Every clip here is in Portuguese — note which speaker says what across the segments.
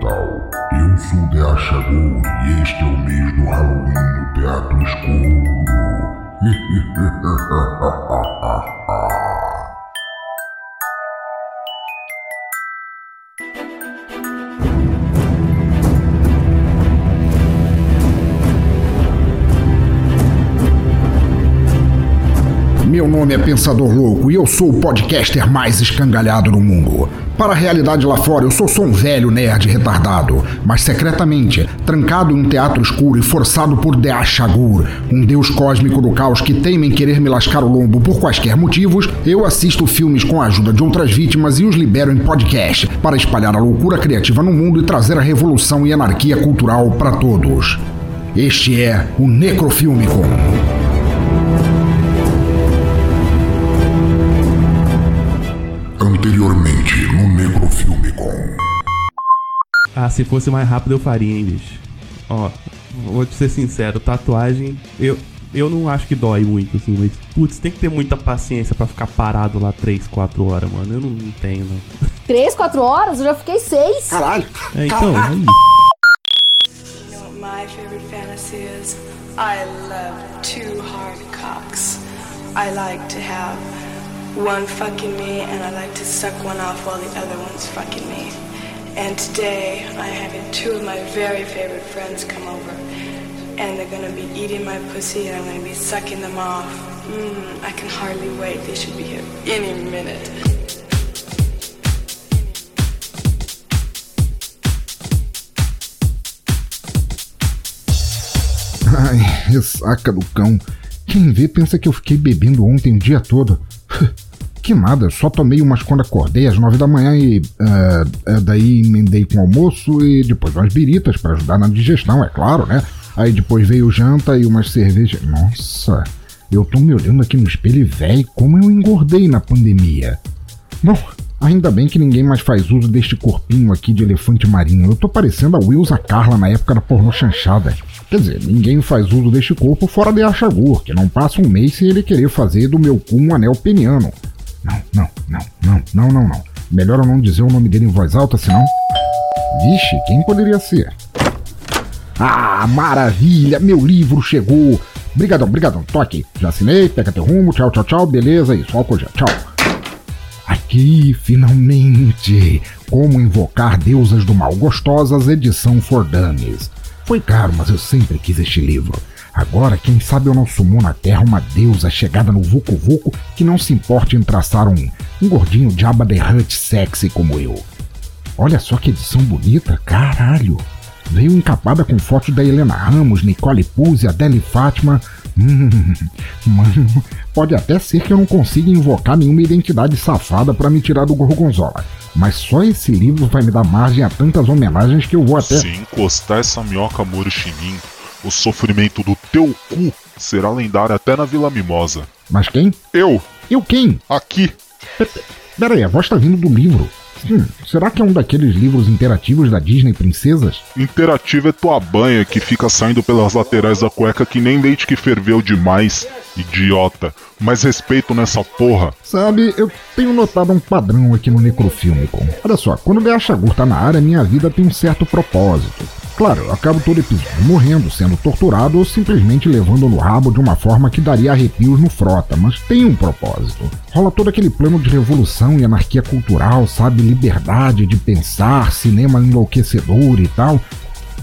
Speaker 1: mortal. Eu sou The Achagur e este é o mês do Halloween no Teatro Escuro.
Speaker 2: Meu nome é Pensador Louco e eu sou o podcaster mais escangalhado do mundo. Para a realidade lá fora, eu sou só um velho nerd retardado, mas secretamente, trancado em um teatro escuro e forçado por Deashagur, um deus cósmico do caos que teima em querer me lascar o lombo por quaisquer motivos, eu assisto filmes com a ajuda de outras vítimas e os libero em podcast para espalhar a loucura criativa no mundo e trazer a revolução e anarquia cultural para todos. Este é o Necrofilmicon.
Speaker 1: Anteriormente no Necrofilmicon.
Speaker 3: Ah, se fosse mais rápido eu faria, hein, bicho. Ó, vou te ser sincero, tatuagem, eu, eu não acho que dói muito, assim, mas, putz, tem que ter muita paciência pra ficar parado lá 3, 4 horas, mano. Eu não, não tenho, não.
Speaker 4: Três, quatro horas? Eu já fiquei seis.
Speaker 2: Caralho!
Speaker 3: É, então, aí.
Speaker 5: You know my favorite fantasy is? I love two hard cocks. I like to have one fucking me and I like to suck one off while the other one's fucking me. And today I had two of my very favorite friends come over and they're gonna be eating my pussy and I'm gonna be sucking them off. Mmm, I can hardly wait. They should be here any minute.
Speaker 2: Ai, ressaca do cão. Quem vê pensa que eu fiquei bebendo ontem o dia todo. Que nada, só tomei umas quando acordei às nove da manhã e. ah, daí emendei com o almoço e depois umas biritas para ajudar na digestão, é claro, né? Aí depois veio janta e umas cervejas. Nossa, eu tô me olhando aqui no espelho e véi, como eu engordei na pandemia. Bom, ainda bem que ninguém mais faz uso deste corpinho aqui de elefante marinho. Eu tô parecendo a Wilsa Carla na época da pornô chanchada. Quer dizer, ninguém faz uso deste corpo fora de Achagur, que não passa um mês sem ele querer fazer do meu cu um anel peniano. Não, não, não, não, não, não, não. Melhor eu não dizer o nome dele em voz alta, senão. Vixe, quem poderia ser? Ah, maravilha! Meu livro chegou! Brigadão, brigadão, tô aqui. Já assinei, pega teu rumo, tchau, tchau, tchau, beleza, isso, álcool já, tchau. Aqui, finalmente! Como invocar deusas do mal gostosas, edição For Dummies. Foi caro, mas eu sempre quis este livro. Agora, quem sabe eu não sumo na Terra uma deusa chegada no Vucu Vucu que não se importe em traçar um, um gordinho Jabba the Hutt sexy como eu. Olha só que edição bonita, caralho! Veio encapada com fotos da Helena Ramos, Nicole Puzzi, Adele Fátima. Hum, mano, pode até ser que eu não consiga invocar nenhuma identidade safada para me tirar do Gorgonzola. Mas só esse livro vai me dar margem a tantas homenagens que eu vou até.
Speaker 6: Se encostar essa minhoca Morochinim, o sofrimento do teu cu será lendário até na Vila Mimosa.
Speaker 2: Mas quem?
Speaker 6: Eu,
Speaker 2: Eu quem?
Speaker 6: aqui,
Speaker 2: Pera aí, a voz tá vindo do livro. Hum, será que é um daqueles livros interativos da Disney Princesas?
Speaker 6: interativo é tua banha que fica saindo pelas laterais da cueca que nem leite que ferveu demais, idiota. Mas respeito nessa porra.
Speaker 2: Sabe, eu tenho notado um padrão aqui no Necrofilmicon. Olha só, quando o Beachagur tá na área, minha vida tem um certo propósito. Claro, acabo todo episódio morrendo, sendo torturado ou simplesmente levando no rabo de uma forma que daria arrepios no frota, mas tem um propósito. Rola todo aquele plano de revolução e anarquia cultural, sabe? Liberdade de pensar, cinema enlouquecedor e tal.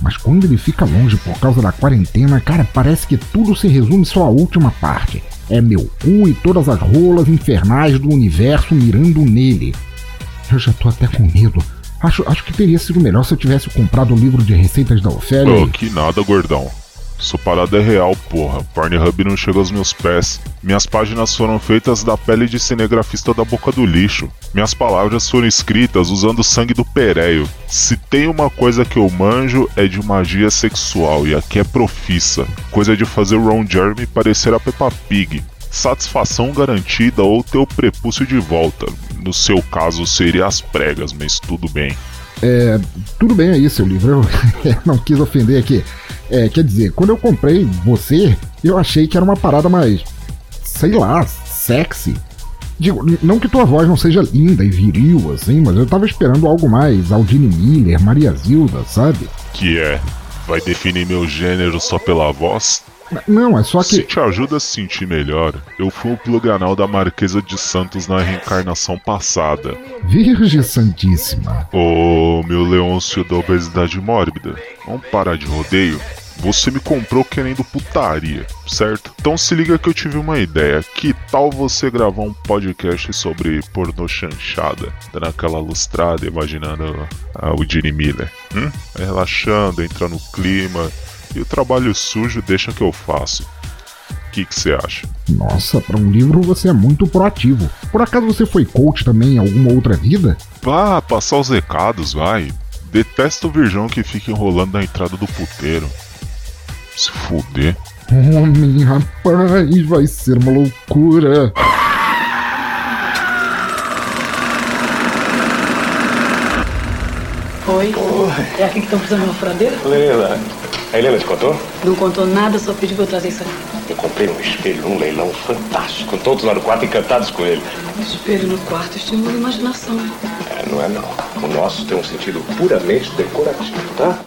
Speaker 2: Mas quando ele fica longe por causa da quarentena, cara, parece que tudo se resume só à última parte. É meu cu e todas as rolas infernais do universo mirando nele. Eu já tô até com medo. Acho, acho que teria sido melhor se eu tivesse comprado o livro de receitas da Ofélia.
Speaker 6: Oh,
Speaker 2: e-
Speaker 6: que nada, gordão. Sua parada é real, porra. Pornhub não chega aos meus pés. Minhas páginas foram feitas da pele de cinegrafista da boca do lixo. Minhas palavras foram escritas usando o sangue do pereio. Se tem uma coisa que eu manjo é de magia sexual e aqui é profissa. Coisa de fazer o Ron Jeremy parecer a Peppa Pig. Satisfação garantida ou teu prepúcio de volta. No seu caso seria as pregas, mas tudo bem.
Speaker 2: É, tudo bem aí, seu livro. Eu não quis ofender aqui. É, quer dizer, quando eu comprei você, eu achei que era uma parada mais. sei lá, sexy. Digo, não que tua voz não seja linda e viril, assim, mas eu tava esperando algo mais Aldine Miller, Maria Zilda, sabe?
Speaker 6: Que é? Vai definir meu gênero só pela voz?
Speaker 2: Não, é só
Speaker 6: Se
Speaker 2: que.
Speaker 6: te ajuda a se sentir melhor, eu fui o plug anal da Marquesa de Santos na reencarnação passada.
Speaker 2: Virgem Santíssima.
Speaker 6: Ô, meu Leôncio da obesidade mórbida, vamos parar de rodeio? Você me comprou querendo putaria, certo? Então se liga que eu tive uma ideia. Que tal você gravar um podcast sobre pornô chanchada? Dando aquela lustrada, imaginando a o Gene Miller. Hum? Relaxando, entra no clima. E o trabalho sujo deixa que eu faço. O que você acha?
Speaker 2: Nossa, pra um livro você é muito proativo. Por acaso você foi coach também em alguma outra vida?
Speaker 6: Vá passar os recados, vai. Detesto o virgão que fica enrolando na entrada do puteiro. Se fuder.
Speaker 2: Homem, rapaz, vai ser uma loucura.
Speaker 7: Oi. É aqui que estão precisando de uma furadeira?
Speaker 8: Leila. A Helena te contou?
Speaker 7: Não contou nada, só pediu pra eu trazer isso aqui.
Speaker 8: Eu comprei um espelho num leilão fantástico. Todos lá no quarto encantados com ele.
Speaker 7: Espelho no quarto estimula a imaginação.
Speaker 8: É, não é não. O nosso tem um sentido puramente decorativo, tá?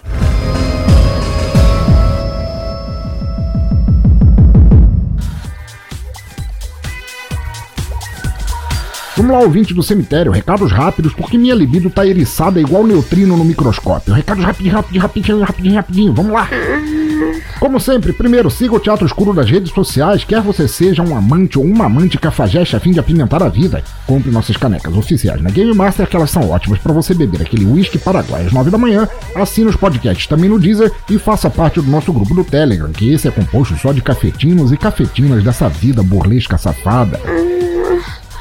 Speaker 2: Vamos lá, ouvinte do cemitério, recados rápidos, porque minha libido tá eriçada igual neutrino no microscópio. Recados rapidinho, rapidinho, rapidinho, rapidinho, rapidinho, vamos lá. Como sempre, primeiro, siga o Teatro Escuro nas redes sociais, quer você seja um amante ou uma amante cafajeste a fim de apimentar a vida. Compre nossas canecas oficiais na Game Master, que elas são ótimas para você beber aquele whisky paraguai às 9 da manhã, assine os podcasts também no Deezer e faça parte do nosso grupo do Telegram, que esse é composto só de cafetinos e cafetinas dessa vida burlesca safada.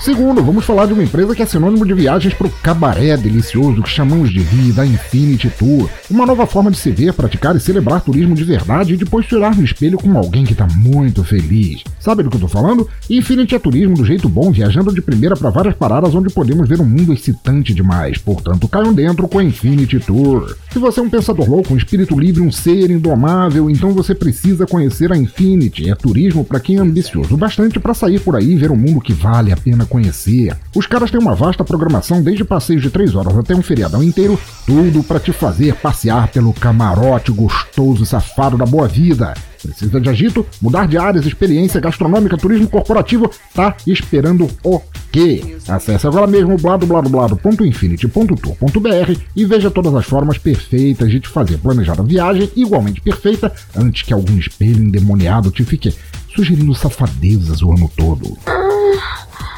Speaker 2: Segundo, vamos falar de uma empresa que é sinônimo de viagens para o cabaré delicioso que chamamos de vida Infinity Tour. Uma nova forma de se ver, praticar e celebrar turismo de verdade e depois tirar no espelho com alguém que tá muito feliz. Sabe do que eu tô falando? Infinity é turismo do jeito bom, viajando de primeira para várias paradas onde podemos ver um mundo excitante demais. Portanto, caiam dentro com a Infinity Tour. Se você é um pensador louco, um espírito livre, um ser indomável, então você precisa conhecer a Infinity. É turismo para quem é ambicioso bastante para sair por aí e ver um mundo que vale a pena conhecer. Os caras têm uma vasta programação, desde passeios de 3 horas até um feriadão inteiro, tudo para te fazer passear pelo camarote gostoso e safado da boa vida. Precisa de agito, mudar de áreas, experiência gastronômica, turismo corporativo, tá esperando o quê? Acesse agora mesmo bladobladoblado.infinity.tour.br e veja todas as formas perfeitas de te fazer planejar a viagem igualmente perfeita antes que algum espelho endemoniado te fique sugerindo safadezas o ano todo.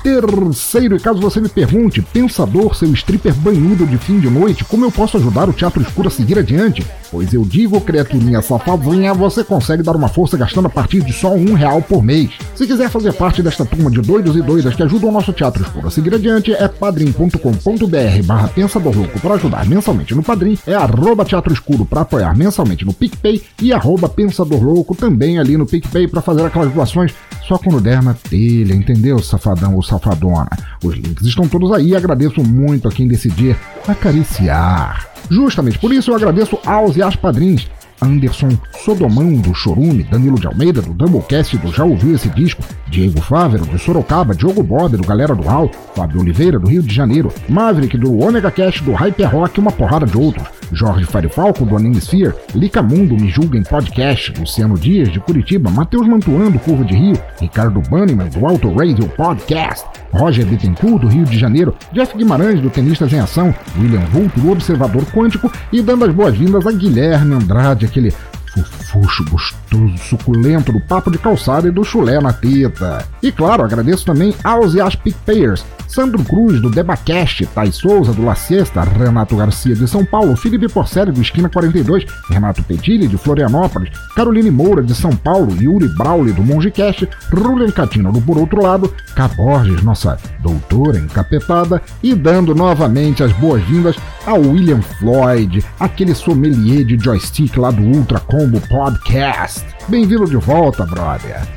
Speaker 2: Terceiro, e caso você me pergunte, pensador, seu stripper banhudo de fim de noite, como eu posso ajudar o Teatro Escuro a seguir adiante? Pois eu digo, criaturinha safadinha, você consegue dar uma força gastando a partir de só um real por mês. Se quiser fazer parte desta turma de doidos e doidas que ajudam o nosso Teatro Escuro a seguir adiante, é padrim.com.br barra Pensador Louco para ajudar mensalmente no Padrim, é arroba Teatro Escuro para apoiar mensalmente no PicPay e arroba Pensador Louco também ali no PicPay para fazer aquelas doações só quando der na telha, entendeu, safadão ou safadona? Os links estão todos aí e agradeço muito a quem decidir acariciar. Justamente por isso eu agradeço aos às padrinhos. Anderson Sodomão do Chorume, Danilo de Almeida do Doublecast do Já Ouviu Esse Disco, Diego Fávero de Sorocaba, Diogo Bob do Galera do Hall, Fábio Oliveira do Rio de Janeiro, Maverick do Omega Cast do Hyper Rock e uma porrada de outros, Jorge Firefalco do Anime Sphere, Lica Mundo Me Julguem Podcast, Luciano Dias de Curitiba, Matheus Mantuan do Curva de Rio, Ricardo Banniman do Auto Radio Podcast, Roger Bittencourt do Rio de Janeiro, Jeff Guimarães do Tenistas em Ação, William Vulto do Observador Quântico e dando as boas-vindas a Guilherme Andrade, aquele fofucho gostoso, suculento do papo de calçada e do chulé na teta. E claro, agradeço também aos e às PicPayers, Sandro Cruz, do Debacast, Thais Souza, do La Siesta, Renato Garcia, de São Paulo, Felipe Porcelli, do Esquina 42, Renato Pedilli, de Florianópolis, Caroline Moura, de São Paulo, Yuri Brauli, do Mongecast, Rulen Catino, do Por Outro Lado, Caborges, nossa doutora encapetada, e dando novamente as boas-vindas ao William Floyd, aquele sommelier de joystick lá do Ultra Combo Podcast. Bem-vindo de volta, brother.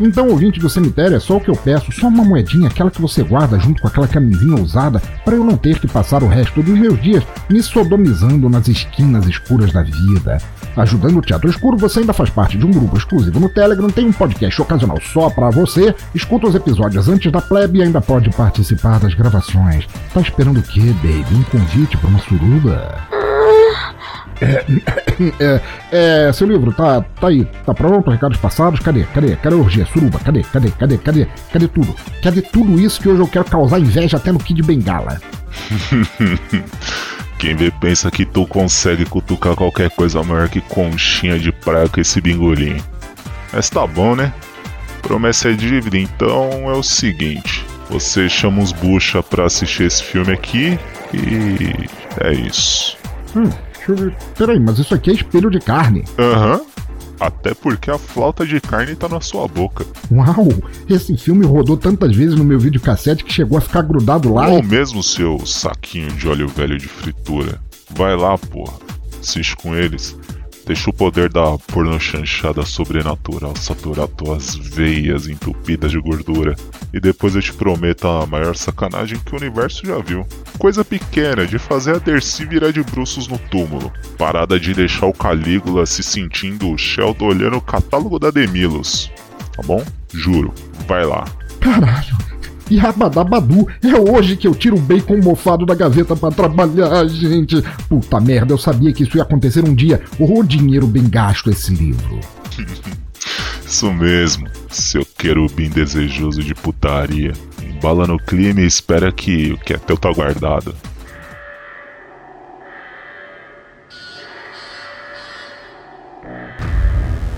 Speaker 2: Então, ouvinte do cemitério, é só o que eu peço, só uma moedinha, aquela que você guarda junto com aquela camisinha usada, para eu não ter que passar o resto dos meus dias me sodomizando nas esquinas escuras da vida. Ajudando o Teatro Escuro, você ainda faz parte de um grupo exclusivo no Telegram, tem um podcast ocasional só para você, escuta os episódios antes da plebe e ainda pode participar das gravações. Tá esperando o quê, baby? Um convite para uma suruba? É, é, é, seu livro, tá, tá aí, tá pronto, recados passados, cadê, cadê, cadê a orgia, suruba, cadê, cadê, cadê, cadê, cadê tudo? Cadê tudo isso que hoje eu quero causar inveja até no Kid Bengala?
Speaker 6: Quem vê pensa que tu consegue cutucar qualquer coisa maior que conchinha de praia com esse bingolinho. Mas tá bom, né? Promessa é dívida, então é o seguinte: você chama os bucha pra assistir esse filme aqui e é isso.
Speaker 2: Hum, deixa eu ver. Peraí, mas isso aqui é espelho de carne.
Speaker 6: Aham. Uhum. Até porque a flauta de carne tá na sua boca.
Speaker 2: Uau! Esse filme rodou tantas vezes no meu videocassete que chegou a ficar grudado lá.
Speaker 6: Ou e... mesmo seu saquinho de óleo velho de fritura. Vai lá, porra. Assiste com eles. Deixa o poder da pornochanchada sobrenatural saturar tuas veias entupidas de gordura. E depois eu te prometo a maior sacanagem que o universo já viu. Coisa pequena de fazer a Dercy virar de bruços no túmulo. Parada de deixar o Calígula se sentindo o Sheldon olhando o catálogo da Demilos. Tá bom? Juro. Vai lá.
Speaker 2: Caralho. Yabadabadu, é hoje que eu tiro o bacon mofado da gaveta para trabalhar, gente. Puta merda, eu sabia que isso ia acontecer um dia. O dinheiro bem gasto esse livro.
Speaker 6: isso mesmo, seu querubim desejoso de putaria. Embala no clima e espera que o que é teu tá guardado.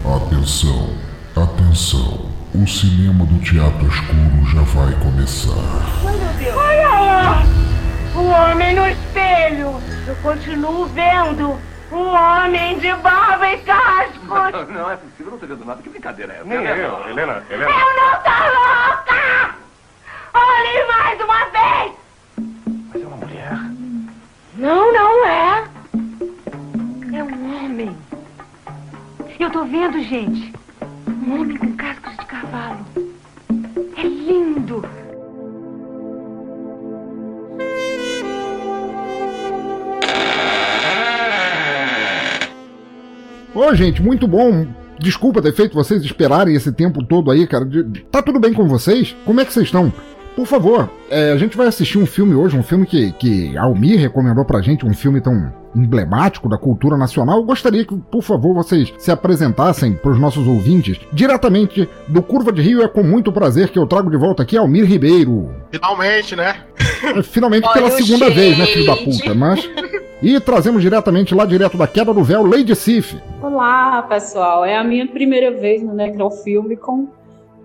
Speaker 1: Atenção, atenção. O cinema do Teatro Escuro já vai começar.
Speaker 9: Olha lá! O homem no espelho! Eu continuo vendo um homem de barba e casco!
Speaker 10: Não, não é possível, eu não tô vendo nada. Que brincadeira é essa? Nem eu,
Speaker 9: Helena, Helena. Eu não tô louca! Olhe mais uma vez!
Speaker 10: Mas é uma mulher.
Speaker 9: Não, não é. É um homem. Eu tô vendo, gente. Um homem com cascos de cavalo. É lindo.
Speaker 2: Ô, gente, muito bom. Desculpa ter feito vocês esperarem esse tempo todo aí, cara. Tá tudo bem com vocês? Como é que vocês estão? Por favor, é, a gente vai assistir um filme hoje, um filme que, que Almir recomendou pra gente, um filme tão emblemático da cultura nacional. Eu gostaria que, por favor, vocês se apresentassem para os nossos ouvintes diretamente do Curva de Rio. É com muito prazer que eu trago de volta aqui Almir Ribeiro.
Speaker 11: Finalmente, né?
Speaker 2: É, finalmente pela segunda vez, né, filho da puta? Mas. E trazemos diretamente lá, direto da queda do véu, Lady Sif.
Speaker 12: Olá, pessoal. É a minha primeira vez no Necrofilme com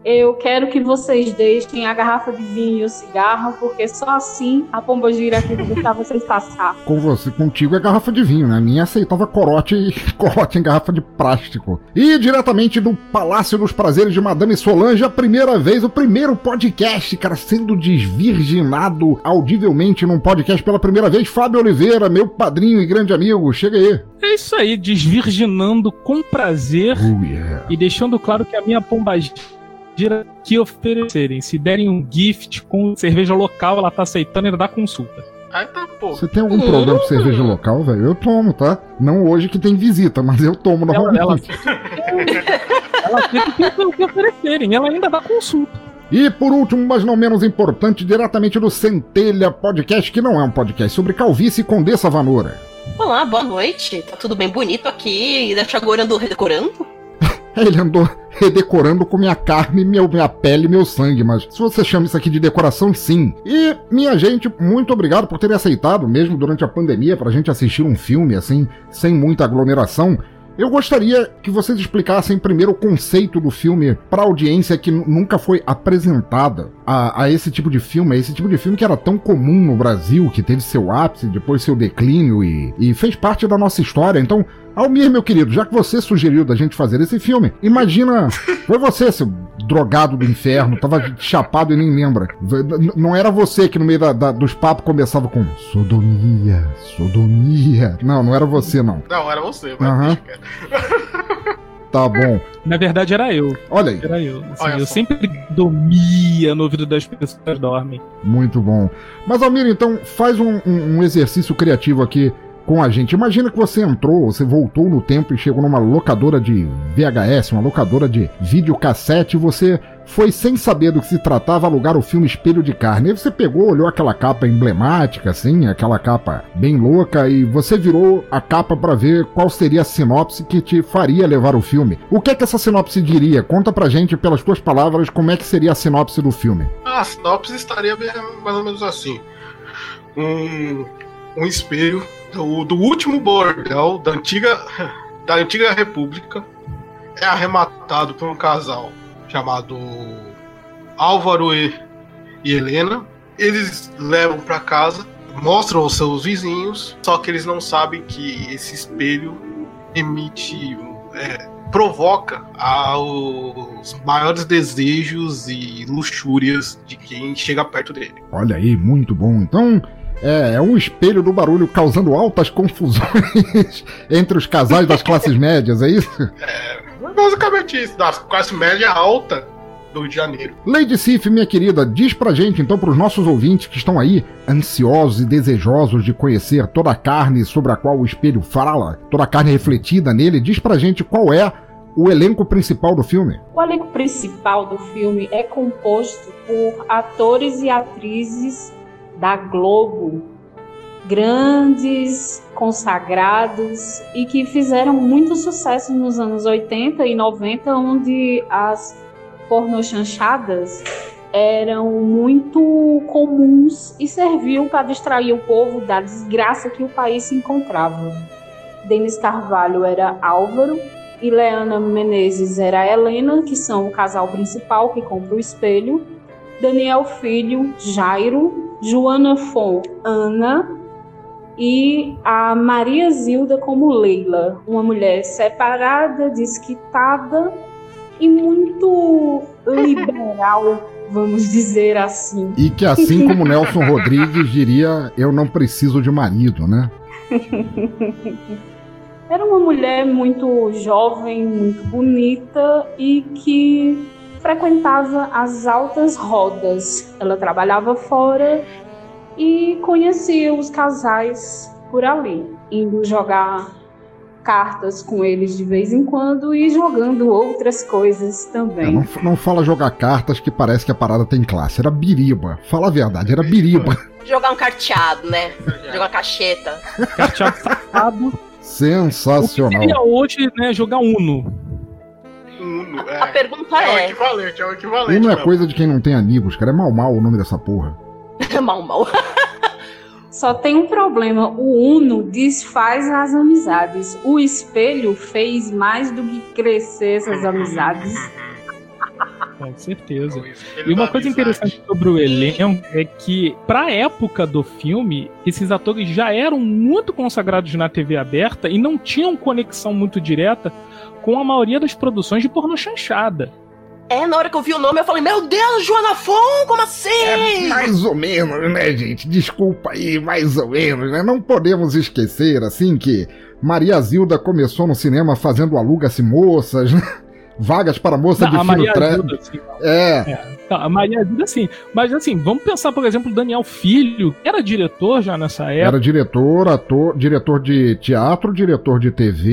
Speaker 12: eu quero que vocês deixem a garrafa de vinho e o cigarro, porque só assim a pomba gira aqui deixar vocês passar.
Speaker 2: Com você, contigo é garrafa de vinho, né? A minha aceitava corote e corote em garrafa de plástico. E diretamente do Palácio dos Prazeres de Madame Solange, a primeira vez, o primeiro podcast, cara, sendo desvirginado audivelmente num podcast pela primeira vez, Fábio Oliveira, meu padrinho e grande amigo. Chega aí.
Speaker 13: É isso aí, desvirginando com prazer
Speaker 2: oh, yeah.
Speaker 13: e deixando claro que a minha pomba que oferecerem. Se derem um gift com cerveja local, ela tá aceitando e ainda dá consulta.
Speaker 11: Aí tá, pô.
Speaker 2: Você tem algum problema com cerveja local, velho? Eu tomo, tá? Não hoje que tem visita, mas eu tomo normalmente.
Speaker 13: Ela, aceita o que oferecerem, ela ainda dá consulta.
Speaker 2: E por último, mas não menos importante, diretamente do Centelha Podcast, que não é um podcast sobre calvície e Condessa Vanora.
Speaker 14: Olá, boa noite. Tá tudo bem bonito aqui? E deixa agora ando redecorando?
Speaker 2: Ele andou redecorando com minha carne, minha, minha pele e meu sangue, mas se você chama isso aqui de decoração, sim. E, minha gente, muito obrigado por terem aceitado, mesmo durante a pandemia, pra gente assistir um filme assim, sem muita aglomeração. Eu gostaria que vocês explicassem primeiro o conceito do filme para audiência que nunca foi apresentada a, a, esse tipo de filme, a esse tipo de filme que era tão comum no Brasil, que teve seu ápice, depois seu declínio e, e fez parte da nossa história. Então, Almir, meu querido, já que você sugeriu da gente fazer esse filme, imagina. Foi você, seu drogado do inferno, tava chapado e nem lembra. Não era você que no meio da, da, dos papos começava com sodomia, sodomia. Não, não era você, não.
Speaker 11: Não, era você,
Speaker 2: mas. Uhum. Tá bom.
Speaker 13: Na verdade era eu.
Speaker 2: Olha aí.
Speaker 13: Era eu. Assim,
Speaker 2: Olha
Speaker 13: eu
Speaker 2: só.
Speaker 13: sempre dormia no ouvido das pessoas que dormem.
Speaker 2: Muito bom. Mas, Almir, então, faz um, um- um exercício criativo aqui com a gente. Imagina que você entrou, você voltou no tempo e chegou numa locadora de VHS, uma locadora de videocassete, e você foi, sem saber do que se tratava, alugar o filme Espelho de Carne. Aí você pegou, olhou aquela capa emblemática, assim, aquela capa bem louca, e você virou a capa pra ver qual seria a sinopse que te faria levar o filme. O que é que essa sinopse diria? Conta pra gente, pelas tuas palavras, como é que seria a sinopse do filme.
Speaker 11: A sinopse estaria mais ou menos assim: um, um espelho do, do último bordel da antiga, da antiga república é arrematado por um casal chamado Álvaro e, e Helena. Eles levam para casa, mostram aos seus vizinhos, só que eles não sabem que esse espelho emite é, provoca os maiores desejos e luxúrias de quem chega perto dele.
Speaker 2: Olha aí, muito bom. Então, é, é um espelho do barulho causando altas confusões entre os casais das classes médias, é isso?
Speaker 11: Basicamente isso, da classe média alta do Rio de Janeiro.
Speaker 2: Lady Sif, minha querida, diz pra gente, então, pros nossos ouvintes que estão aí, ansiosos e desejosos de conhecer toda a carne sobre a qual o espelho fala, toda a carne refletida nele, diz pra gente qual é o elenco principal do filme.
Speaker 12: O elenco principal do filme é composto por atores e atrizes da Globo, grandes, consagrados e que fizeram muito sucesso nos anos 80 e 90, onde as pornochanchadas eram muito comuns e serviam para distrair o povo da desgraça que o país se encontrava. Denis Carvalho era Álvaro e Leana Menezes era Helena, que são o casal principal que compra o espelho. Daniel Filho, Jairo, Joana Fon, Ana e a Maria Zilda como Leila, uma mulher separada, desquitada e muito liberal, vamos dizer assim.
Speaker 2: E que, assim como Nelson Rodrigues diria, eu não preciso de marido, né?
Speaker 12: Era uma mulher muito jovem, muito bonita e que frequentava as altas rodas. Ela trabalhava fora e conhecia os casais por ali, indo jogar cartas com eles de vez em quando e jogando outras coisas
Speaker 2: É,
Speaker 12: também.
Speaker 2: não, não fala jogar cartas que parece que a parada tem classe. Era biriba. Fala a verdade, era biriba.
Speaker 14: Jogar um carteado, né? Jogar uma cacheta.
Speaker 13: Carteado safado.
Speaker 2: Sensacional.
Speaker 13: Seria hoje, né, jogar Uno.
Speaker 11: Uno,
Speaker 14: A pergunta
Speaker 11: é o
Speaker 14: é.
Speaker 11: equivalente, é o equivalente.
Speaker 2: Uno é
Speaker 11: mesmo.
Speaker 2: coisa de quem não tem amigos, cara. É mal mal o nome dessa porra.
Speaker 14: mal, mal.
Speaker 12: Só tem um problema: o Uno desfaz as amizades. O espelho fez mais do que crescer essas amizades.
Speaker 13: Com certeza. E uma coisa interessante sobre o elenco é que, pra época do filme, esses atores já eram muito consagrados na TV aberta e não tinham conexão muito direta com a maioria das produções de pornô chanchada.
Speaker 14: É, na hora que eu vi o nome, eu falei, meu Deus, Joana Fon, como assim?
Speaker 2: É mais ou menos, né, gente? Desculpa aí, mais ou menos, né? Não podemos esquecer, assim, que Maria Zilda começou no cinema fazendo aluga-se moças, né? Vagas para moça
Speaker 13: Não,
Speaker 2: de tre...
Speaker 13: Zilda, sim.
Speaker 2: É.
Speaker 13: Tá, a Maria Zilda, sim. Mas assim, vamos pensar, por exemplo, o Daniel Filho, que era diretor já nessa época.
Speaker 2: Era diretor, ator, diretor de teatro, diretor de TV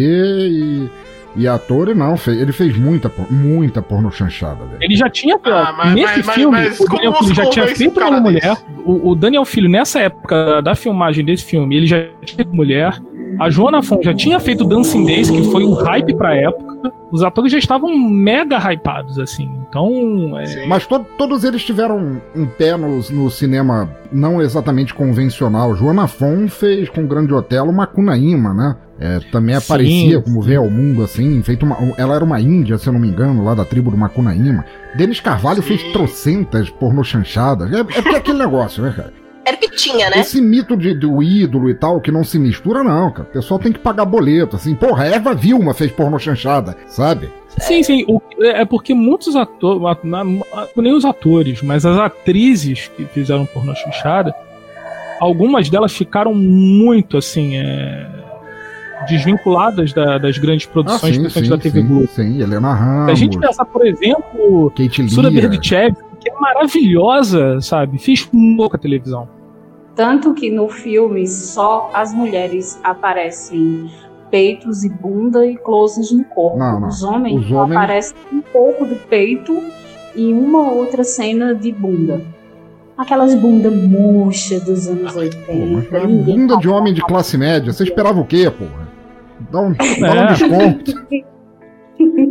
Speaker 2: e, e ator, não, fe- ele fez muita, por- muita porno chanchada, velho.
Speaker 13: Ele já tinha,
Speaker 11: Ah, mas-
Speaker 13: nesse
Speaker 11: mas-
Speaker 13: filme,
Speaker 11: mas
Speaker 13: o Daniel Filho já tinha feito
Speaker 11: um
Speaker 13: uma mulher. O, o Daniel Filho, nessa época da filmagem desse filme, ele já tinha mulher. A Joana Fon já tinha feito Dancing Days, que foi um hype pra época. Os atores já estavam mega hypados, assim. Então, é,
Speaker 2: Mas to- todos eles tiveram um pé no, no cinema não exatamente convencional. Joana Fon fez com o Grande Otelo uma Cunaíma, né? É, também
Speaker 13: Sim,
Speaker 2: aparecia como
Speaker 13: sim.
Speaker 2: veio ao mundo, assim, feito uma, ela era uma índia, se eu não me engano, lá da tribo do Macunaíma. Denis Carvalho fez trocentas pornochanchadas. É, é é aquele negócio, né, cara?
Speaker 14: Era o que tinha, né?
Speaker 2: Esse mito de, do ídolo e tal, que não se mistura, não, cara. O pessoal tem que pagar boleto, assim. Porra, a Eva Vilma fez pornochanchada, sabe?
Speaker 13: Sim, sim. O- é porque muitos atores, nem os atores, mas as atrizes que fizeram pornô chanchada, algumas delas ficaram muito assim, é, desvinculadas da- das grandes produções,
Speaker 2: Ah, sim,
Speaker 13: principalmente
Speaker 2: sim,
Speaker 13: da TV
Speaker 2: sim,
Speaker 13: Globo.
Speaker 2: sim, Helena
Speaker 13: Se
Speaker 2: Ramos.
Speaker 13: a gente pensar, por exemplo,
Speaker 2: Kate
Speaker 13: Sura. Berdichev, que é maravilhosa, sabe? Fez pouca televisão.
Speaker 12: Tanto que no filme só as mulheres aparecem peitos e bunda e closes no corpo.
Speaker 2: Não, não.
Speaker 12: Os homens,
Speaker 2: Os homens-
Speaker 12: aparecem um pouco do peito e uma outra cena de bunda. Aquelas bundas murchas dos anos 80. ninguém
Speaker 2: Bunda de homem de classe média. Você esperava o quê, porra? Dá um, dá um
Speaker 13: É.
Speaker 2: desconto.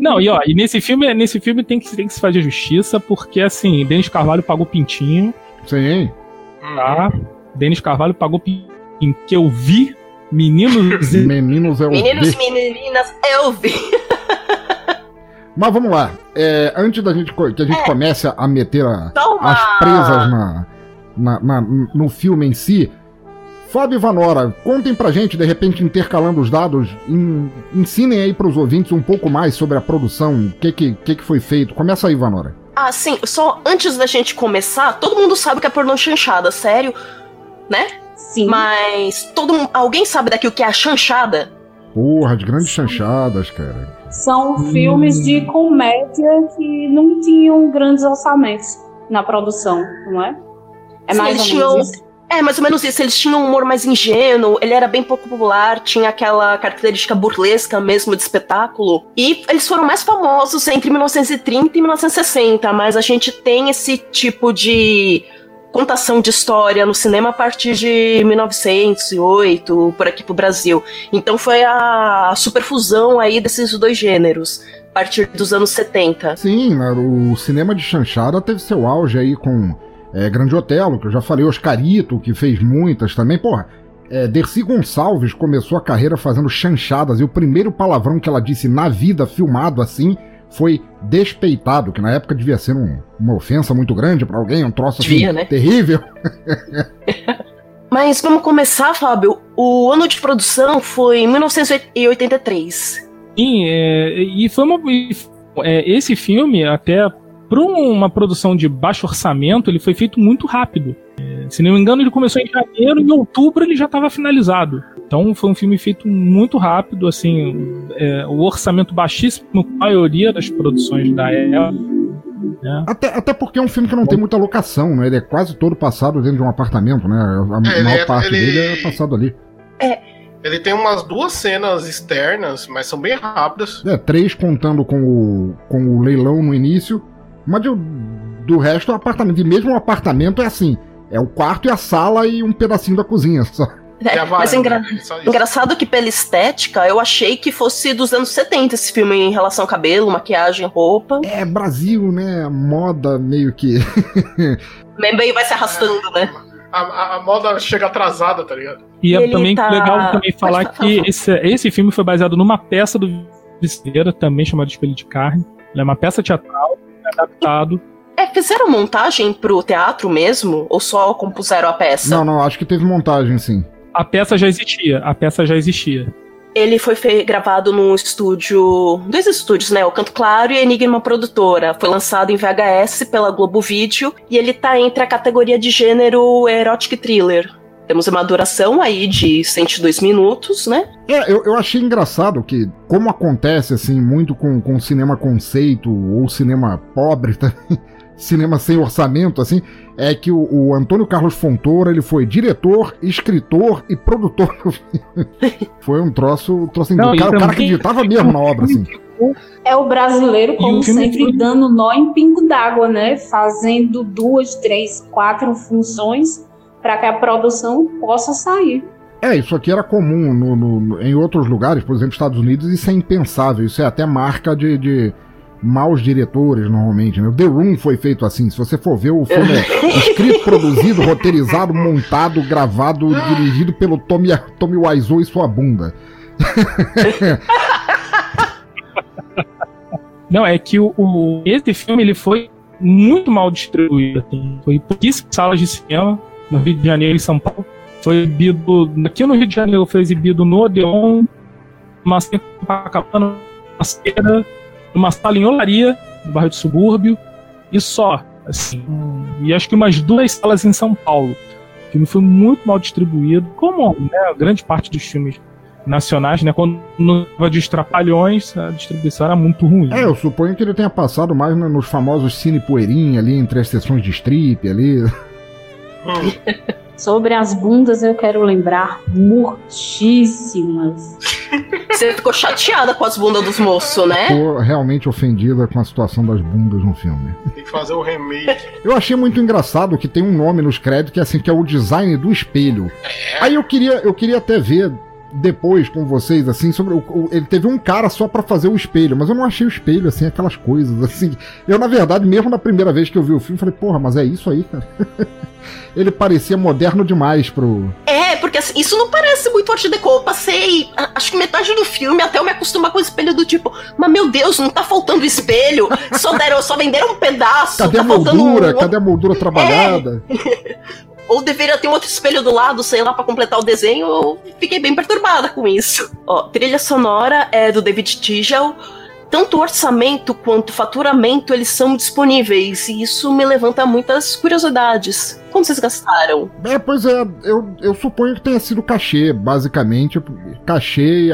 Speaker 13: Não, e ó, e nesse filme, nesse filme tem que, tem que se fazer justiça, porque assim, Denis Carvalho pagou pintinho.
Speaker 2: Sim.
Speaker 13: Tá? Denis Carvalho pagou pintinho. Que eu vi meninos e.
Speaker 2: Meninos é o
Speaker 14: Meninos
Speaker 2: V.
Speaker 14: e meninas, eu vi.
Speaker 2: Mas vamos lá. É, antes da gente que a gente comece a meter a- as presas na, na- na- no filme em si, Fábio e Vanora, contem pra gente, de repente intercalando os dados, en- ensinem aí pros ouvintes um pouco mais sobre a produção, o que que, que que foi feito. Começa aí, Vanora.
Speaker 14: Ah, sim, só antes da gente começar, todo mundo sabe que é pornô chanchada, sério, né?
Speaker 12: Sim.
Speaker 14: Mas todo mundo, alguém sabe daqui o que é a chanchada?
Speaker 2: Porra, de grandes chanchadas, cara.
Speaker 12: São filmes de comédia que não tinham grandes orçamentos na produção, não é? É
Speaker 14: Sim,
Speaker 12: mais ou
Speaker 14: tinham-
Speaker 12: menos isso.
Speaker 14: É, mais ou menos isso. Eles tinham um humor mais ingênuo, ele era bem pouco popular, tinha aquela característica burlesca mesmo de espetáculo. E eles foram mais famosos entre 1930 e 1960, mas a gente tem esse tipo de contação de história no cinema a partir de 1908, por aqui pro Brasil. Então foi a superfusão aí desses dois gêneros, a partir dos anos 70.
Speaker 2: Sim, né, o cinema de chanchada teve seu auge aí com é, Grande Otelo, que eu já falei, Oscarito, que fez muitas também. Porra, é, Dercy Gonçalves começou a carreira fazendo chanchadas e o primeiro palavrão que ela disse na vida filmado assim foi despeitado, que na época devia ser um- uma ofensa muito grande pra alguém, um troço assim
Speaker 14: Devia, né?
Speaker 2: terrível.
Speaker 14: Mas vamos começar, Fábio. O ano de produção foi 1983.
Speaker 13: Sim, é, e foi uma. é, esse filme, até para uma produção de baixo orçamento, ele foi feito muito rápido. É, se não me engano, ele começou em janeiro e em outubro ele já estava finalizado. Então foi um filme feito muito rápido, assim, é, o orçamento baixíssimo, com a maioria das produções da época. né?
Speaker 2: Até, até porque é um filme que não tem muita locação, né? Ele é quase todo passado dentro de um apartamento, né? A
Speaker 11: É,
Speaker 2: maior
Speaker 11: é-
Speaker 2: parte
Speaker 11: ele-
Speaker 2: dele é passado ali.
Speaker 11: Ele tem umas duas cenas externas, mas são bem rápidas.
Speaker 2: É, três contando com o, com o leilão no início, mas do, do resto é o apartamento. E mesmo o apartamento é assim: é o quarto e a sala e um pedacinho da cozinha só.
Speaker 14: É, mas é engra- engraçado que pela estética, eu achei que fosse dos anos 70 esse filme em relação ao cabelo, maquiagem, roupa.
Speaker 2: É, Brasil, né? Moda meio que.
Speaker 14: Meio vai se arrastando, né?
Speaker 11: A, a- a moda chega atrasada, tá ligado?
Speaker 13: E é
Speaker 14: Ele
Speaker 13: também
Speaker 14: tá-
Speaker 13: legal também
Speaker 14: Pode
Speaker 13: falar
Speaker 14: falar,
Speaker 13: que esse, esse filme foi baseado numa peça do Viceira, também chamada Espelho de Carne. Ela é uma peça teatral, adaptado.
Speaker 14: É, fizeram montagem pro teatro mesmo? Ou só compuseram a peça?
Speaker 2: Não, não, acho que teve montagem, sim.
Speaker 13: A peça já existia, a peça já existia.
Speaker 14: Ele foi gravado num estúdio. Dois estúdios, né? O Canto Claro e a Enigma Produtora. Foi lançado em VHS pela Globo Vídeo e ele tá entre a categoria de gênero erotic thriller. Temos uma duração aí de 102 minutos, né?
Speaker 2: É, eu, eu achei engraçado que, como acontece assim, muito com, com cinema conceito ou cinema pobre também, cinema sem orçamento, assim, é que o, o Antônio Carlos Fontoura ele foi diretor, escritor e produtor do filme. Foi um troço, um troço
Speaker 13: Não,
Speaker 2: o cara, o cara acreditava mesmo na obra, assim.
Speaker 12: É o brasileiro, como sempre, dando nó em pingo d'água, né? Fazendo duas, três, quatro funções para que a produção possa sair.
Speaker 2: É, isso aqui era comum no- no- no- em outros lugares, por exemplo, Estados Unidos, isso é impensável. Isso é até marca de, de maus diretores, normalmente. Né? O The Room foi feito assim. Se você for ver, o filme é escrito, produzido, roteirizado, montado, gravado, dirigido pelo Tommy, Tommy Wiseau e sua bunda.
Speaker 13: Não, é que o, o- esse filme ele foi muito mal distribuído. assim. Foi pouquíssimas salas de cinema no Rio de Janeiro e São Paulo. Foi exibido. Aqui no Rio de Janeiro foi exibido no Odeon, em Copacabana, numa feira, numa sala em Olaria, no bairro de Subúrbio, e só. Assim, e acho que umas duas salas em São Paulo. O filme foi muito mal distribuído, como né, grande parte dos filmes nacionais, né? Quando não tava de estrapalhões, a distribuição era muito ruim.
Speaker 2: É, eu suponho que ele tenha passado mais nos famosos cine poeirinha ali, entre as sessões de strip ali.
Speaker 12: Sobre as bundas, eu quero lembrar murtíssimas.
Speaker 14: Você ficou chateada com as bundas dos moços, né?
Speaker 2: Tô realmente ofendida com a situação das bundas no filme.
Speaker 11: Tem que fazer o remake.
Speaker 2: Eu achei muito engraçado que tem um nome nos créditos que é assim, que é o design do espelho. Aí eu queria, eu queria até ver depois com vocês, assim, sobre o, o- ele teve um cara só pra fazer o espelho, mas eu não achei o espelho, assim, aquelas coisas, assim. Eu, na verdade, mesmo na primeira vez que eu vi o filme, falei, porra, mas é isso aí, cara. ele parecia moderno demais pro.
Speaker 14: É, porque assim, isso não parece muito arte deco. Eu passei, acho que metade do filme até eu me acostumar com o espelho do tipo, mas meu Deus, não tá faltando espelho. Só deram, só venderam um pedaço.
Speaker 2: Cadê
Speaker 14: tá
Speaker 2: a moldura?
Speaker 14: um-
Speaker 2: Cadê a moldura trabalhada?
Speaker 14: Ou deveria ter um outro espelho do lado, sei lá, pra completar o desenho. Eu fiquei bem perturbada com isso. Ó, trilha sonora é do David Tigel. Tanto orçamento quanto faturamento eles são disponíveis. E isso me levanta muitas curiosidades. Quanto vocês gastaram?
Speaker 2: É, pois é, eu, eu suponho que tenha sido cachê, basicamente. Cachê e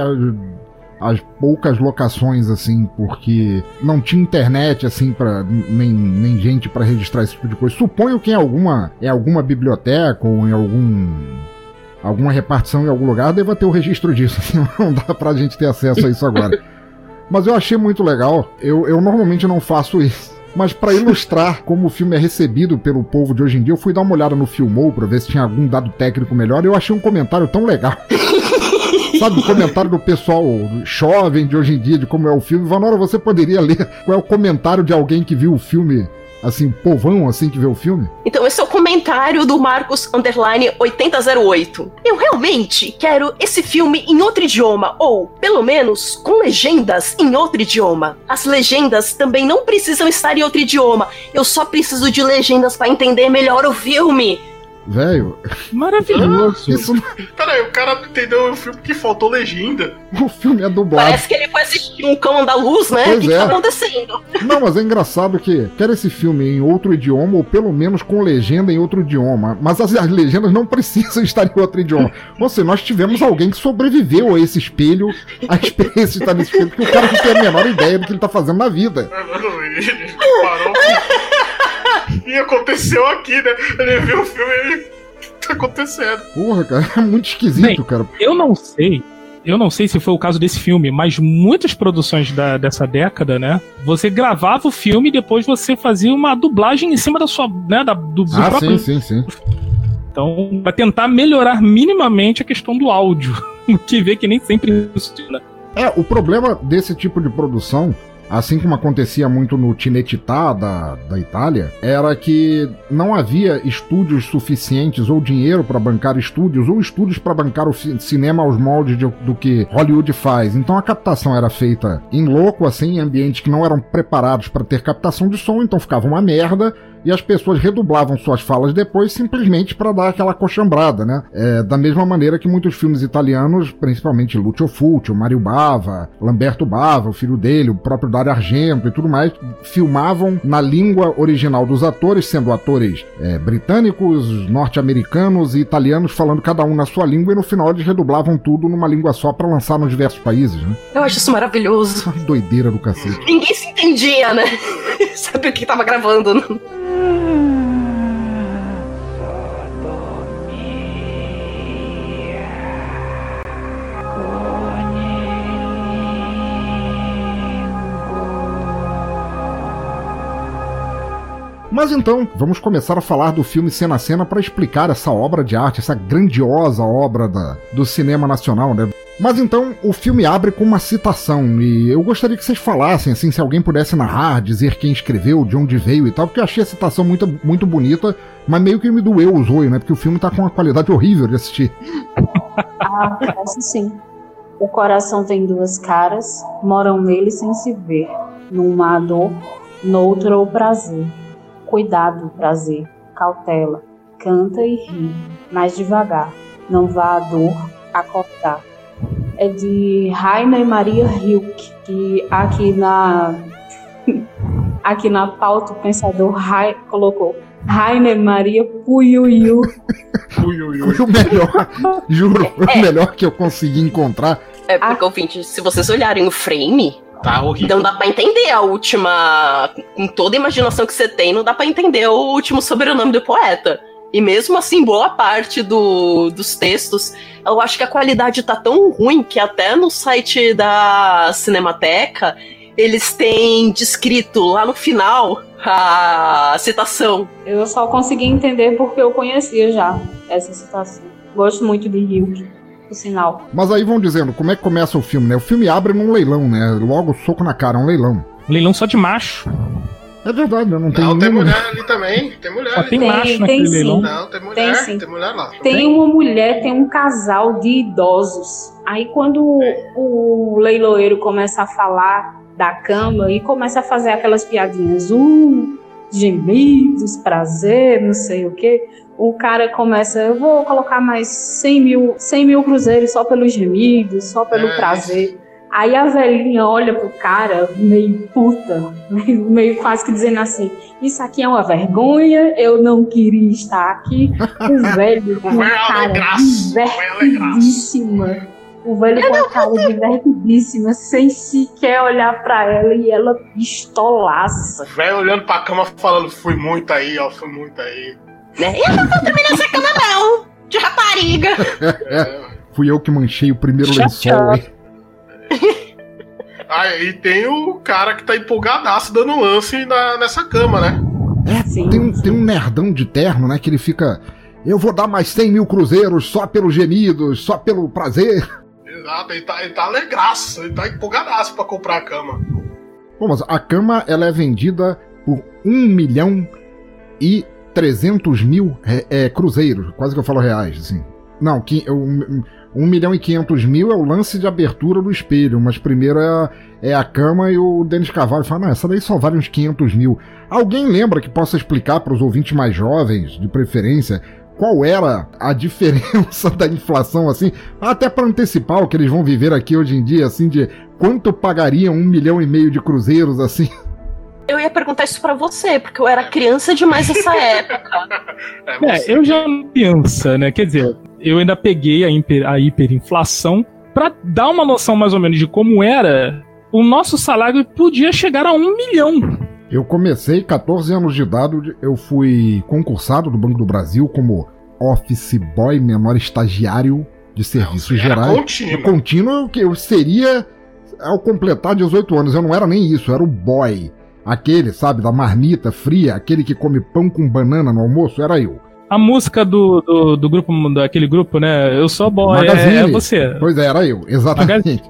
Speaker 2: as, as poucas locações, assim, porque não tinha internet, assim, para nem, nem gente pra registrar esse tipo de coisa. Suponho que em alguma, em alguma biblioteca ou em algum. Alguma repartição em algum lugar deva ter o registro disso, assim, não dá pra gente ter acesso a isso agora. Mas eu achei muito legal. Eu, eu normalmente não faço isso. Mas pra ilustrar como o filme é recebido pelo povo de hoje em dia, eu fui dar uma olhada no Filmou pra ver se tinha algum dado técnico melhor. E eu achei um comentário tão legal. Sabe, o comentário do pessoal jovem de hoje em dia, de como é o filme. Vanora, você poderia ler qual é o comentário de alguém que viu o filme, assim, povão, assim, que vê o filme?
Speaker 14: Então, esse é o comentário do Marcos Underline 8008. Eu realmente quero esse filme em outro idioma, ou, pelo menos, com legendas em outro idioma. As legendas também não precisam estar em outro idioma. Eu só preciso de legendas para entender melhor o filme.
Speaker 2: Velho.
Speaker 13: Maravilhoso.
Speaker 2: Isso não-
Speaker 11: Peraí, o cara não entendeu o filme que faltou legenda.
Speaker 2: O filme é dublado.
Speaker 14: Parece que ele foi assistir um cão andaluz, né?
Speaker 2: Pois
Speaker 14: o que, que
Speaker 2: é.
Speaker 14: tá acontecendo?
Speaker 2: Não, mas é engraçado que quer esse filme em outro idioma, ou pelo menos com legenda em outro idioma. Mas as, as legendas não precisam estar em outro idioma. Ou seja, nós tivemos alguém que sobreviveu a esse espelho, a experiência de estar nesse espelho, porque o cara não tem a menor ideia do que ele tá fazendo na vida.
Speaker 11: Mano, ele parou. E aconteceu aqui, né? Ele viu o filme e ele. Tá acontecendo.
Speaker 2: Porra, cara, é muito esquisito, cara.
Speaker 13: Eu não sei. Eu não sei se foi o caso desse filme, mas muitas produções da- dessa década, né? Você gravava o filme e depois você fazia uma dublagem em cima da sua, né, da, do, do
Speaker 2: Ah,
Speaker 13: próprio.
Speaker 2: sim, sim, sim.
Speaker 13: Então, pra tentar melhorar minimamente a questão do áudio, o que vê que nem sempre funciona.
Speaker 2: É, o problema desse tipo de produção, assim como acontecia muito no Cinecittà da, da Itália, era que não havia estúdios suficientes ou dinheiro para bancar estúdios ou estúdios para bancar o ci- cinema aos moldes de- do que Hollywood faz. Então a captação era feita em louco, assim, em ambientes que não eram preparados para ter captação de som, então ficava uma merda. E as pessoas redublavam suas falas depois simplesmente para dar aquela cochambrada, né? É, da mesma maneira que muitos filmes italianos, principalmente Lucio Fulci, o Mario Bava, Lamberto Bava, o filho dele, o próprio Dario Argento e tudo mais, filmavam na língua original dos atores, sendo atores é, britânicos, norte-americanos e italianos, falando cada um na sua língua, e no final eles redublavam tudo numa língua só para lançar nos diversos países, né?
Speaker 14: Eu acho isso maravilhoso.
Speaker 2: Doideira do cacete.
Speaker 14: Ninguém se entendia, né? Sabe o que tava gravando. né?
Speaker 2: Mas então, vamos começar a falar do filme Cena a Cena para explicar essa obra de arte, essa grandiosa obra da, do cinema nacional, né? Mas então, o filme abre com uma citação, e eu gostaria que vocês falassem, assim, se alguém pudesse narrar, dizer quem escreveu, de onde veio e tal, porque eu achei a citação muito, muito bonita, mas meio que me doeu os olhos, né? Porque o filme tá com uma qualidade horrível de assistir.
Speaker 12: Ah, parece sim. O coração tem duas caras, moram nele sem se ver. Numa a dor, noutra o prazer. Cuidado, prazer, cautela, canta e ri, mais devagar. Não vá a dor acordar. É de Rainer Maria Hilke, que aqui na aqui na pauta o pensador Rai colocou Rainer Maria Puyuyu.
Speaker 11: Puyuyu.
Speaker 2: Foi o melhor, juro, foi o melhor que eu consegui encontrar.
Speaker 14: É porque, ouvinte, se vocês olharem o frame,
Speaker 11: Tá horrível.
Speaker 14: não dá pra entender a última. Com toda a imaginação que você tem, não dá pra entender o último sobrenome do poeta. E mesmo assim, boa parte do, dos textos, eu acho que a qualidade tá tão ruim que até no site da Cinemateca eles têm descrito lá no final a citação.
Speaker 12: Eu só consegui entender porque eu conhecia já essa citação. Gosto muito de Ryuk, por sinal.
Speaker 2: Mas aí vão dizendo, como é que começa o filme, né? O filme abre num leilão, né? Logo, soco na cara, um leilão.
Speaker 13: Leilão só de macho.
Speaker 2: É verdade, não tem
Speaker 11: Não, tem mulher ali também. Tem mulher
Speaker 13: Só
Speaker 11: ali
Speaker 13: tem macho
Speaker 12: tem
Speaker 13: naquele
Speaker 12: sim.
Speaker 13: leilão.
Speaker 11: Não, tem mulher.
Speaker 12: Tem
Speaker 11: Tem,
Speaker 12: sim.
Speaker 11: mulher lá.
Speaker 12: Tem uma mulher, tem um casal de idosos. Aí quando o leiloeiro começa a falar da cama e começa a fazer aquelas piadinhas, uh, gemidos, prazer, não sei o que, o cara começa, eu vou colocar mais 100 mil, 100 mil cruzeiros só pelos gemidos, só pelo
Speaker 11: É,
Speaker 12: prazer. Aí a velhinha olha pro cara meio puta, meio, meio quase que dizendo assim: Isso aqui é uma vergonha, eu não queria estar aqui. O velho com
Speaker 11: O velho é
Speaker 12: a cara
Speaker 11: o é
Speaker 12: divertidíssima. O velho com a cara divertidíssima, sem sequer olhar pra ela e ela pistolaça.
Speaker 11: Velho olhando pra cama falando, fui muito aí, ó, fui muito aí.
Speaker 14: Né? Eu não vou dormir nessa cama, não! De rapariga!
Speaker 2: Fui eu que manchei o primeiro lençol, hein?
Speaker 11: Aí tem o cara que tá empolgadaço dando lance na, nessa cama, né?
Speaker 12: Sim.
Speaker 2: Tem um, tem um nerdão de terno, né? Que ele fica. Eu vou dar mais 100 mil cruzeiros só pelos gemidos, só pelo prazer.
Speaker 11: Exato, ele tá, ele tá alegraço, ele tá empolgadaço pra comprar a cama.
Speaker 2: Bom, mas a cama ela é vendida por 1 milhão e 300 mil é, é, cruzeiros, quase que eu falo reais, assim. Não, um, 1 milhão e 500 mil é o lance de abertura do espelho, mas primeiro é a, é a cama e o Denis Carvalho fala, não, essa daí só vale uns 500 mil. Alguém lembra que possa explicar para os ouvintes mais jovens, de preferência, qual era a diferença da inflação, assim, até para antecipar o que eles vão viver aqui hoje em dia, assim, de quanto pagariam um milhão e meio de cruzeiros, assim.
Speaker 14: Eu ia perguntar isso pra você, porque eu era criança demais nessa época.
Speaker 13: É, eu já não pensa, né? Quer dizer, eu ainda peguei a, hiper- a hiperinflação pra dar uma noção mais ou menos de como era. O nosso salário podia chegar a um milhão.
Speaker 2: Eu comecei 14 anos de idade, eu fui concursado do Banco do Brasil como office boy, menor estagiário de serviços
Speaker 11: Era
Speaker 2: gerais.
Speaker 11: contínuo.
Speaker 2: Contínuo que eu seria ao completar 18 anos. Eu não era nem isso, eu era o boy. Aquele, sabe, da marmita fria, aquele que come pão com banana no almoço, era eu.
Speaker 13: A música do, do, do grupo, daquele grupo, né? Eu sou boy, é,
Speaker 2: Magazine.
Speaker 13: é você.
Speaker 2: Pois é, era eu, exatamente.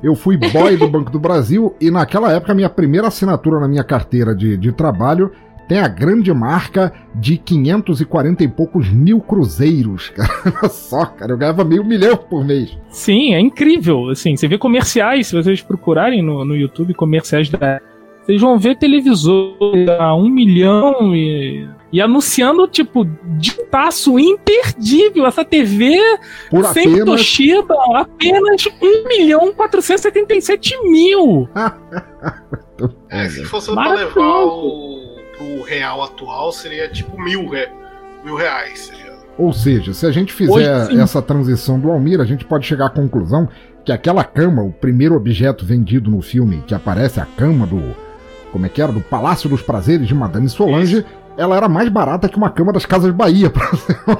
Speaker 2: Eu fui boy do Banco do Brasil e naquela época a minha primeira assinatura na minha carteira de, de trabalho tem a grande marca de 540 e poucos mil cruzeiros. Cara, Olha só, cara, eu ganhava meio milhão por mês.
Speaker 13: Sim, é incrível. Assim, você vê comerciais, se vocês procurarem no, no YouTube comerciais da. Vocês vão ver televisor a um milhão e, e anunciando, tipo, de taço imperdível. Essa TV
Speaker 2: Por
Speaker 13: sem
Speaker 2: apenas-
Speaker 13: Toshiba, apenas 1 milhão 477 mil.
Speaker 11: É, se fosse pra
Speaker 13: Maravilhoso.
Speaker 11: levar o, pro real atual, seria tipo mil, re, mil reais. Seria.
Speaker 2: Ou seja, se a gente fizer
Speaker 11: Hoje,
Speaker 2: essa transição do Almir, a gente pode chegar à conclusão que aquela cama, o primeiro objeto vendido no filme, que aparece a cama do. Como é que era? Do Palácio dos Prazeres de Madame Solange, ela era mais barata que uma cama das Casas Bahia pra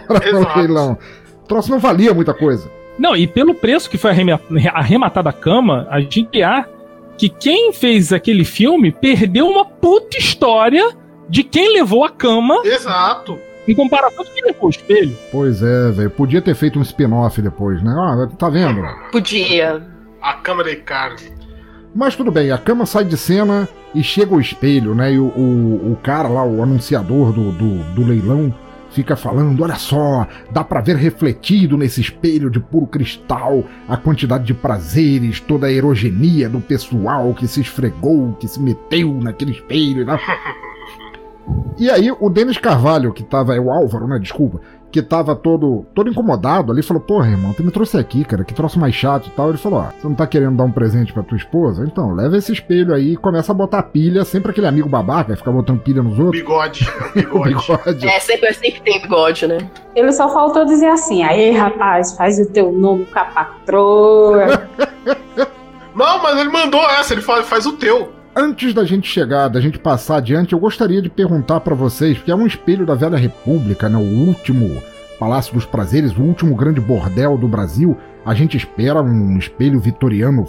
Speaker 2: para o
Speaker 13: Exato.
Speaker 2: leilão. O troço não valia muita coisa.
Speaker 13: Não, e pelo preço que foi arrema- arrematada a cama, a gente há que quem fez aquele filme perdeu uma puta história de quem levou a cama.
Speaker 11: Exato.
Speaker 13: Em comparação com quem levou o espelho.
Speaker 2: Pois é, velho. Podia ter feito um spin-off depois, né? Ah, tá vendo?
Speaker 14: Podia.
Speaker 11: A cama de carne.
Speaker 2: Mas tudo bem, a cama sai de cena e chega o espelho, né? E o, o, o cara lá, o anunciador do, do, do leilão, fica falando: olha só, dá pra ver refletido nesse espelho de puro cristal a quantidade de prazeres, toda a erogenia do pessoal que se esfregou, que se meteu naquele espelho. Né? E aí o Denis Carvalho, que tava, é o Álvaro, né, desculpa, que tava todo, todo incomodado ali, falou, porra, irmão, tu me trouxe aqui, cara, que troço mais chato e tal. Ele falou, ó, você não tá querendo dar um presente pra tua esposa? Então, leva esse espelho aí e começa a botar pilha, sempre aquele amigo babaca, ficar botando pilha nos outros.
Speaker 11: Bigode, bigode.
Speaker 2: bigode.
Speaker 14: É, sempre, sempre tem bigode, né?
Speaker 12: Ele só faltou dizer assim, aí rapaz, faz o teu nome com a patroa.
Speaker 11: Não, mas ele mandou essa, ele faz, faz o teu.
Speaker 2: Antes da gente chegar, da gente passar adiante, eu gostaria de perguntar pra vocês, porque é um espelho da Velha República, né? O último Palácio dos Prazeres, o último grande bordel do Brasil. A gente espera um espelho vitoriano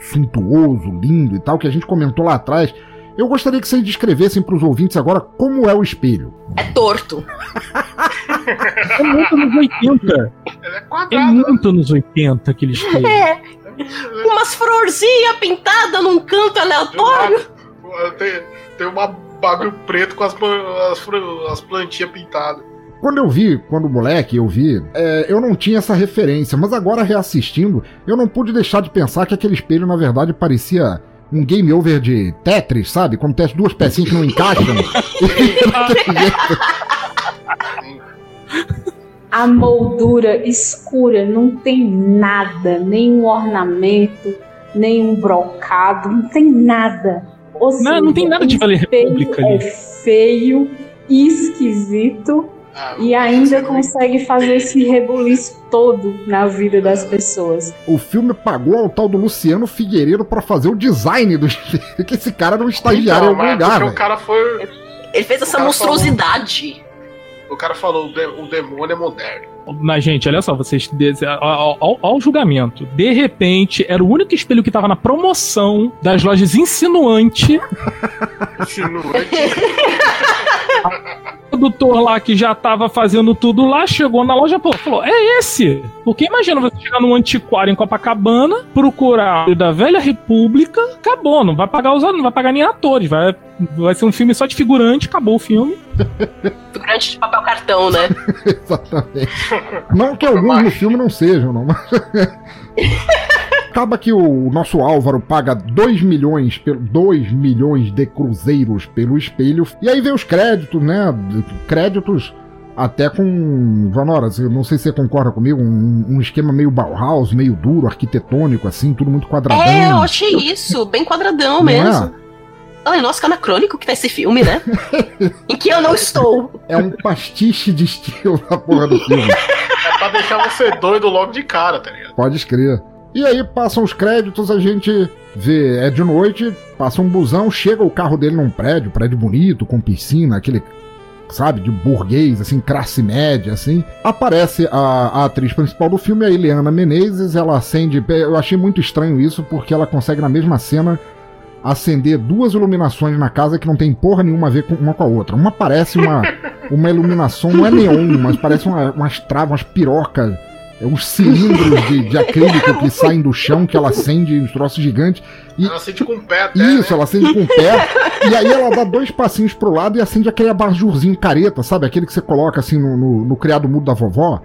Speaker 2: suntuoso, lindo e tal, que a gente comentou lá atrás. Eu gostaria que vocês descrevessem pros ouvintes agora como é o espelho.
Speaker 14: É torto.
Speaker 13: É muito nos 80. É muito nos 80 aquele espelho.
Speaker 14: É. Umas florzinhas pintadas num canto aleatório.
Speaker 11: Tem, tem uma bagulho preto com as, as, as plantinhas pintadas.
Speaker 2: Quando eu vi, quando moleque eu vi, é, eu não tinha essa referência, mas agora reassistindo, eu não pude deixar de pensar que aquele espelho na verdade parecia um game over de Tetris, sabe? Quando tem as duas pecinhas que não encaixam.
Speaker 12: A moldura escura não tem nada, nenhum ornamento, nenhum brocado, não tem nada. Ou
Speaker 13: Não,
Speaker 12: seja,
Speaker 13: não tem nada de
Speaker 12: espelho
Speaker 13: República
Speaker 12: É
Speaker 13: ali.
Speaker 12: feio, esquisito e ainda consegue fazer esse rebuliço todo na vida das pessoas.
Speaker 2: O filme pagou ao tal do Luciano Figueiredo pra fazer o design do que esse cara era um estagiário em algum
Speaker 11: é
Speaker 2: lugar,
Speaker 11: porque o cara foi.
Speaker 14: Ele fez essa monstruosidade.
Speaker 11: O cara falou, o, de- o demônio é moderno.
Speaker 13: Mas, gente, olha só, vocês. Ao, ao- ao julgamento. De repente, era o único espelho que tava na promoção das lojas insinuante. O produtor lá que já tava fazendo tudo lá chegou na loja pô, falou: É esse! Porque imagina você chegar num antiquário em Copacabana, procurar o da Velha República, acabou, não vai pagar os não vai pagar nem atores, vai, vai ser um filme só de figurante, acabou o filme.
Speaker 14: Figurante de papel cartão, né?
Speaker 2: Exatamente. Não que alguns no filme não sejam, não. Acaba que o nosso Álvaro paga 2 milhões, 2 milhões de cruzeiros pelo espelho. E aí vem os créditos, né? Créditos até com. Vanora, eu não sei se você concorda comigo, um, um esquema meio Bauhaus, meio duro, arquitetônico, assim, tudo muito quadradão.
Speaker 14: É, eu achei isso, bem quadradão
Speaker 2: Não é?
Speaker 14: mesmo. Ai, nossa, que anacrônico que tá esse filme, né? em que eu não estou.
Speaker 2: É um pastiche de estilo da porra do filme.
Speaker 11: Pra deixar você doido logo de cara, tá ligado?
Speaker 2: Pode escrever. E aí passam os créditos, a gente vê, é de noite, passa um busão, chega o carro dele num prédio, prédio bonito, com piscina, aquele, sabe, de burguês, assim, classe média, assim. Aparece a, a atriz principal do filme, a Ileana Menezes, ela acende, eu achei muito estranho isso, porque ela consegue na mesma cena acender duas iluminações na casa que não tem porra nenhuma a ver com uma com a outra. Uma parece uma, uma iluminação, não é neon, mas parece uma, umas travas, umas pirocas é uns cilindros de, de acrílico que saem do chão, que ela acende uns troços gigantes. E,
Speaker 11: Ela sente com o pé até.
Speaker 2: isso,
Speaker 11: né?
Speaker 2: ela acende com o pé. e aí ela dá dois passinhos pro lado e acende aquele abajurzinho careta, sabe? Aquele que você coloca assim no, no, no criado mudo da vovó.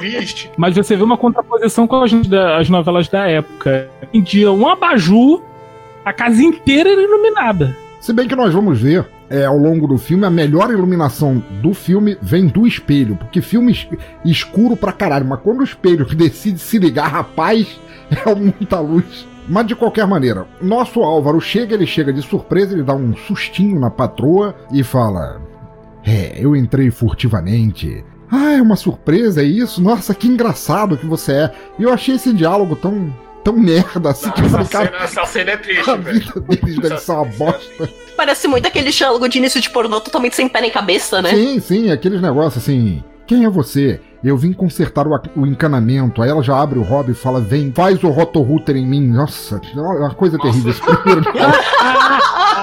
Speaker 11: Triste.
Speaker 13: Mas você vê uma contraposição com as, da- as novelas da época. Em dia, um abajur, a casa inteira era iluminada.
Speaker 2: Se bem que nós vamos ver é, ao longo do filme, a melhor iluminação do filme vem do espelho. Porque filme es- escuro pra caralho. Mas quando o espelho decide se ligar, rapaz, é muita luz. Mas de qualquer maneira, nosso Álvaro chega, ele chega de surpresa, ele dá um sustinho na patroa e fala: É, eu entrei furtivamente. Ah, é uma surpresa, é isso? Nossa, que engraçado que você é. E eu achei esse diálogo tão, tão merda assim que
Speaker 11: Essa
Speaker 2: cara,
Speaker 11: cena, essa cena é triste,
Speaker 2: a
Speaker 11: velho.
Speaker 2: vida deles deve ser uma bosta.
Speaker 14: Parece muito aquele diálogo de início de pornô totalmente sem pé nem cabeça, né?
Speaker 2: Sim, sim, aqueles negócios assim. Quem é você? Eu vim consertar o, o encanamento. Aí ela já abre o hobby e fala: Vem, faz o rotorrouter em mim. Nossa, é uma coisa terrível.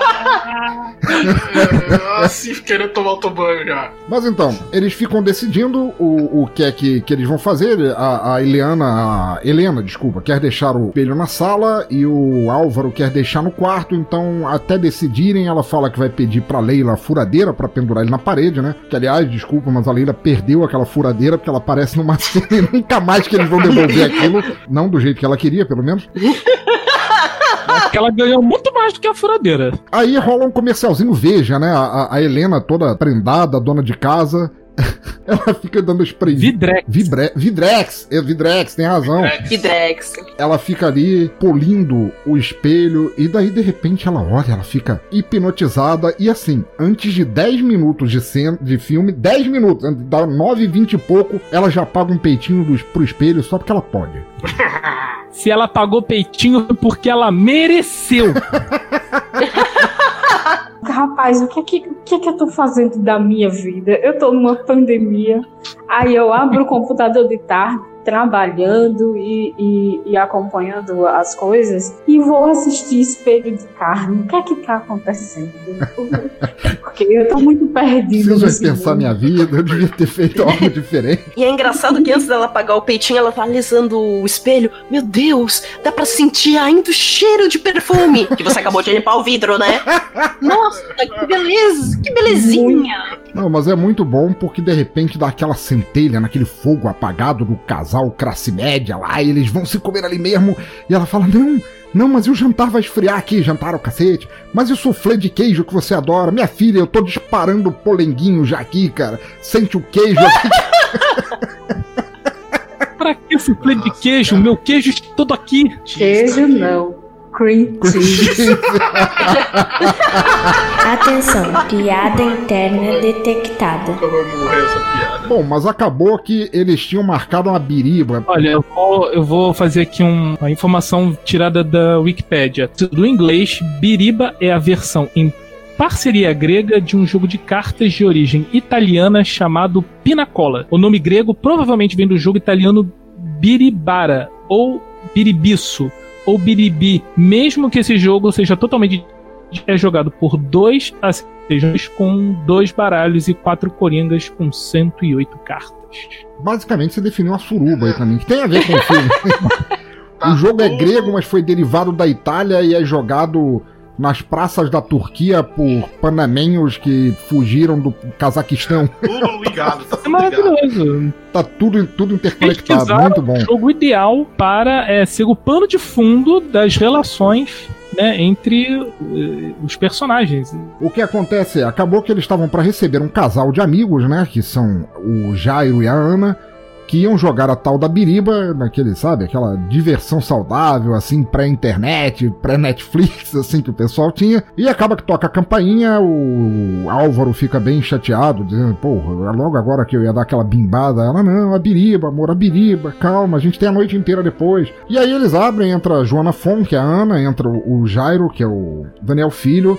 Speaker 11: Assim, querendo tomar outro banho já.
Speaker 2: Mas então, eles ficam decidindo o, o que é que, que eles vão fazer. A, a Eliana, a Helena, desculpa, quer deixar o espelho na sala e o Álvaro quer deixar no quarto. Então, até decidirem, ela fala que vai pedir pra Leila a furadeira pra pendurar ele na parede, né? Que aliás, desculpa, mas a Leila perdeu aquela furadeira porque ela aparece numa cena e nunca mais que eles vão devolver aquilo. Não do jeito que ela queria, pelo menos.
Speaker 13: Porque ela ganhou muito mais do que a furadeira.
Speaker 2: Aí rola um comercialzinho Veja, né? A, a Helena toda prendada, dona de casa. Ela fica dando spray.
Speaker 13: Vidrex.
Speaker 2: Vibre... Vidrex. É Vidrex, tem razão.
Speaker 14: Vidrex.
Speaker 2: Ela fica ali polindo o espelho e daí de repente ela olha, ela fica hipnotizada e assim, antes de 10 minutos de, cena, de filme, 10 minutos, dá 9, 20 e pouco, ela já paga um peitinho do, pro espelho só porque ela pode.
Speaker 13: Se ela pagou peitinho porque ela mereceu.
Speaker 12: Rapaz, o que, que, o que que eu tô fazendo da minha vida? Eu tô numa pandemia, aí eu abro o computador de tarde, trabalhando e, e, e, acompanhando as coisas e vou assistir Espelho de Carne. O que é que tá acontecendo? Porque eu tô muito perdida.
Speaker 2: Preciso pensar mundo. minha vida, eu devia ter feito algo diferente.
Speaker 14: E é engraçado que antes dela apagar o peitinho, ela tá alisando o espelho. Meu Deus, dá pra sentir ainda o cheiro de perfume que você acabou de limpar o vidro, né? Nossa, que beleza, que belezinha.
Speaker 2: Não, mas é muito bom porque de repente dá aquela centelha naquele fogo apagado do casal casal classe média lá, e eles vão se comer ali mesmo. E ela fala: Não, não, mas e o jantar vai esfriar aqui, jantar o cacete. Mas e o soufflé de queijo que você adora? Minha filha, eu tô disparando polenguinho já aqui, cara. Sente o queijo aqui.
Speaker 13: pra que soufflé de queijo? Meu queijo está todo aqui.
Speaker 12: Queijo não cream cheese.
Speaker 15: Atenção, piada interna detectada.
Speaker 2: Bom, mas acabou que eles tinham marcado uma biriba.
Speaker 13: Olha, eu vou, eu vou fazer aqui um, uma informação tirada da Wikipedia. Do inglês, biriba é a versão em parceria grega de um jogo de cartas de origem italiana chamado Pinacola. O nome grego provavelmente vem do jogo italiano Biribara ou Biribiço ou Biribi, mesmo que esse jogo seja totalmente é jogado por dois acejões com dois baralhos e quatro coringas com 108 cartas.
Speaker 2: Basicamente você definiu uma suruba aí pra mim, que tem a ver com o filme. o jogo é grego, mas foi derivado da Itália e é jogado nas praças da Turquia por panamenhos que fugiram do Cazaquistão.
Speaker 11: Tudo ligado, tá tudo
Speaker 13: é maravilhoso.
Speaker 11: Ligado.
Speaker 2: Tá tudo, tudo interconectado, muito bom.
Speaker 13: O jogo ideal para é, ser o pano de fundo das relações né, entre uh, os personagens.
Speaker 2: O que acontece é, acabou que eles estavam para receber um casal de amigos, né, que são o Jairo e a Ana, que iam jogar a tal da biriba, naquele, sabe, aquela diversão saudável, assim, pré-internet, pré-Netflix, assim, que o pessoal tinha. E acaba que toca a campainha, o Álvaro fica bem chateado, dizendo, porra, logo agora que eu ia dar aquela bimbada, ela, não, a biriba, amor, a biriba, calma, a gente tem a noite inteira depois. E aí eles abrem, entra a Joana Fon, que é a Ana, entra o Jairo, que é o Daniel Filho,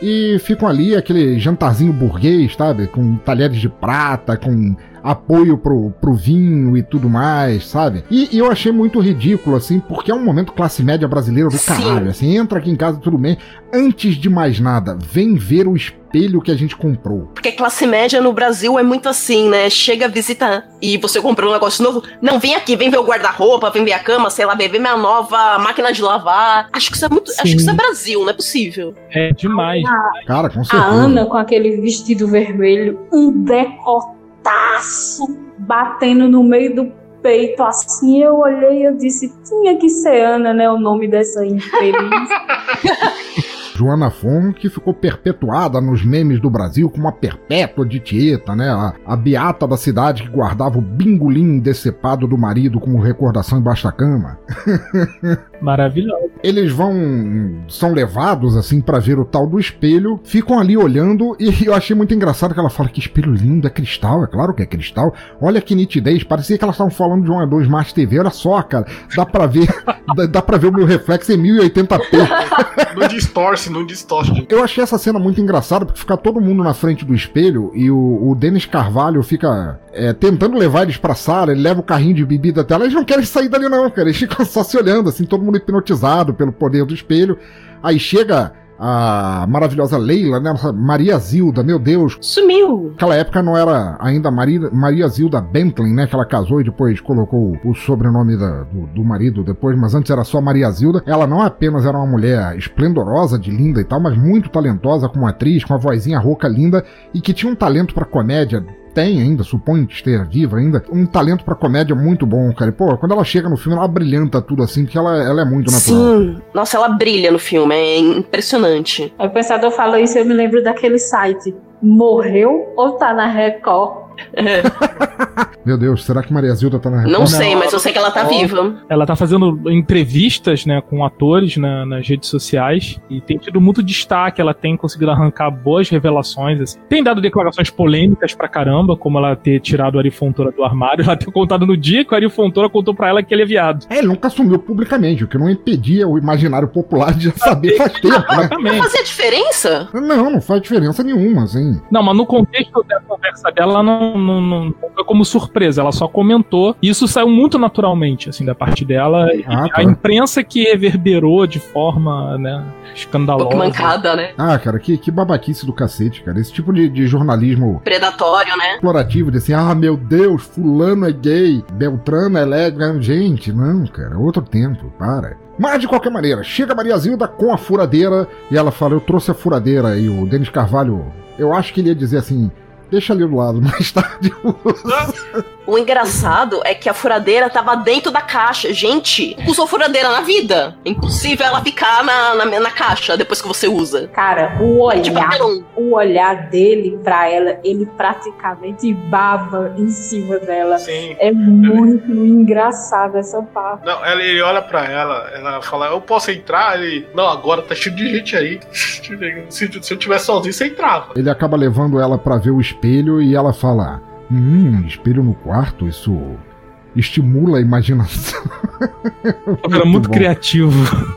Speaker 2: e ficam ali aquele jantarzinho burguês, sabe? Com talheres de prata, com apoio pro, pro vinho e tudo mais, sabe? E, e, eu achei muito ridículo, assim, porque é um momento classe média brasileira do Sim. caralho. Assim, entra aqui em casa tudo bem. Antes de mais nada, vem ver o espelho que a gente comprou.
Speaker 14: Porque classe média no Brasil é muito assim, né? Chega, visita e você comprou um negócio novo. Não, vem aqui, vem ver o guarda-roupa, vem ver a cama, sei lá, ver minha nova máquina de lavar. Acho que isso é muito. Sim. Acho que isso é Brasil, não é possível.
Speaker 13: É demais.
Speaker 2: Cara, com certeza.
Speaker 12: A Ana com aquele vestido vermelho, um decote taço batendo no meio do peito assim. Eu olhei e eu disse: tinha que ser Ana, né? O nome dessa infeliz.
Speaker 2: Joana Fon, que ficou perpetuada nos memes do Brasil como uma perpétua de Tieta, né? A, a beata da cidade que guardava o bingolim decepado do marido como recordação embaixo da cama.
Speaker 13: Maravilhoso.
Speaker 2: Eles vão. são levados, assim, para ver o tal do espelho, ficam ali olhando, e eu achei muito engraçado que ela fala que espelho lindo, é cristal, é claro que é cristal. Olha que nitidez, parecia que elas estavam falando de uma 2 Smart TV, olha só, cara. Dá pra ver, dá, dá pra ver o meu reflexo em 1080p.
Speaker 11: Não distorce, não distorce.
Speaker 2: Eu achei essa cena muito engraçada, porque fica todo mundo na frente do espelho e o, o Denis Carvalho fica é, tentando levar eles pra sala, ele leva o carrinho de bebida até lá, eles não querem sair dali não, cara. Eles ficam só se olhando, assim, todo mundo hipnotizado pelo poder do espelho. Aí chega a maravilhosa Leila, né? Maria Zilda, meu Deus.
Speaker 14: Sumiu.
Speaker 2: Naquela época não era ainda Maria, Maria Zilda Bentley, né? Que ela casou e depois colocou o sobrenome da, do, do, marido depois, mas antes era só Maria Zilda. Ela não apenas era uma mulher esplendorosa, de linda e tal, mas muito talentosa como atriz, com a vozinha rouca linda e que tinha um talento para comédia tem ainda, suponho que esteja viva ainda, um talento pra comédia muito bom, cara. E, pô, quando ela chega no filme, ela brilhanta tudo assim, porque ela, ela é muito natural.
Speaker 14: Sim, nossa, ela brilha no filme, é impressionante.
Speaker 12: Aí o pensador falou isso, eu me lembro daquele site. Morreu ou tá na Record?
Speaker 2: Meu Deus, será que Maria Zilda tá na Record?
Speaker 14: Não sei, mas eu sei que ela tá viva.
Speaker 13: Ela tá fazendo entrevistas, né, com atores na- nas redes sociais e tem tido muito destaque. Ela tem conseguido arrancar boas revelações. assim. Tem dado declarações polêmicas pra caramba, como ela ter tirado o Ari Fontoura do armário. Ela ter contado no dia que o Ari Fontoura contou pra ela que ele é viado.
Speaker 2: É, ele nunca assumiu publicamente, o que não impedia o imaginário popular de já saber faz tempo, né?
Speaker 14: Não fazia diferença?
Speaker 2: Não, não faz diferença nenhuma, assim.
Speaker 13: Não, mas no contexto da conversa dela, ela não, não, não- como surpresa, ela só comentou. E isso saiu muito naturalmente, assim, da parte dela.
Speaker 2: Ah, tá.
Speaker 13: A imprensa que reverberou de forma, né, escandalosa.
Speaker 14: Mancada, né?
Speaker 2: Ah, cara, que, que babaquice do cacete, cara. Esse tipo de, de jornalismo
Speaker 14: Predatório, né?
Speaker 2: explorativo, de assim, ah, meu Deus, fulano é gay, Beltrano é lésbica. Gente, não, cara, outro tempo, para. Mas, de qualquer maneira, chega a Maria Zilda com a furadeira e ela fala, eu trouxe a furadeira. E o Denis Carvalho, eu acho que ele ia dizer assim, deixa ali do lado, mais tarde
Speaker 14: O engraçado é que a furadeira tava dentro da caixa. Gente, usou furadeira na vida. É impossível ela ficar na, na, na caixa depois que você usa.
Speaker 12: Cara, o
Speaker 14: É tipo
Speaker 12: olhar,
Speaker 14: papelão.
Speaker 12: o olhar dele pra ela, ele praticamente baba em cima dela.
Speaker 11: Sim.
Speaker 12: É muito engraçado essa parte.
Speaker 11: Não, ela- ele olha pra ela, ela fala, eu posso entrar? Ele, não, agora tá cheio de gente aí. Se, se eu tivesse sozinho, você entrava.
Speaker 2: Ele acaba levando ela pra ver o espelho e ela fala: Hum, espelho no quarto, isso estimula a imaginação.
Speaker 13: Era muito criativo.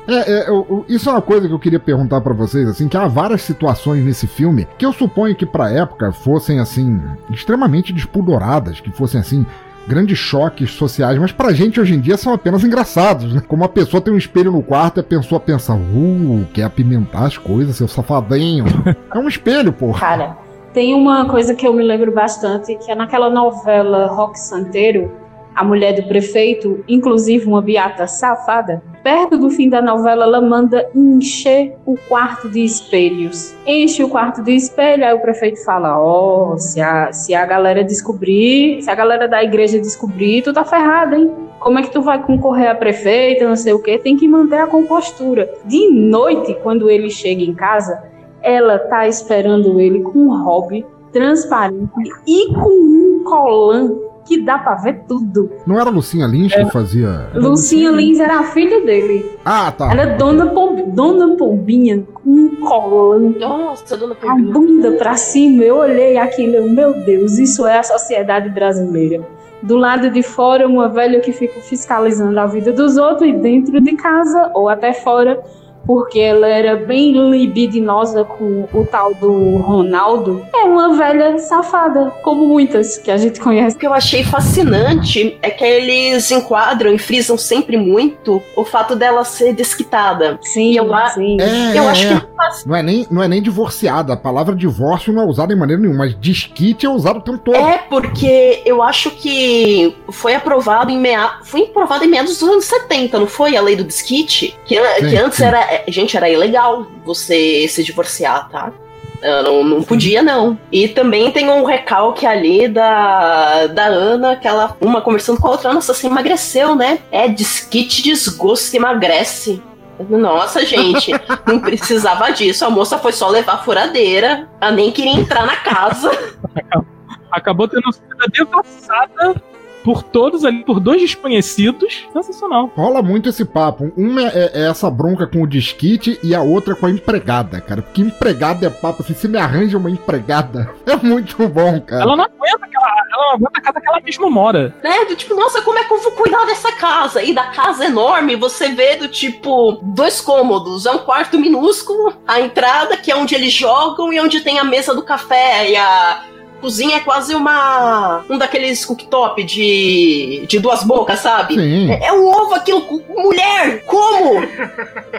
Speaker 2: É, é, eu- eu- isso é uma coisa que eu queria perguntar pra vocês, assim, que há várias situações nesse filme que eu suponho que pra época fossem, assim, extremamente despudoradas, que fossem, assim, grandes choques sociais, mas pra gente hoje em dia são apenas engraçados, né? Como a pessoa tem um espelho no quarto e a pessoa pensa, uh, quer apimentar as coisas, seu safadinho. é um espelho, porra.
Speaker 12: Cara, tem uma coisa que eu me lembro bastante, que é naquela novela Rock Santeiro, a mulher do prefeito, inclusive uma beata safada, perto do fim da novela, ela manda encher o quarto de espelhos. Enche o quarto de espelho, aí o prefeito fala: Ó, se, a, se a galera descobrir, se a galera da igreja descobrir, tu tá ferrado, hein? Como é que tu vai concorrer a prefeita, não sei o quê? Tem que manter a compostura. De noite, quando ele chega em casa, ela tá esperando ele com um hobby transparente e com um colã que dá pra ver tudo.
Speaker 2: Não era a Lucinha Lins que fazia.
Speaker 12: Lucinha Lins era a filha dele.
Speaker 2: Ah, tá.
Speaker 12: Era Dona, Pom- Dona Pombinha com um colã.
Speaker 14: Nossa, Dona
Speaker 12: A bunda pra cima. Eu olhei aquilo, eu, meu Deus, isso é a sociedade brasileira. Do lado de fora, uma velha que fica fiscalizando a vida dos outros e dentro de casa ou até fora, porque ela era bem libidinosa com o tal do Ronaldo. É uma velha safada, como muitas que a gente conhece.
Speaker 14: O que eu achei fascinante é que eles enquadram e frisam sempre muito o fato dela ser desquitada.
Speaker 12: Sim,
Speaker 14: e eu,
Speaker 12: sim.
Speaker 2: É,
Speaker 14: eu
Speaker 2: é,
Speaker 14: acho
Speaker 2: é.
Speaker 14: que não faz
Speaker 2: Não é, nem, não é nem divorciada. A palavra divórcio não é usada em maneira nenhuma, mas desquite é usado o tempo todo.
Speaker 14: É, porque eu acho que foi aprovado em mea... foi aprovado em meados dos anos 70, não foi? A lei do desquite? Que,
Speaker 2: Sim,
Speaker 14: que antes
Speaker 2: sim.
Speaker 14: era. É, Gente, era ilegal você se divorciar, tá? Ah, Não, não podia, não. E também tem um recalque ali da, da Ana, que ela, uma conversando com a outra, nossa, você emagreceu, né? É, desquite, desgosto, emagrece. Nossa, gente, não precisava disso. A moça foi só levar a furadeira. Ela nem queria entrar na casa.
Speaker 13: Acabou tendo sido devassada por todos ali, por dois desconhecidos. Sensacional.
Speaker 2: Rola muito esse papo. Uma é, é essa bronca com o desquite e a outra com a empregada, cara. Porque empregada é papo assim, você me arranja uma empregada. É muito bom, cara.
Speaker 13: Ela não aguenta aquela, ela não aguenta a casa que ela mesma mora.
Speaker 14: né? Do tipo, nossa, como é que eu vou cuidar dessa casa? E da casa enorme, você vê do tipo, dois cômodos, é um quarto minúsculo, a entrada, que é onde eles jogam, e onde tem a mesa do café, e a cozinha é quase uma. um daqueles cooktop de. de duas bocas, sabe?
Speaker 2: Sim.
Speaker 14: É, é um ovo aquilo, mulher! Como?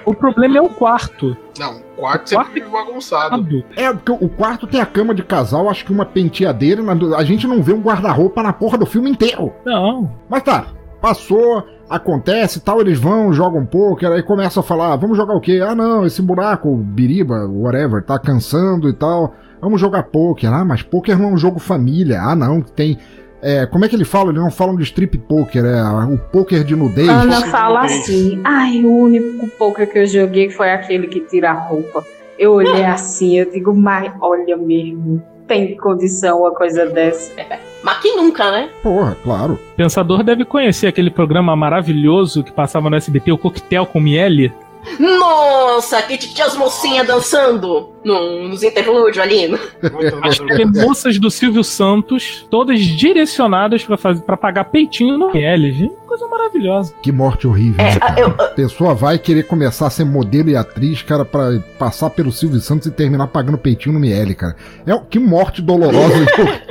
Speaker 13: O problema é o quarto.
Speaker 11: Não, o quarto sempre bagunçado.
Speaker 2: É, porque o quarto tem a cama de casal, acho que uma penteadeira. na- A gente não vê um guarda-roupa na porra do filme inteiro.
Speaker 13: Não.
Speaker 2: Mas tá, passou, acontece e tal, eles vão, jogam um pouco, aí começam a falar, "Ah, vamos jogar o quê? Ah não, esse buraco, biriba, whatever, tá cansando e tal. Vamos jogar poker. Ah, mas poker não é um jogo família. Ah, não, tem. É, como é que ele fala? Eles não falam de strip poker, é o poker de nudez.
Speaker 12: Ana fala assim: ai, o único poker que eu joguei foi aquele que tira a roupa. Eu olhei assim, eu digo, mas olha mesmo, tem condição uma coisa dessa.
Speaker 14: Mas quem nunca, né?
Speaker 2: Porra, claro.
Speaker 13: Pensador deve conhecer aquele programa maravilhoso que passava no SBT, o Coquetel com Miele.
Speaker 14: Nossa, que tinha as mocinhas dançando no, nos interlúdios ali.
Speaker 13: As moças do Silvio Santos, todas direcionadas pra, fazer, pra pagar peitinho no Miele, gente. Coisa maravilhosa.
Speaker 2: Que morte horrível.
Speaker 14: É,
Speaker 2: cara?
Speaker 14: eu-
Speaker 2: A pessoa vai querer começar a ser modelo e atriz, cara, pra passar pelo Silvio Santos e terminar pagando peitinho no Miele, cara. É o- que morte dolorosa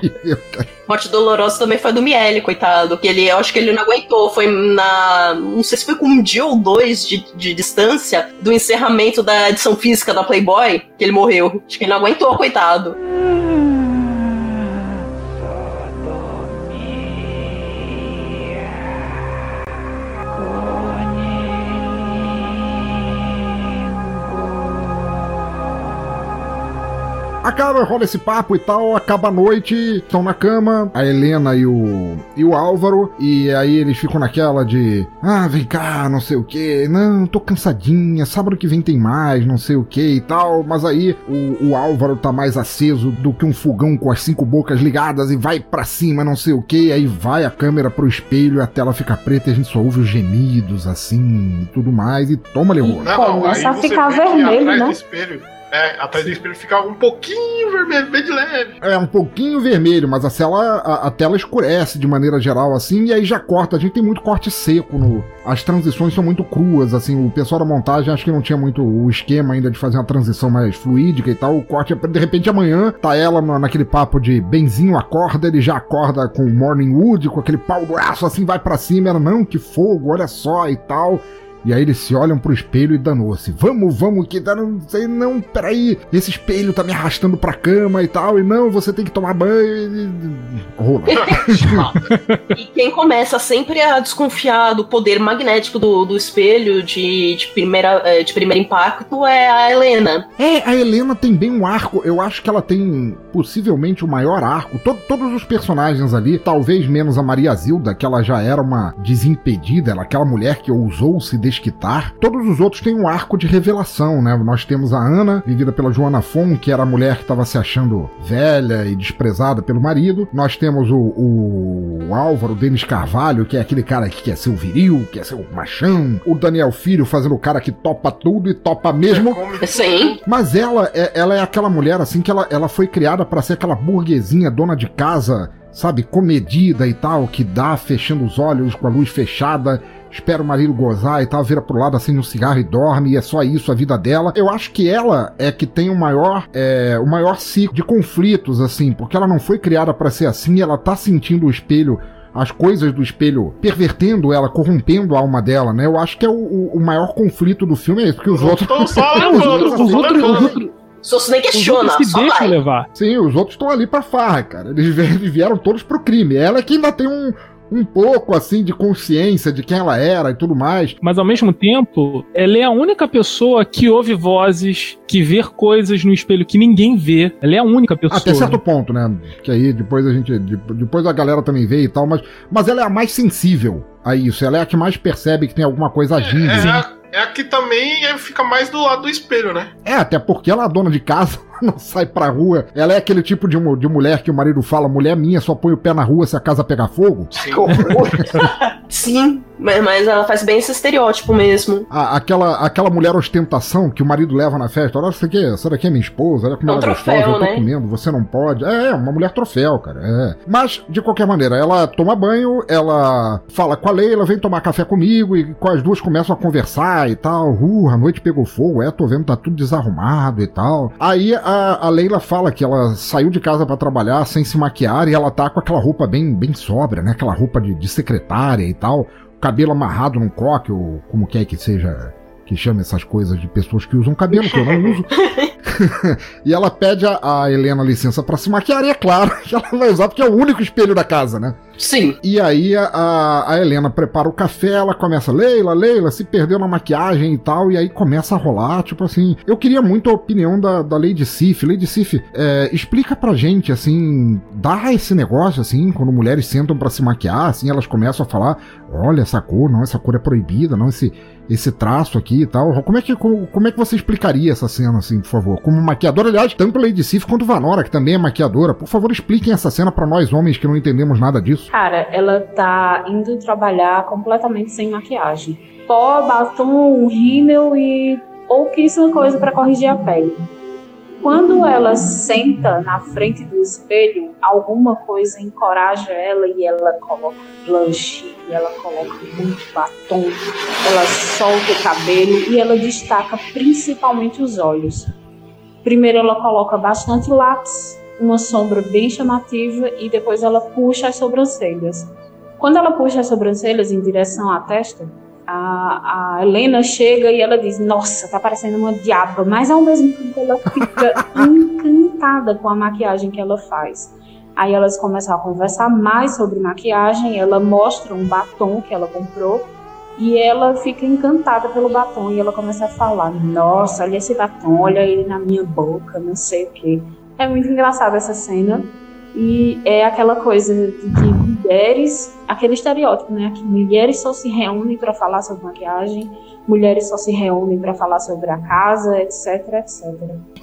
Speaker 2: e horrível, cara.
Speaker 14: Morte Dolorosa também foi do Miele, coitado. Que ele, eu acho que ele não aguentou. Foi na. Não sei se foi com um dia ou dois de, de distância do encerramento da edição física da Playboy que ele morreu. Acho que ele não aguentou, coitado.
Speaker 2: Acaba, rola esse papo e tal, acaba a noite, estão na cama, a Helena e o, e o Álvaro, e aí eles ficam naquela de, ah, vem cá, não sei o que, não, tô cansadinha, sábado que vem tem mais, não sei o que e tal, mas aí o, o Álvaro tá mais aceso do que um fogão com as cinco bocas ligadas e vai pra cima, não sei o que, aí vai a câmera pro espelho e a tela fica preta e a gente só ouve os gemidos, assim, e tudo mais, e toma-lhe
Speaker 12: Começa a ficar vermelho, né?
Speaker 11: É, atrás do espelho fica um pouquinho vermelho, bem de leve.
Speaker 2: É um pouquinho vermelho, mas a tela, a, a tela escurece de maneira geral, assim, e aí já corta. A gente tem muito corte seco no. As transições são muito cruas, assim. O pessoal da montagem acho que não tinha muito o esquema ainda de fazer uma transição mais fluídica e tal. O corte, de repente, amanhã, tá ela na- naquele papo de benzinho acorda, ele já acorda com o Morning Wood, com aquele pau do aço, assim, vai pra cima. Ela, não, que fogo, olha só e tal. E aí eles se olham pro espelho e danou-se. Vamos, vamos, que dá, não sei, não, peraí. Esse espelho tá me arrastando pra cama e tal. E não, você tem que tomar banho. E... Rola.
Speaker 14: E quem começa sempre a desconfiar do poder magnético do, do espelho de, de, primeira, eh, de primeiro impacto é a Helena.
Speaker 2: É, a Helena tem bem um arco. Eu acho que ela tem possivelmente o maior arco. To- todos os personagens ali, talvez menos a Maria Zilda, que ela já era uma desimpedida, ela, aquela mulher que ousou se desquitar. Todos os outros têm um arco de revelação, né? Nós temos a Ana, vivida pela Joana Fon, que era a mulher que estava se achando velha e desprezada pelo marido. Nós temos o, o Álvaro Denis Carvalho, que é aquele cara que quer ser o viril, quer ser o machão. O Daniel Filho fazendo o cara que topa tudo e topa mesmo.
Speaker 14: Sim.
Speaker 2: Mas ela é, ela é aquela mulher assim que ela, ela foi criada pra ser aquela burguesinha, dona de casa, sabe, comedida e tal, que dá fechando os olhos com a luz fechada, espera o marido gozar e tal, vira pro lado assim no cigarro e dorme, e é só isso a vida dela. Eu acho que ela é que tem o maior, é, o maior ciclo de conflitos, assim, porque ela não foi criada pra ser assim, ela tá sentindo o espelho as coisas do espelho pervertendo ela, corrompendo a alma dela, né? Eu acho que é o, o- maior conflito do filme é isso, porque os outros.
Speaker 11: Então
Speaker 13: os outros- os outros- os outros-
Speaker 14: Se você nem
Speaker 13: Os
Speaker 14: questiona,
Speaker 13: se
Speaker 14: só
Speaker 13: deixam
Speaker 14: vai.
Speaker 13: levar.
Speaker 2: Sim, os outros estão ali pra farra, cara. Eles vie- vieram todos pro crime. Ela é que ainda tem um, um pouco, assim, de consciência de quem ela era e tudo mais.
Speaker 13: Mas ao mesmo tempo, ela é a única pessoa que ouve vozes, que vê coisas no espelho que ninguém vê. Ela é a única pessoa.
Speaker 2: Até certo ponto, né? Que aí depois a gente. de- Depois a galera também vê e tal, mas, mas ela é a mais sensível a isso. Ela é a que mais percebe que tem alguma coisa agindo.
Speaker 11: É a, é a que também é, fica mais do lado do espelho, né?
Speaker 2: É, até porque ela é dona de casa, não sai pra rua. Ela é aquele tipo de, de mulher que o marido fala: mulher minha só põe o pé na rua se a casa pegar fogo.
Speaker 11: Sim.
Speaker 14: Sim, mas mas ela faz bem esse estereótipo mesmo.
Speaker 2: A- aquela, aquela mulher ostentação que o marido leva na festa. Olha, isso aqui, essa daqui é minha esposa, olha como
Speaker 14: É um
Speaker 2: ela é
Speaker 14: troféu,
Speaker 2: gostosa, eu tô
Speaker 14: né?
Speaker 2: comendo, você não pode. É, é, uma mulher troféu, cara. É. Mas, de qualquer maneira, ela toma banho, ela fala com a Leila, vem tomar café comigo, e com as duas começam a conversar e tal. Uh, a noite pegou fogo, é, tô vendo, tá tudo desarrumado e tal. Aí a, a Leila fala que ela saiu de casa pra trabalhar sem se maquiar e ela tá com aquela roupa bem, bem sóbria, né? Aquela roupa de, de secretária e tal. Cabelo amarrado num coque, ou como quer que seja que chama essas coisas de pessoas que usam cabelo, que eu não uso. e ela pede a, a Helena licença para se maquiar, e é claro que ela vai usar porque é o único espelho da casa, né?
Speaker 14: Sim.
Speaker 2: E aí a, a, Helena prepara o café, ela começa, Leila, Leila, se perdeu na maquiagem e tal, e aí começa a rolar, tipo assim. Eu queria muito a opinião da, da Lady Sif. Lady Sif, é, explica pra gente, assim, dá esse negócio, assim, quando mulheres sentam para se maquiar, assim, elas começam a falar, olha essa cor, não, essa cor é proibida, não, esse esse traço aqui e tal. Como é que, como, como, é que você explicaria essa cena, assim, por favor? Como maquiadora, aliás, tanto Lady Sif quanto Vanora, que também é maquiadora. Por favor, expliquem essa cena para nós homens que não entendemos nada disso.
Speaker 12: Cara, ela tá indo trabalhar completamente sem maquiagem. Pó, batom, rímel e pouquíssima coisa para corrigir a pele. Quando ela senta na frente do espelho, alguma coisa encoraja ela e ela coloca blush, e ela coloca muito batom, ela solta o cabelo e ela destaca principalmente os olhos. Primeiro ela coloca bastante lápis, uma sombra bem chamativa e depois ela puxa as sobrancelhas. Quando ela puxa as sobrancelhas em direção à testa, a, a Helena chega e ela diz: Nossa, tá parecendo uma diaba, mas ao mesmo tempo ela fica encantada com a maquiagem que ela faz. Aí elas começam a conversar mais sobre maquiagem. Ela mostra um batom que ela comprou e ela fica encantada pelo batom. E ela começa a falar: Nossa, olha esse batom, olha ele na minha boca, não sei o que. É muito engraçada essa cena. E é aquela coisa de que mulheres, aquele estereótipo, né? Que mulheres só se reúnem para falar sobre maquiagem, mulheres só se reúnem para falar sobre a casa, etc, etc.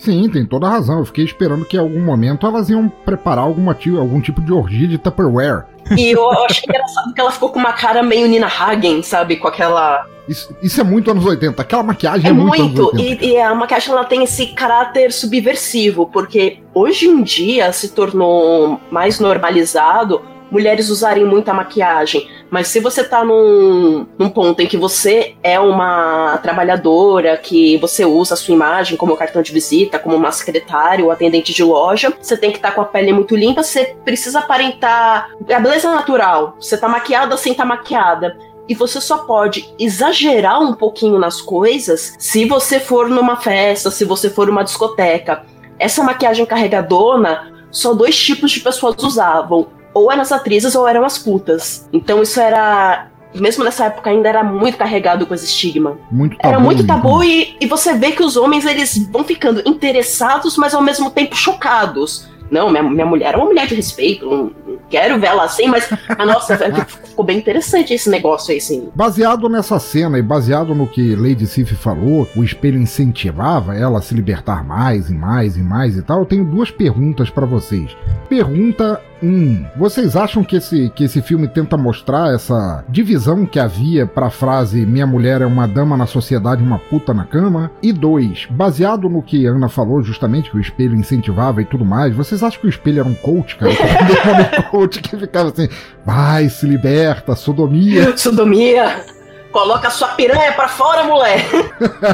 Speaker 2: Sim, tem toda a razão. Eu fiquei esperando que em algum momento elas iam preparar algum, algum tipo de orgia de Tupperware.
Speaker 14: E eu achei engraçado que ela ficou com uma cara meio Nina Hagen, sabe? Com aquela
Speaker 2: isso, isso, é muito anos 80. Aquela maquiagem é, é muito, muito anos 80.
Speaker 14: E, e, a maquiagem ela tem esse caráter subversivo, porque hoje em dia se tornou mais normalizado mulheres usarem muita maquiagem. Mas se você tá num, num ponto em que você é uma trabalhadora, que você usa a sua imagem como cartão de visita, como uma secretária ou atendente de loja, você tem que estar tá com a pele muito limpa, você precisa aparentar a beleza natural. Você tá maquiada sem tá maquiada. E você só pode exagerar um pouquinho nas coisas se você for numa festa, se você for numa discoteca. Essa maquiagem carregadona, só dois tipos de pessoas usavam. Ou eram as atrizes ou eram as putas. Então isso era mesmo nessa época ainda era muito carregado com esse estigma.
Speaker 2: Muito tabu,
Speaker 14: era muito tabu e, e, você vê que os homens eles vão ficando interessados, mas ao mesmo tempo chocados. Não, minha, minha mulher é uma mulher de respeito, não, não quero ver ela assim, mas a nossa ficou bem interessante esse negócio aí, sim.
Speaker 2: Baseado nessa cena e baseado no que Lady Sif falou, o espelho incentivava ela a se libertar mais e mais e mais e tal, eu tenho duas perguntas para vocês. Pergunta Hum, vocês acham que esse, que esse filme tenta mostrar essa divisão que havia para a frase minha mulher é uma dama na sociedade uma puta na cama? E dois, baseado no que Ana falou justamente, que o espelho incentivava e tudo mais, vocês acham que o espelho era um coach, cara? um coach que ficava assim, vai, se liberta, sodomia.
Speaker 14: Sodomia. Coloca a sua piranha pra fora, mulher.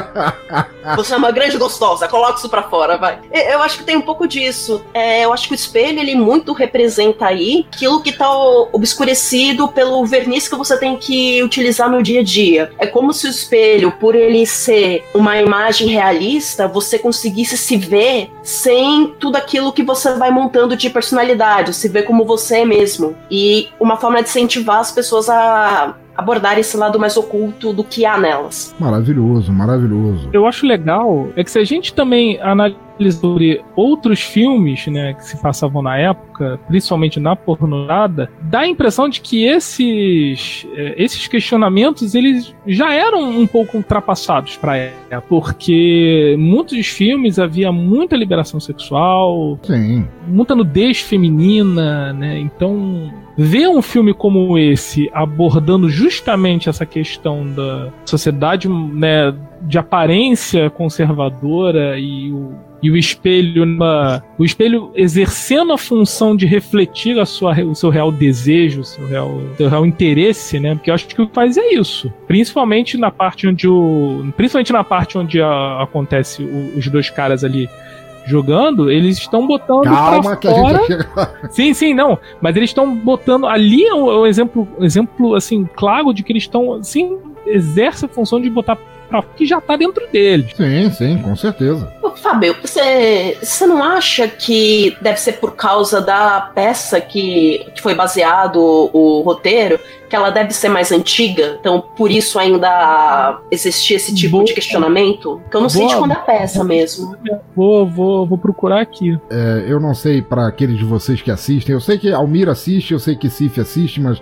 Speaker 14: Você é uma grande gostosa, coloca isso pra fora, vai. Eu acho que tem um pouco disso. É, eu acho que o espelho, ele muito representa aí aquilo que tá obscurecido pelo verniz que você tem que utilizar no dia a dia. É como se o espelho, por ele ser uma imagem realista, você conseguisse se ver sem tudo aquilo que você vai montando de personalidade, se ver como você é mesmo. E uma forma de incentivar as pessoas a abordar esse lado mais oculto do que há nelas.
Speaker 2: Maravilhoso, maravilhoso.
Speaker 13: Eu acho legal é que se a gente também analisa sobre outros filmes, né, que se passavam na época, principalmente na pornograda, dá a impressão de que esses eh, esses questionamentos eles já eram um pouco ultrapassados para época, porque muitos filmes havia muita liberação sexual,
Speaker 2: Sim.
Speaker 13: muita nudez feminina, né? Então ver um filme como esse abordando justamente essa questão da sociedade né, de aparência conservadora e o, e o espelho o espelho exercendo a função de refletir a sua, o seu real desejo, o seu real, seu real interesse, né? Porque eu acho que o que faz é isso. Principalmente na parte onde o. Principalmente na parte onde a, acontece o, os dois caras ali jogando, eles estão botando
Speaker 2: Calma que
Speaker 13: fora...
Speaker 2: a gente chega
Speaker 13: Sim, sim, não. Mas eles estão botando. Ali é um, é exemplo, exemplo assim, claro de que eles estão. Sim, exerce a função de botar que já tá dentro deles.
Speaker 2: Sim, sim, com certeza.
Speaker 14: Fábio, você, você não acha que deve ser por causa da peça que, que foi baseado o, roteiro, que ela deve ser mais antiga? Então, por isso ainda existia esse tipo
Speaker 13: Boa.
Speaker 14: de questionamento? Que eu não sei de quando é a peça mesmo.
Speaker 13: Vou, vou, vou procurar aqui.
Speaker 2: É, eu não sei pra aqueles de vocês que assistem. Eu sei que Almir assiste, eu sei que Cif assiste, mas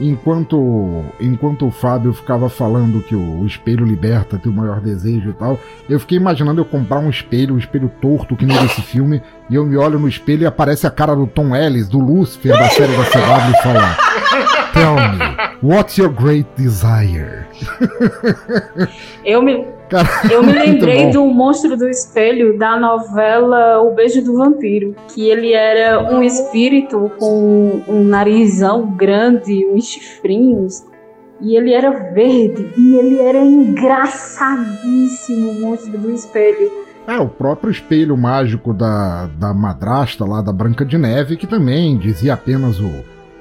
Speaker 2: enquanto enquanto o Fábio ficava falando que o, espelho liberta teu maior desejo e tal, eu fiquei imaginando eu comprar um espelho, um espelho torto que nem desse filme, e eu me olho no espelho e aparece a cara do Tom Ellis, do Lúcifer da série da CW e fala: Tell me, what's your great desire?
Speaker 12: Eu me, Eu me lembrei do Monstro do Espelho da novela O Beijo do Vampiro, que ele era um espírito com um narizão grande, uns chifrinhos, e ele era verde, e ele era engraçadíssimo, o Monstro do Espelho.
Speaker 2: É, o próprio espelho mágico da, da madrasta lá da Branca de Neve, que também dizia apenas o,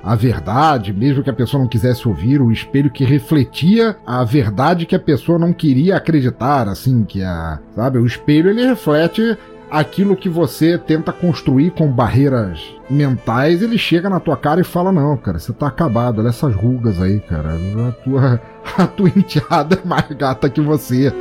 Speaker 2: a verdade, mesmo que a pessoa não quisesse ouvir, o espelho que refletia a verdade que a pessoa não queria acreditar, assim, que a, sabe, o espelho ele reflete aquilo que você tenta construir com barreiras mentais, ele chega na tua cara e fala: "Não, cara, você tá acabado, olha essas rugas aí, cara. A tua a tua enteada é mais gata que você".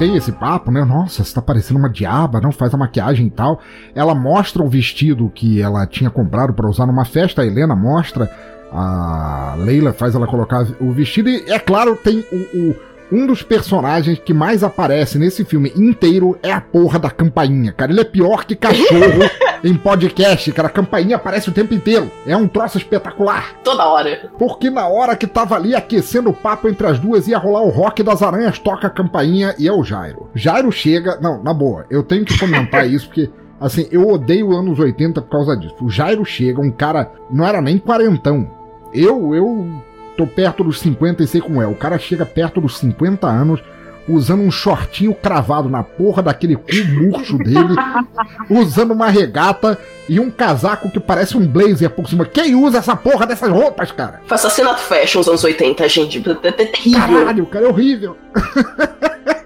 Speaker 2: Têm esse papo, né? Nossa, você tá parecendo uma diaba, não faz a maquiagem e tal. Ela mostra o vestido que ela tinha comprado para usar numa festa, a Helena mostra, a Leila faz ela colocar o vestido e, é claro, tem o, o- um dos personagens que mais aparece nesse filme inteiro é a porra da campainha, cara. Ele é pior que cachorro em podcast, cara. A campainha aparece o tempo inteiro. É um troço espetacular.
Speaker 14: Toda hora.
Speaker 2: Porque na hora que tava ali aquecendo o papo entre as duas, ia rolar o rock das aranhas, toca a campainha e é o Jairo. Jairo chega. Não, na boa, eu tenho que comentar isso porque. Assim, eu odeio anos 80 por causa disso. O Jairo chega, um cara. Não era nem quarentão. Eu, eu tô perto dos 50 e sei como é. O cara chega perto dos 50 anos. Usando um shortinho cravado na porra daquele cu murcho dele, usando uma regata e um casaco que parece um blazer por cima. Quem usa essa porra dessas roupas, cara?
Speaker 14: Assassinato fashion nos anos 80, gente. É terrível.
Speaker 2: Caralho, cara, é horrível.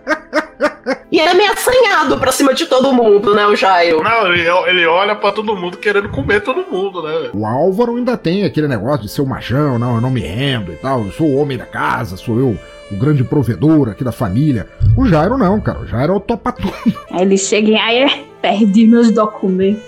Speaker 14: E ele é meio assanhado pra cima de todo mundo, né, o Jairo?
Speaker 11: Não, ele, ele olha pra todo mundo querendo comer todo mundo, né?
Speaker 2: O Álvaro ainda tem aquele negócio de ser o machão, não, eu não me rendo e tal, eu sou o homem da casa, sou eu o grande provedor aqui da família. O Jairo não, cara, o Jairo é o topa tudo.
Speaker 12: Aí ele chega e aí "É, perdi meus documentos.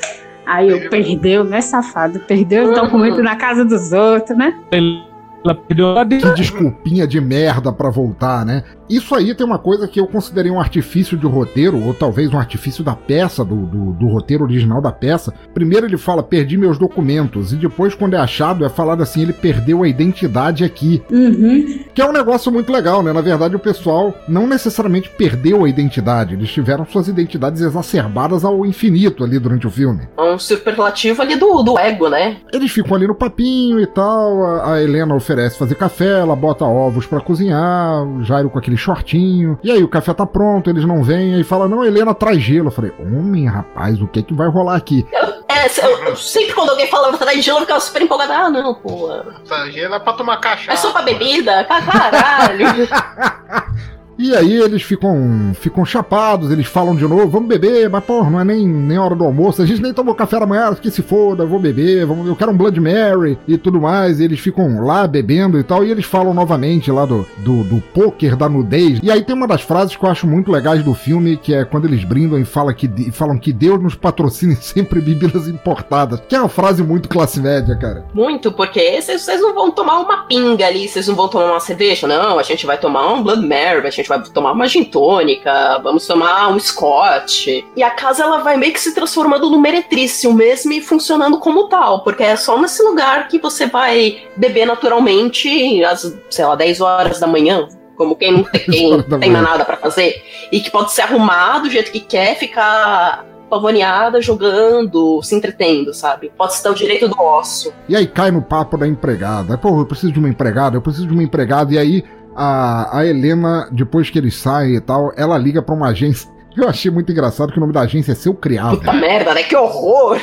Speaker 12: Aí eu perdeu, né, safado? Perdeu os documentos na casa dos outros, né?
Speaker 13: Ela perdeu lá
Speaker 2: Que desculpinha de merda pra voltar, né? Isso aí tem uma coisa que eu considerei um artifício de roteiro, ou talvez um artifício da peça, do, do, do roteiro original da peça. Primeiro ele fala, perdi meus documentos, e depois, quando é achado, é falado assim, ele perdeu a identidade aqui.
Speaker 12: Uhum.
Speaker 2: Que é um negócio muito legal, né? Na verdade, o pessoal não necessariamente perdeu a identidade, eles tiveram suas identidades exacerbadas ao infinito ali durante o filme.
Speaker 14: Um superlativo ali do, do ego, né?
Speaker 2: Eles ficam ali no papinho e tal. A, a Helena oferece fazer café, ela bota ovos pra cozinhar, o Jairo com aquele shortinho. E aí o café tá pronto, eles não vêm, aí fala: Não, Helena traz gelo. Eu falei: Homem, rapaz, o que é que vai rolar aqui?
Speaker 14: É, eu- sempre quando alguém falava atrás de gelo, eu ficava super empolgada. Ah, não, pô.
Speaker 11: Essa gelo é pra tomar cachaça.
Speaker 14: É só pra bebida? Ca- Caralho.
Speaker 2: E aí eles ficam ficam chapados, eles falam de novo, vamos beber, mas porra, não é nem, nem hora do almoço, a gente nem tomou café da manhã, que se foda, vou beber, vamos, eu quero um Blood Mary e tudo mais, e eles ficam lá bebendo e tal, e eles falam novamente lá do, do, do poker, da nudez, e aí tem uma das frases que eu acho muito legais do filme, que é quando eles brindam e fala que, e falam que Deus nos patrocine sempre bebidas importadas, que é uma frase muito classe média, cara.
Speaker 14: Muito, porque vocês não vão tomar uma pinga ali, vocês não vão tomar uma cerveja, não. A gente vai tomar um Blood Mary, a gente vai tomar uma gin tônica, vamos tomar um Scott. E a casa ela vai meio que se transformando no meretrício mesmo e funcionando como tal, porque é só nesse lugar que você vai beber naturalmente às, sei lá, 10 horas da manhã. Como quem não tem, quem tem mais nada pra fazer. E que pode se arrumar do jeito que quer, ficar pavoneada, jogando, se entretendo, sabe? Pode dar o direito do ócio.
Speaker 2: E aí cai no papo da empregada. Pô, eu preciso de uma empregada, eu preciso de uma empregada. E aí a, a Helena, depois que eles saem e tal, ela liga pra uma agência. Eu achei muito engraçado que o nome da agência é Seu Criado.
Speaker 14: Puta merda, né? Que horror!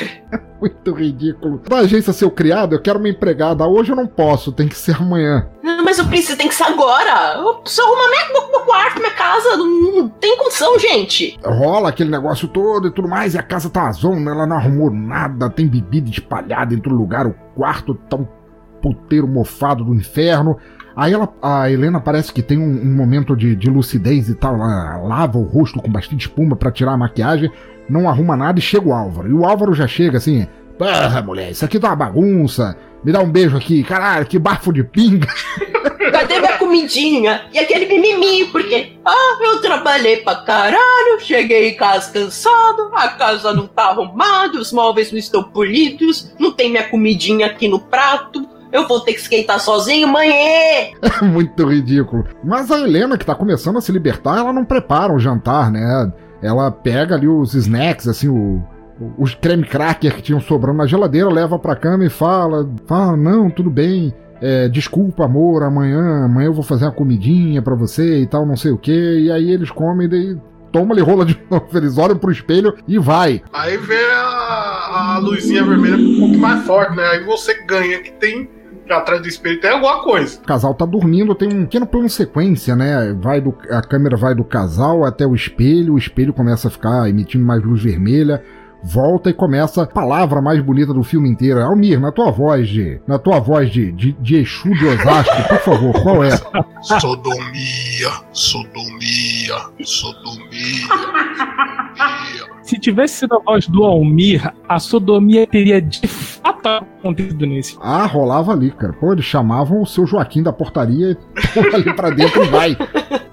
Speaker 2: muito ridículo. Da agência Seu Criado, eu quero uma empregada. Hoje eu não posso, tem que ser amanhã.
Speaker 14: Mas o príncipe tem que ser agora. Eu preciso arrumar meu, meu quarto, minha casa. Não, não tem condição, gente.
Speaker 2: Rola aquele negócio todo e tudo mais, e a casa tá zona, ela não arrumou nada, tem bebida espalhada em todo lugar, o quarto tá um puteiro mofado do inferno. Aí ela, a Helena parece que tem um, um momento de, de, lucidez e tal. Ela lava o rosto com bastante espuma para tirar a maquiagem, não arruma nada e chega o Álvaro. E o Álvaro já chega assim: Porra, mulher, isso aqui tá uma bagunça. Me dá um beijo aqui. Caralho, que bafo de pinga.
Speaker 14: Cadê minha comidinha? E aquele mimimi, porque, ah, eu trabalhei pra caralho, cheguei em casa cansado, a casa não tá arrumada, os móveis não estão polidos, não tem minha comidinha aqui no prato, eu vou ter que esquentar sozinho, mãe!
Speaker 2: É muito ridículo. Mas a Helena, que tá começando a se libertar, ela não prepara o jantar, né? Ela pega ali os snacks, assim, o, os creme cracker que tinham sobrando na geladeira, leva pra cama e fala: fala, não, tudo bem. É, desculpa, amor, amanhã, amanhã eu vou fazer uma comidinha para você e tal, não sei o que. E aí eles comem, daí toma-lhe rola de novo. Eles olham pro espelho e vai.
Speaker 11: Aí vê a, a luzinha vermelha um pouco mais forte, né? Aí você ganha que tem atrás do espelho tem alguma coisa.
Speaker 2: O casal tá dormindo, tem um pequeno plano sequência, né? Vai do, a câmera vai do casal até o espelho, o espelho começa a ficar emitindo mais luz vermelha volta e começa a palavra mais bonita do filme inteiro. Almir, na tua voz de. Na tua voz de, de, de Exu de Osasco, por favor, qual é?
Speaker 11: Sodomia, sodomia, sodomia,
Speaker 13: sodomia. Se tivesse sido a voz do Almir, a sodomia teria de fato acontecido nesse.
Speaker 2: Ah, rolava ali, cara. Pô, eles chamavam o seu Joaquim da portaria e pô, ali pra dentro e vai.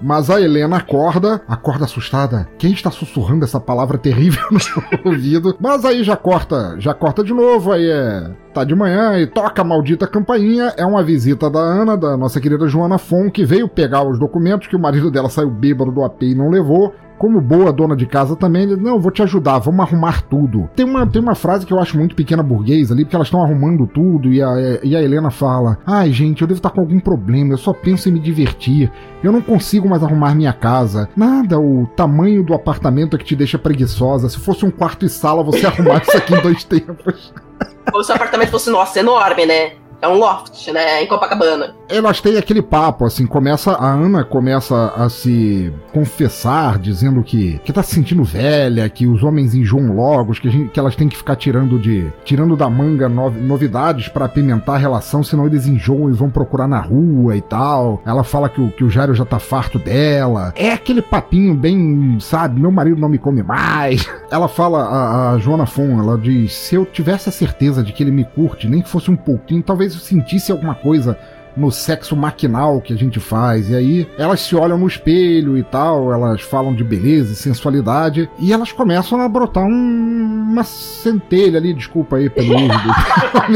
Speaker 2: Mas a Helena acorda, acorda assustada. Quem está sussurrando essa palavra terrível no ouvido? Mas aí já corta, já corta de novo, aí é Tá de manhã e toca a maldita campainha. É uma visita da Ana, da nossa querida Joana Fon, que veio pegar os documentos que o marido dela saiu bêbado do AP e não levou como boa dona de casa também, ele, não, vou te ajudar, vamos arrumar tudo. Tem uma, tem uma frase que eu acho muito pequena burguês ali, porque elas estão arrumando tudo e a, e a Helena fala: Ai, gente, eu devo estar com algum problema, eu só penso em me divertir. Eu não consigo mais arrumar minha casa. Nada, o tamanho do apartamento é que te deixa preguiçosa. Se fosse um quarto e sala, você arrumar isso aqui em dois tempos.
Speaker 14: Como se o apartamento fosse, nossa, enorme, né? É um loft, né? Em Copacabana.
Speaker 2: Elas têm aquele papo, assim, começa. A Ana começa a se confessar, dizendo que, que tá se sentindo velha, que os homens enjoam logo, que, gente, que elas têm que ficar tirando de. tirando da manga novidades para apimentar a relação, senão eles enjoam e vão procurar na rua e tal. Ela fala que o, que o Jairo já tá farto dela. É aquele papinho bem, sabe, meu marido não me come mais. Ela fala, a, a Joana Fon, ela diz: se eu tivesse a certeza de que ele me curte, nem que fosse um pouquinho, talvez talvez sentisse alguma coisa no sexo maquinal que a gente faz. E aí elas se olham no espelho e tal, elas falam de beleza e sensualidade, e elas começam a brotar um, uma centelha ali, desculpa aí pelo uso do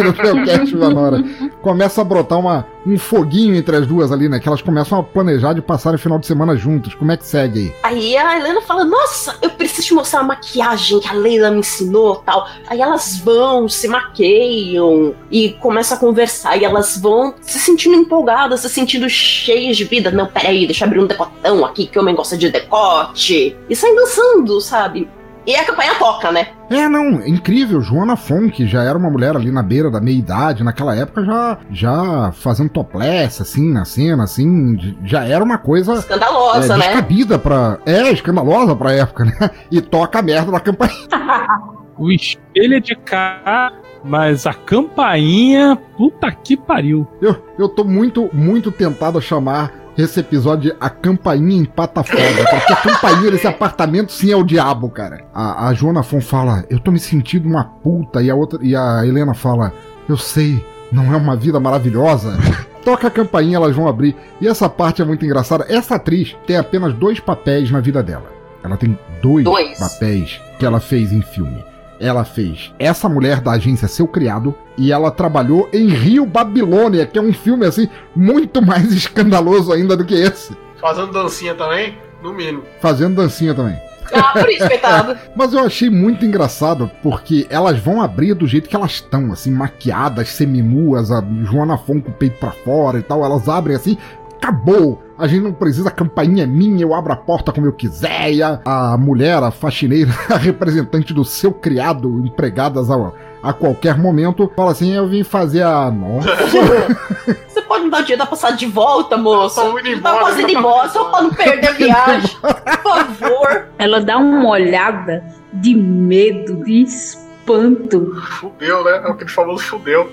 Speaker 2: Começa a brotar uma, um foguinho entre as duas ali, né? Que elas começam a planejar de passar o final de semana juntas. Como é que segue
Speaker 14: aí? Aí a Helena fala: Nossa, eu preciso te mostrar a maquiagem que a Leila me ensinou tal. Aí elas vão, se maqueiam e começam a conversar. E elas vão se sentindo empolgadas, se sentindo cheias de vida. Não, peraí, deixa eu abrir um decotão aqui que o homem gosta de decote. E saem dançando, sabe? E a campanha toca, né?
Speaker 2: É, não, incrível. Joana Funk já era uma mulher ali na beira da meia-idade, naquela época já, já fazendo topless, assim, na cena, assim, já era uma coisa...
Speaker 14: Escandalosa,
Speaker 2: é,
Speaker 14: né?
Speaker 2: Descabida pra... É, escandalosa pra época, né? E toca a merda da campanha.
Speaker 13: o espelho é de cá, mas a campainha, puta que pariu.
Speaker 2: Eu, eu tô muito, muito tentado a chamar esse episódio de A Campainha em Patafoda. Porque a campainha desse apartamento sim é o diabo, cara. A, a Joana Fon fala, eu tô me sentindo uma puta. E a, outra, e a Helena fala, eu sei, não é uma vida maravilhosa? Toca a campainha, elas vão abrir. E essa parte é muito engraçada. Essa atriz tem apenas dois papéis na vida dela. Ela tem dois, dois. papéis que ela fez em filme ela fez essa mulher da agência Seu Criado e ela trabalhou em Rio Babilônia, que é um filme assim muito mais escandaloso ainda do que esse.
Speaker 11: Fazendo dancinha também, no mínimo.
Speaker 2: Fazendo dancinha também.
Speaker 14: Ah, por isso, coitado.
Speaker 2: Mas eu achei muito engraçado, porque elas vão abrir do jeito que elas estão, assim, maquiadas, seminuas, a Joana Fon com o peito pra fora e tal. Elas abrem assim, acabou. A gente não precisa, a campainha é minha, eu abro a porta como eu quiser. E a, a mulher, a faxineira, a representante do seu criado, empregadas a, a qualquer momento, fala assim: Eu vim fazer a. Nossa.
Speaker 14: Você pode me dar o dia da passada de volta, moça?
Speaker 11: Eu tô indo embora,
Speaker 14: tava quase indo
Speaker 11: eu tô
Speaker 14: embora, só pra não perder a viagem. Por favor.
Speaker 12: Ela dá uma olhada de medo, de espanto.
Speaker 11: Fudeu, né? É aquele famoso fudeu.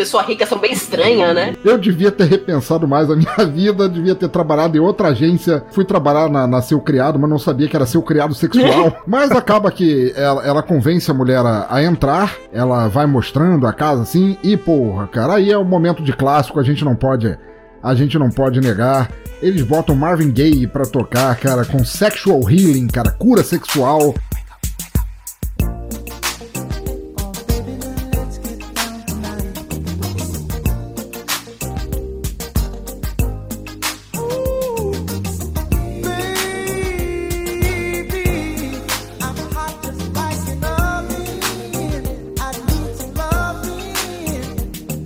Speaker 14: As pessoas ricas são bem estranhas, né?
Speaker 2: Eu devia ter repensado mais a minha vida, devia ter trabalhado em outra agência. Fui trabalhar na, na Seu Criado, mas não sabia que era Seu Criado Sexual. mas acaba que ela, ela convence a mulher a, a entrar, ela vai mostrando a casa assim, e porra, cara, aí é um momento de clássico, a gente não pode. A gente não pode negar. Eles botam Marvin Gaye pra tocar, cara, com sexual healing, cara, cura sexual.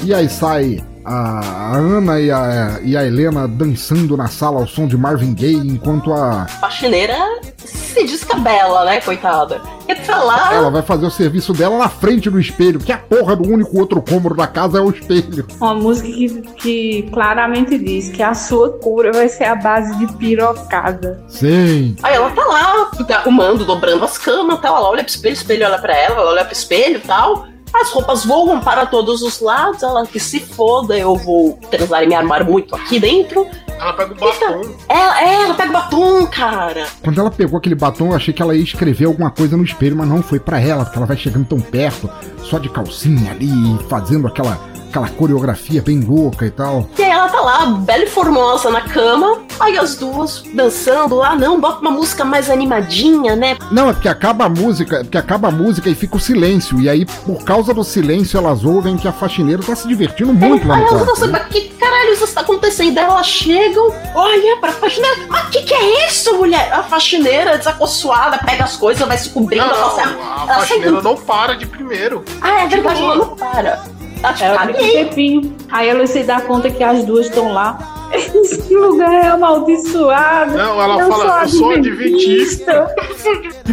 Speaker 2: E aí sai a, Ana e a, e a Helena dançando na sala ao som de Marvin Gaye, enquanto a.
Speaker 14: Faxineira se descabela, né, coitada? E tá lá.
Speaker 2: Ela vai fazer o serviço dela na frente do espelho, que a porra do único outro cômodo da casa é o espelho.
Speaker 12: Uma música que, que claramente diz que a sua cura vai ser a base de pirocada.
Speaker 2: Sim.
Speaker 14: Aí ela tá lá, tá arrumando, dobrando as camas tal. Ela olha pro espelho, o espelho olha pra ela, ela olha pro espelho e tal. As roupas voam para todos os lados. Ela que se foda, eu vou transar e me armar muito aqui dentro.
Speaker 11: Ela pega o batom.
Speaker 14: Ela, é, ela pega o batom, cara.
Speaker 2: Quando ela pegou aquele batom, eu achei que ela ia escrever alguma coisa no espelho, mas não foi pra ela, porque ela vai chegando tão perto, só de calcinha ali, fazendo aquela, aquela coreografia bem louca e tal.
Speaker 14: E aí ela tá lá, bela e formosa na cama. Aí as duas dançando lá, não, bota uma música mais animadinha, né?
Speaker 2: Não, é porque acaba a música, é porque acaba a música e fica o silêncio. E aí, por causa do silêncio, elas ouvem que a faxineira tá se divertindo muito lá
Speaker 14: Aí
Speaker 2: no
Speaker 14: elas
Speaker 2: quarto.
Speaker 14: dançam,
Speaker 2: né?
Speaker 14: mas que caralho isso está acontecendo? Aí elas chegam, olha pra faxineira, mas que que é isso, mulher? A faxineira desacossuada, pega as coisas, vai se cobrindo.
Speaker 11: Não,
Speaker 14: ela sai-
Speaker 11: a
Speaker 14: ela sai
Speaker 11: faxineira
Speaker 14: do-
Speaker 11: não para de primeiro.
Speaker 14: Ah, é verdade, ela não para. Tá
Speaker 12: Ela fica um tempinho. Aí ela se dá conta que as duas estão lá. Esse lugar é amaldiçoado.
Speaker 11: Não, ela fala, eu sou adventista.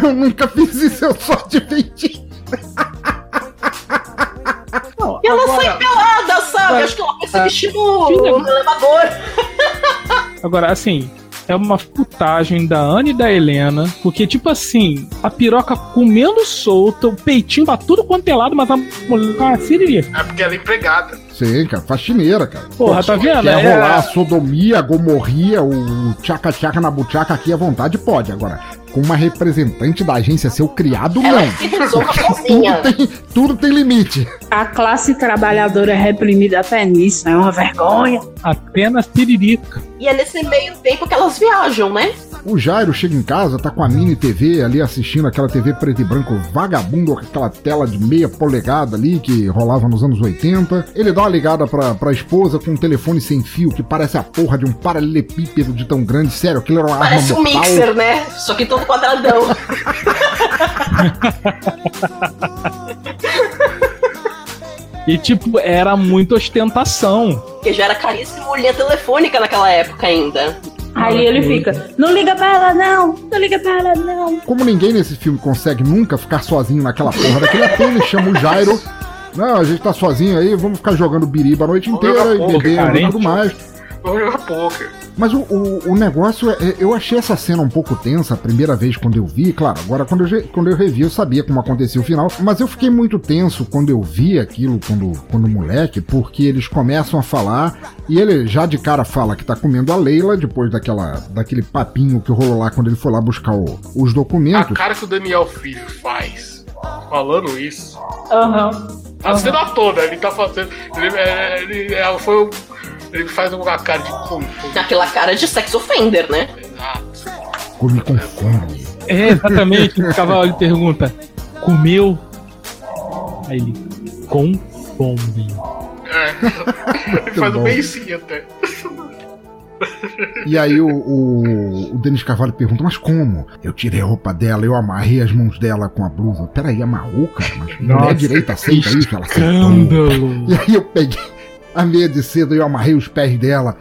Speaker 2: Eu nunca fiz isso, eu sou adventista.
Speaker 14: E ela
Speaker 13: Agora-
Speaker 14: sai pelada, sabe?
Speaker 13: Agora-
Speaker 14: Acho que ela vai se vestir no elevador.
Speaker 13: Agora, assim, é uma putagem da Ana e da Helena, porque, tipo assim, a piroca comendo solta, o peitinho pra tudo quanto é lado, mas a mulher com a siririca.
Speaker 11: É porque ela é empregada.
Speaker 2: Sim, cara, faxineira, cara.
Speaker 13: Porra, tá vendo?
Speaker 2: Quer
Speaker 13: É-
Speaker 2: rolar a sodomia, a gomorria, o tchaca-tchaca na buchaca aqui à vontade, pode. Agora, com uma representante da agência seu criado,
Speaker 14: Ela
Speaker 2: não. tudo, tem, tudo tem limite.
Speaker 12: A classe trabalhadora é reprimida até nisso, é uma vergonha.
Speaker 13: Apenas tiririca.
Speaker 14: E é nesse meio tempo que elas viajam, né?
Speaker 2: O Jairo chega em casa, tá com a mini TV ali assistindo aquela TV preto e branco vagabundo, com aquela tela de meia polegada ali que rolava nos anos 80. Ele dá uma ligada pra, pra esposa com um telefone sem fio que parece a porra de um paralelepípedo de tão grande. Sério, aquilo era uma
Speaker 14: Parece
Speaker 2: arma
Speaker 14: um
Speaker 2: mortal.
Speaker 14: mixer, né? Só que todo quadradão.
Speaker 13: E, tipo, era muita ostentação.
Speaker 14: Porque já era caríssimo linha telefônica naquela época ainda.
Speaker 12: Aí ele fica, não liga pra ela não, não liga pra ela não.
Speaker 2: Como ninguém nesse filme consegue nunca ficar sozinho naquela porra daquele ator, ele chama o Jairo. Não, a gente tá sozinho aí, vamos ficar jogando biriba a noite inteira e bebendo e tudo mais.
Speaker 11: Vamos jogar poker.
Speaker 2: Mas o, o, o negócio é, eu achei essa cena um pouco tensa a primeira vez quando eu vi, claro, agora quando eu, quando eu revi eu sabia como acontecia o final, mas eu fiquei muito tenso quando eu vi aquilo, quando, quando moleque, porque eles começam a falar e ele já de cara fala que tá comendo a Leila, depois daquela, daquele papinho que rolou lá quando ele foi lá buscar o- os
Speaker 11: A
Speaker 2: documentos.
Speaker 11: cara que o Daniel Filho faz falando isso.
Speaker 12: Aham.
Speaker 11: A cena toda, ele tá fazendo. Ele, é, ele, é, foi, um- ele faz uma cara de cu.
Speaker 14: Aquela cara de sex offender, né?
Speaker 2: Come com fome.
Speaker 13: É, exatamente. o cavalo ele pergunta: comeu? Aí ele, com fome.
Speaker 11: É. ele faz
Speaker 2: bom.
Speaker 11: um beicinho até.
Speaker 2: E aí o, o, o Denis Carvalho pergunta, mas como? Eu tirei a roupa dela, eu amarrei as mãos dela com a blusa. Peraí, amarrou, cara? Mas mulher
Speaker 13: Nossa,
Speaker 2: direita aceita
Speaker 13: que
Speaker 2: isso? Ela aceitou.
Speaker 13: escândalo.
Speaker 2: E aí eu peguei a meia de seda e eu amarrei os pés dela.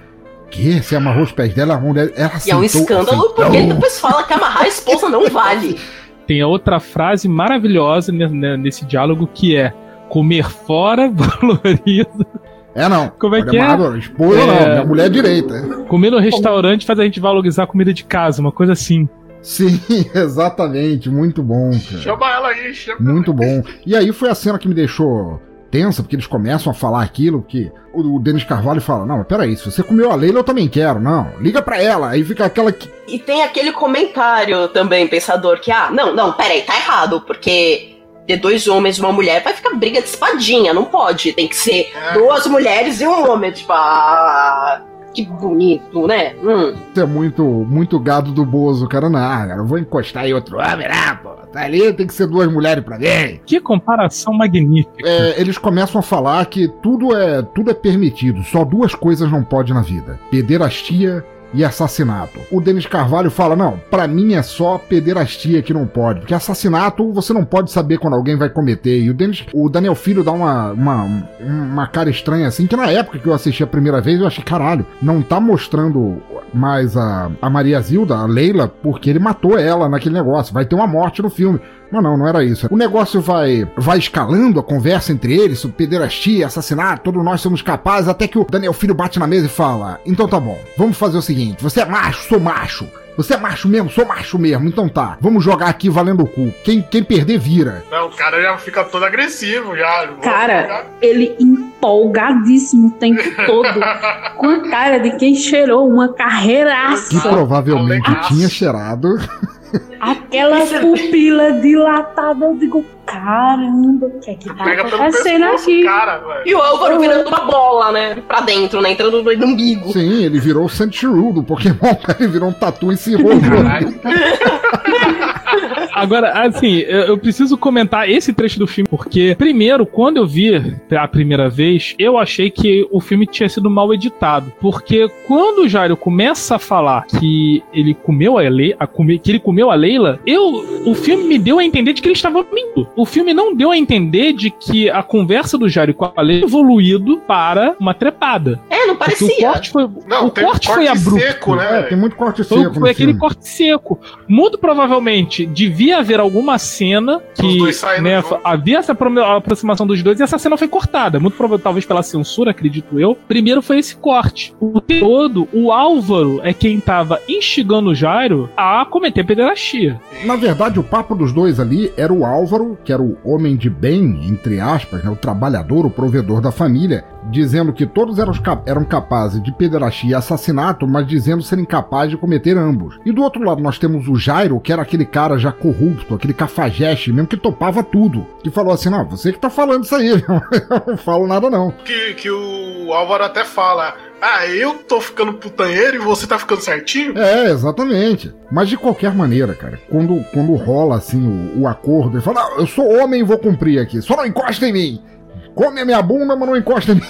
Speaker 2: quê? Você amarrou os pés dela, a mulher. Ela
Speaker 14: E é um
Speaker 2: aceitou-
Speaker 14: escândalo
Speaker 2: aceitou.
Speaker 14: porque ele depois fala que amarrar a esposa não vale.
Speaker 13: Tem a outra frase maravilhosa ne- ne- nesse diálogo que é comer fora valoriza.
Speaker 2: É não.
Speaker 13: Como é que é?
Speaker 2: esposa não, minha mulher é direita.
Speaker 13: Comer no restaurante faz a gente valorizar a comida de casa, uma coisa assim.
Speaker 2: Sim, exatamente. Muito bom, cara.
Speaker 11: Chama ela aí, chama.
Speaker 2: Muito bom. E aí foi a cena que me deixou tensa, porque eles começam a falar aquilo, que o, o Denis Carvalho fala, não, mas peraí, se você comeu a Leila, eu também quero. Não, liga pra ela. Aí fica aquela que...
Speaker 14: E tem aquele comentário também, pensador, que, ah, não, não, peraí, tá errado, porque ter dois homens e uma mulher vai ficar briga de espadinha, não pode. Tem que ser duas mulheres e um homem, tipo, ah, que bonito, né? Hum.
Speaker 2: Isso é muito, muito gado do Bozo, cara. Não, cara, eu vou encostar em outro homem, né, pô? Tá ali, tem que ser duas mulheres pra mim.
Speaker 13: Que comparação magnífica.
Speaker 2: É, eles começam a falar que tudo é, tudo é permitido, só duas coisas não pode na vida: pederastia e assassinato. O Denis Carvalho fala: não, pra mim é só pederastia que não pode, porque assassinato você não pode saber quando alguém vai cometer. E o, Denis, o Daniel Filho dá uma, uma, uma cara estranha assim, que na época que eu assisti a primeira vez eu achei: caralho, não tá mostrando mais a, a Maria Zilda, a Leila, porque ele matou ela naquele negócio. Vai ter uma morte no filme. Mas não, não era isso. O negócio vai, vai escalando a conversa entre eles, sobre pederastia, assassinato, todos nós somos capazes, até que o Daniel Filho bate na mesa e fala: Então tá bom, vamos fazer o seguinte: você é macho, sou macho. Você é macho mesmo, sou macho mesmo. Então tá, vamos jogar aqui valendo o cu. Quem, quem perder, vira.
Speaker 11: Não, o cara já fica todo agressivo já.
Speaker 12: Cara,
Speaker 11: jogar.
Speaker 12: ele empolgadíssimo o tempo todo. com a cara de quem cheirou uma carreiraça.
Speaker 2: Que provavelmente tinha cheirado.
Speaker 12: Aquela pupila dilatada. Eu digo, caramba, o que é que tá
Speaker 11: Pega
Speaker 12: acontecendo aqui?
Speaker 11: cara.
Speaker 14: E o Álvaro virando uma bola, né? Pra dentro, né? Entrando no umbigo.
Speaker 2: Sim, ele virou o Sandshrew do Pokémon, cara. Ele virou um tatu e se enrolou.
Speaker 13: Agora, assim, eu, eu preciso comentar esse trecho do filme, porque, primeiro, quando eu vi a primeira vez, eu achei que o filme tinha sido mal editado. Porque quando o Jairo começa a falar que ele comeu a Leila, a come- que ele comeu a Leila, eu, o filme me deu a entender de que ele estava mentindo. O filme não deu a entender de que a conversa do Jairo com a Leila evoluído para uma trepada.
Speaker 14: É, não
Speaker 13: Porque
Speaker 14: parecia.
Speaker 13: o corte foi,
Speaker 11: Não,
Speaker 13: o corte
Speaker 11: corte
Speaker 13: foi abrupto.
Speaker 11: seco, né,
Speaker 2: É, tem muito corte
Speaker 13: Foi,
Speaker 2: seco
Speaker 13: foi
Speaker 2: no
Speaker 13: aquele
Speaker 2: filme.
Speaker 13: corte seco. Muito provavelmente devia haver alguma cena que né,
Speaker 11: juntos.
Speaker 13: havia essa apro- aproximação dos dois e essa cena foi cortada. Muito provavelmente, talvez pela censura, acredito eu. Primeiro foi esse corte. O tempo todo, o Álvaro é quem tava instigando o Jairo a cometer pederastia.
Speaker 2: Na verdade, o papo dos dois ali era o Álvaro, que era o homem de bem, entre aspas, né, o trabalhador, o provedor da família, dizendo que todos eram, eram capazes de pederastia e assassinato, mas dizendo serem capazes de cometer ambos. E do outro lado, nós temos o Jairo, que era aquele cara já corrupto, aquele cafajeste mesmo, que topava tudo. Que falou assim: não, você que tá falando isso aí, eu não falo nada não.
Speaker 11: Que, que o Álvaro até fala: Ah, eu tô ficando putanheiro e você tá ficando certinho?
Speaker 2: É, exatamente. Mas de qualquer maneira, cara, quando, quando rola assim o, o acordo, ele fala: não, eu sou homem e vou cumprir aqui, só não encosta em mim. Come a minha bunda, mas não encosta em mim.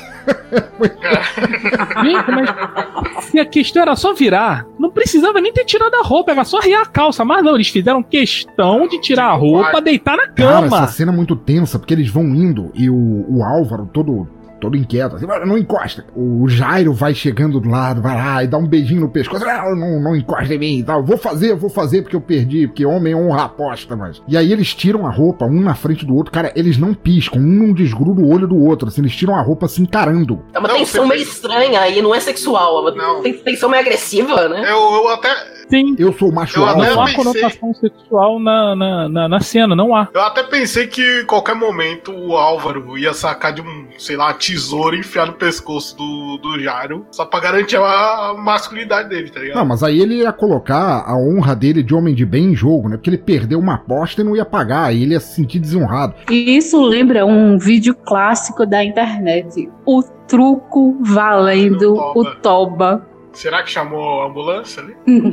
Speaker 13: Gente, mas se a questão era só virar, não precisava nem ter tirado a roupa, era só riar a calça. Mas não, eles fizeram questão de tirar a roupa, deitar na
Speaker 2: Cara,
Speaker 13: cama.
Speaker 2: essa cena é muito tensa, porque eles vão indo e o, o Álvaro, todo, todo inquieto, assim, "Vai, não encosta. O Jairo vai chegando do lado, vai lá e dá um beijinho no pescoço. Ah, não, não encosta em mim e tal. Vou fazer, vou fazer porque eu perdi, porque homem honra a aposta, mas. E aí eles tiram a roupa, um na frente do outro. Cara, eles não piscam, um não desgruda o olho do outro, assim, eles tiram a roupa se encarando.
Speaker 14: É uma
Speaker 11: Não,
Speaker 14: tensão meio estranha e não é sexual. É uma
Speaker 11: Não.
Speaker 14: ten- tensão meio agressiva, né?
Speaker 11: Eu, eu até.
Speaker 13: Sim.
Speaker 2: Eu sou o macho
Speaker 11: Eu
Speaker 13: Não há
Speaker 11: pensei-
Speaker 13: conotação sexual na, na, na, na cena, não há.
Speaker 11: Eu até pensei que em qualquer momento o Álvaro ia sacar de um, sei lá, tesouro e enfiar no pescoço do, do Jairo, só pra garantir a masculinidade dele, tá ligado?
Speaker 2: Não, mas aí ele ia colocar a honra dele de homem de bem em jogo, né? Porque ele perdeu uma aposta e não ia pagar, aí ele ia se sentir desonrado.
Speaker 12: E isso lembra um vídeo clássico da internet. O truco valendo
Speaker 11: O
Speaker 12: o
Speaker 11: toba. Será que chamou a ambulância ali?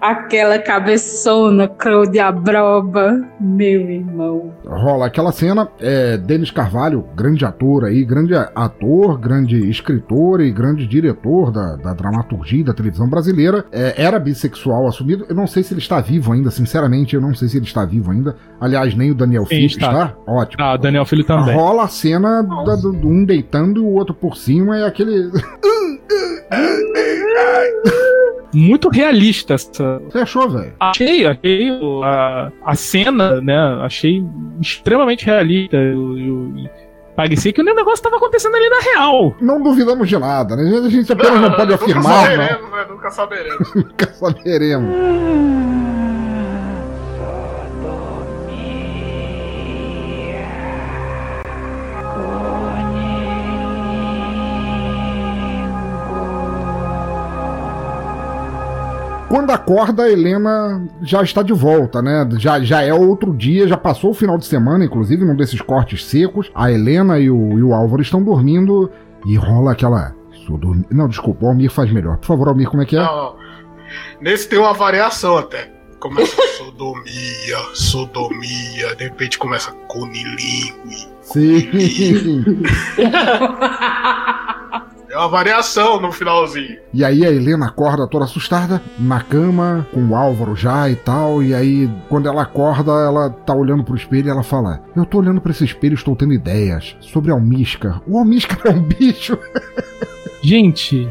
Speaker 12: Aquela cabeçona, crow de abroba. Meu irmão.
Speaker 2: rola aquela cena. É, Denis Carvalho, grande ator aí, grande ator, grande escritor e grande diretor da, da dramaturgia da televisão brasileira, é, era bissexual assumido. Eu não sei se ele está vivo ainda, sinceramente, eu não sei se ele está vivo ainda. Aliás, nem o Daniel
Speaker 13: Sim,
Speaker 2: Filho
Speaker 13: está.
Speaker 2: está. Ótimo.
Speaker 13: Ah, o Daniel Filho também.
Speaker 2: Rola a cena da- do, do um deitando e o outro por cima, é aquele.
Speaker 13: Muito realista essa.
Speaker 2: Você achou, velho?
Speaker 13: Achei, achei a, a cena, né? Achei extremamente realista. Eu, eu, parecia que o negócio estava acontecendo ali na real.
Speaker 2: Não duvidamos de nada, né? A gente apenas não pode afirmar.
Speaker 11: Nunca saberemos, né? Nunca saberemos.
Speaker 2: Nunca saberemos. Quando acorda, a Helena já está de volta, né? Já, já é outro dia, já passou o final de semana, inclusive, num desses cortes secos. A Helena e o, e o Álvaro estão dormindo e rola aquela. Não, desculpa, o Almir faz melhor. Por favor, Almir, como é que é? Não,
Speaker 11: nesse tem uma variação até. Começa sodomia, sodomia, de repente começa conilingue.
Speaker 2: Sim.
Speaker 11: É uma variação no finalzinho.
Speaker 2: E aí a Helena acorda toda assustada, na cama, com o Álvaro já e tal. E aí, quando ela acorda, ela tá olhando pro espelho e ela fala: Eu tô olhando para esse espelho e estou tendo ideias sobre Almíscar. O Almíscar é um bicho.
Speaker 13: Gente.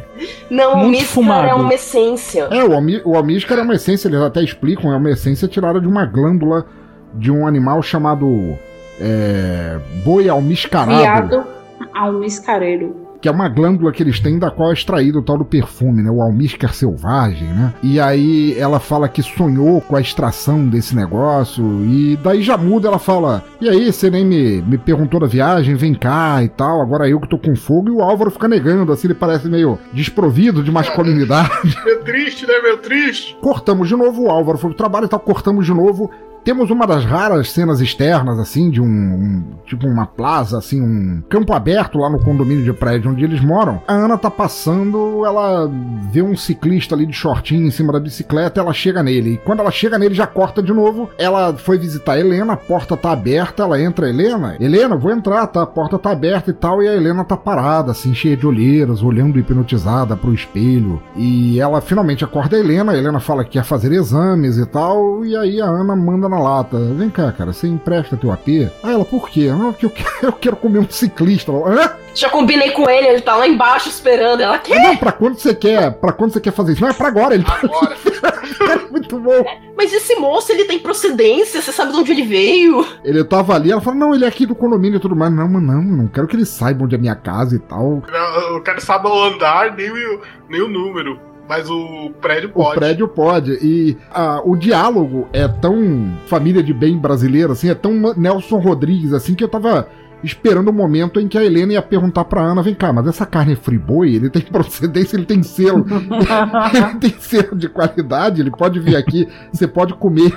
Speaker 14: Não, o Almíscar é uma essência.
Speaker 2: É, o, Almi o Almíscar é uma essência, eles até explicam, é uma essência tirada de uma glândula de um animal chamado é, boi almiscarado.
Speaker 12: Viado almiscareiro
Speaker 2: que é uma glândula que eles têm da qual é extraído o tal do perfume, né? O almíscar selvagem, né? E aí ela fala que sonhou com a extração desse negócio e daí já muda, ela fala: "E aí, você nem me, me perguntou da viagem, vem cá e tal, agora eu que tô com fogo" e o Álvaro fica negando, assim, ele parece meio desprovido de masculinidade.
Speaker 11: Meio triste, né? Meio triste.
Speaker 2: Cortamos de novo, o Álvaro foi pro trabalho e tal, cortamos de novo temos uma das raras cenas externas, assim, de um, um, tipo uma plaza, assim, um campo aberto lá no condomínio de prédio onde eles moram. A Ana tá passando, ela vê um ciclista ali de shortinho em cima da bicicleta, ela chega nele. E quando ela chega nele, já corta de novo. Ela foi visitar a Helena, a porta tá aberta, ela entra, Helena, Helena, vou entrar, tá? A porta tá aberta e tal, e a Helena tá parada, assim, cheia de olheiras, olhando hipnotizada pro espelho. E ela finalmente acorda a Helena, a Helena fala que quer fazer exames e tal, e aí a Ana manda na na lata. Vem cá, cara, você empresta teu AP? Aí ela, por quê? Ah, porque eu quero, eu quero comer um ciclista. Hã?
Speaker 14: Já combinei com ele, ele tá lá embaixo esperando. Ela quer?
Speaker 2: Não, pra quando você quer, pra quando você quer fazer isso? Não, é pra agora. Ele tá...
Speaker 11: Agora.
Speaker 2: é muito bom.
Speaker 14: Mas esse moço, ele tem procedência, você sabe de onde ele veio?
Speaker 2: Ele tava ali, ela falou, não, ele é aqui do condomínio e tudo mais. Não, não, não quero que ele saiba onde é minha casa e tal.
Speaker 11: Não, eu quero saber o andar, nem o, nem o número. Mas o prédio pode.
Speaker 2: O prédio pode. E a, o diálogo é tão família de bem brasileira, assim, é tão Nelson Rodrigues, assim, que eu tava esperando o momento em que a Helena ia perguntar pra Ana: vem cá, mas essa carne é friboi? Ele tem procedência, ele tem selo. ele tem selo de qualidade, ele pode vir aqui, você pode comer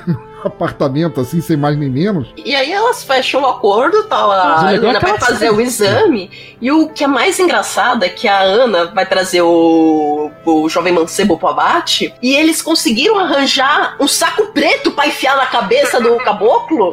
Speaker 2: apartamento assim, sem mais nem menos.
Speaker 14: E aí elas fecham o acordo, tal, a Ana vai fazer o exame. E o que é mais engraçado é que a Ana vai trazer o, o jovem mancebo pro abate. E eles conseguiram arranjar um saco preto pra enfiar na cabeça do caboclo.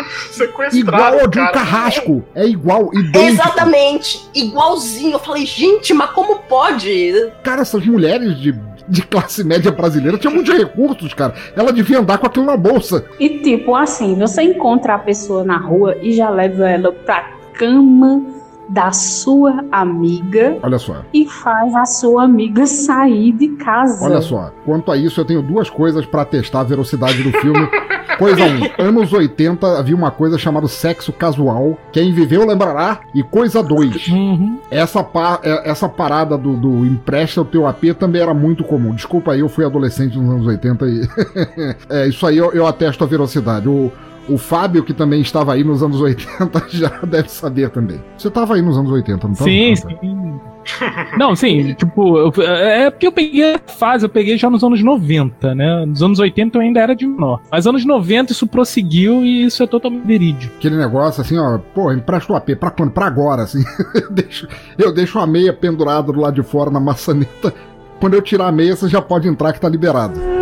Speaker 2: Igual ao de um carrasco. É igual, idêntico.
Speaker 14: Exatamente. Igualzinho. Eu falei, gente, mas como pode?
Speaker 2: Cara, essas mulheres de de classe média brasileira tinha muitos recursos, cara. Ela devia andar com aquilo na bolsa.
Speaker 12: E tipo assim, você encontra a pessoa na rua e já leva ela pra cama da sua amiga.
Speaker 2: Olha só.
Speaker 12: E faz a sua amiga sair de casa.
Speaker 2: Olha só. Quanto a isso, eu tenho duas coisas para testar a velocidade do filme. Coisa 1. Um, anos 80 havia uma coisa chamada sexo casual. Quem viveu lembrará. E coisa 2. Uhum. Essa, pa é, essa parada do, do empresta o teu AP também era muito comum. Desculpa aí, eu fui adolescente nos anos 80 e. é, isso aí eu, eu atesto a velocidade. O, o Fábio, que também estava aí nos anos 80, já deve saber também. Você estava aí nos anos 80, não estava?
Speaker 13: Sim, sim. Não, sim, tipo, eu, é porque eu peguei a fase, eu peguei já nos anos 90, né? Nos anos 80 eu ainda era de menor. Mas anos 90 isso prosseguiu e isso é totalmente verídico.
Speaker 2: Aquele negócio assim, ó, pô, empresta o AP, pra quando? Pra agora, assim. eu, deixo, eu deixo a meia pendurada do lado de fora na maçaneta. Quando eu tirar a meia, você já pode entrar que tá liberado.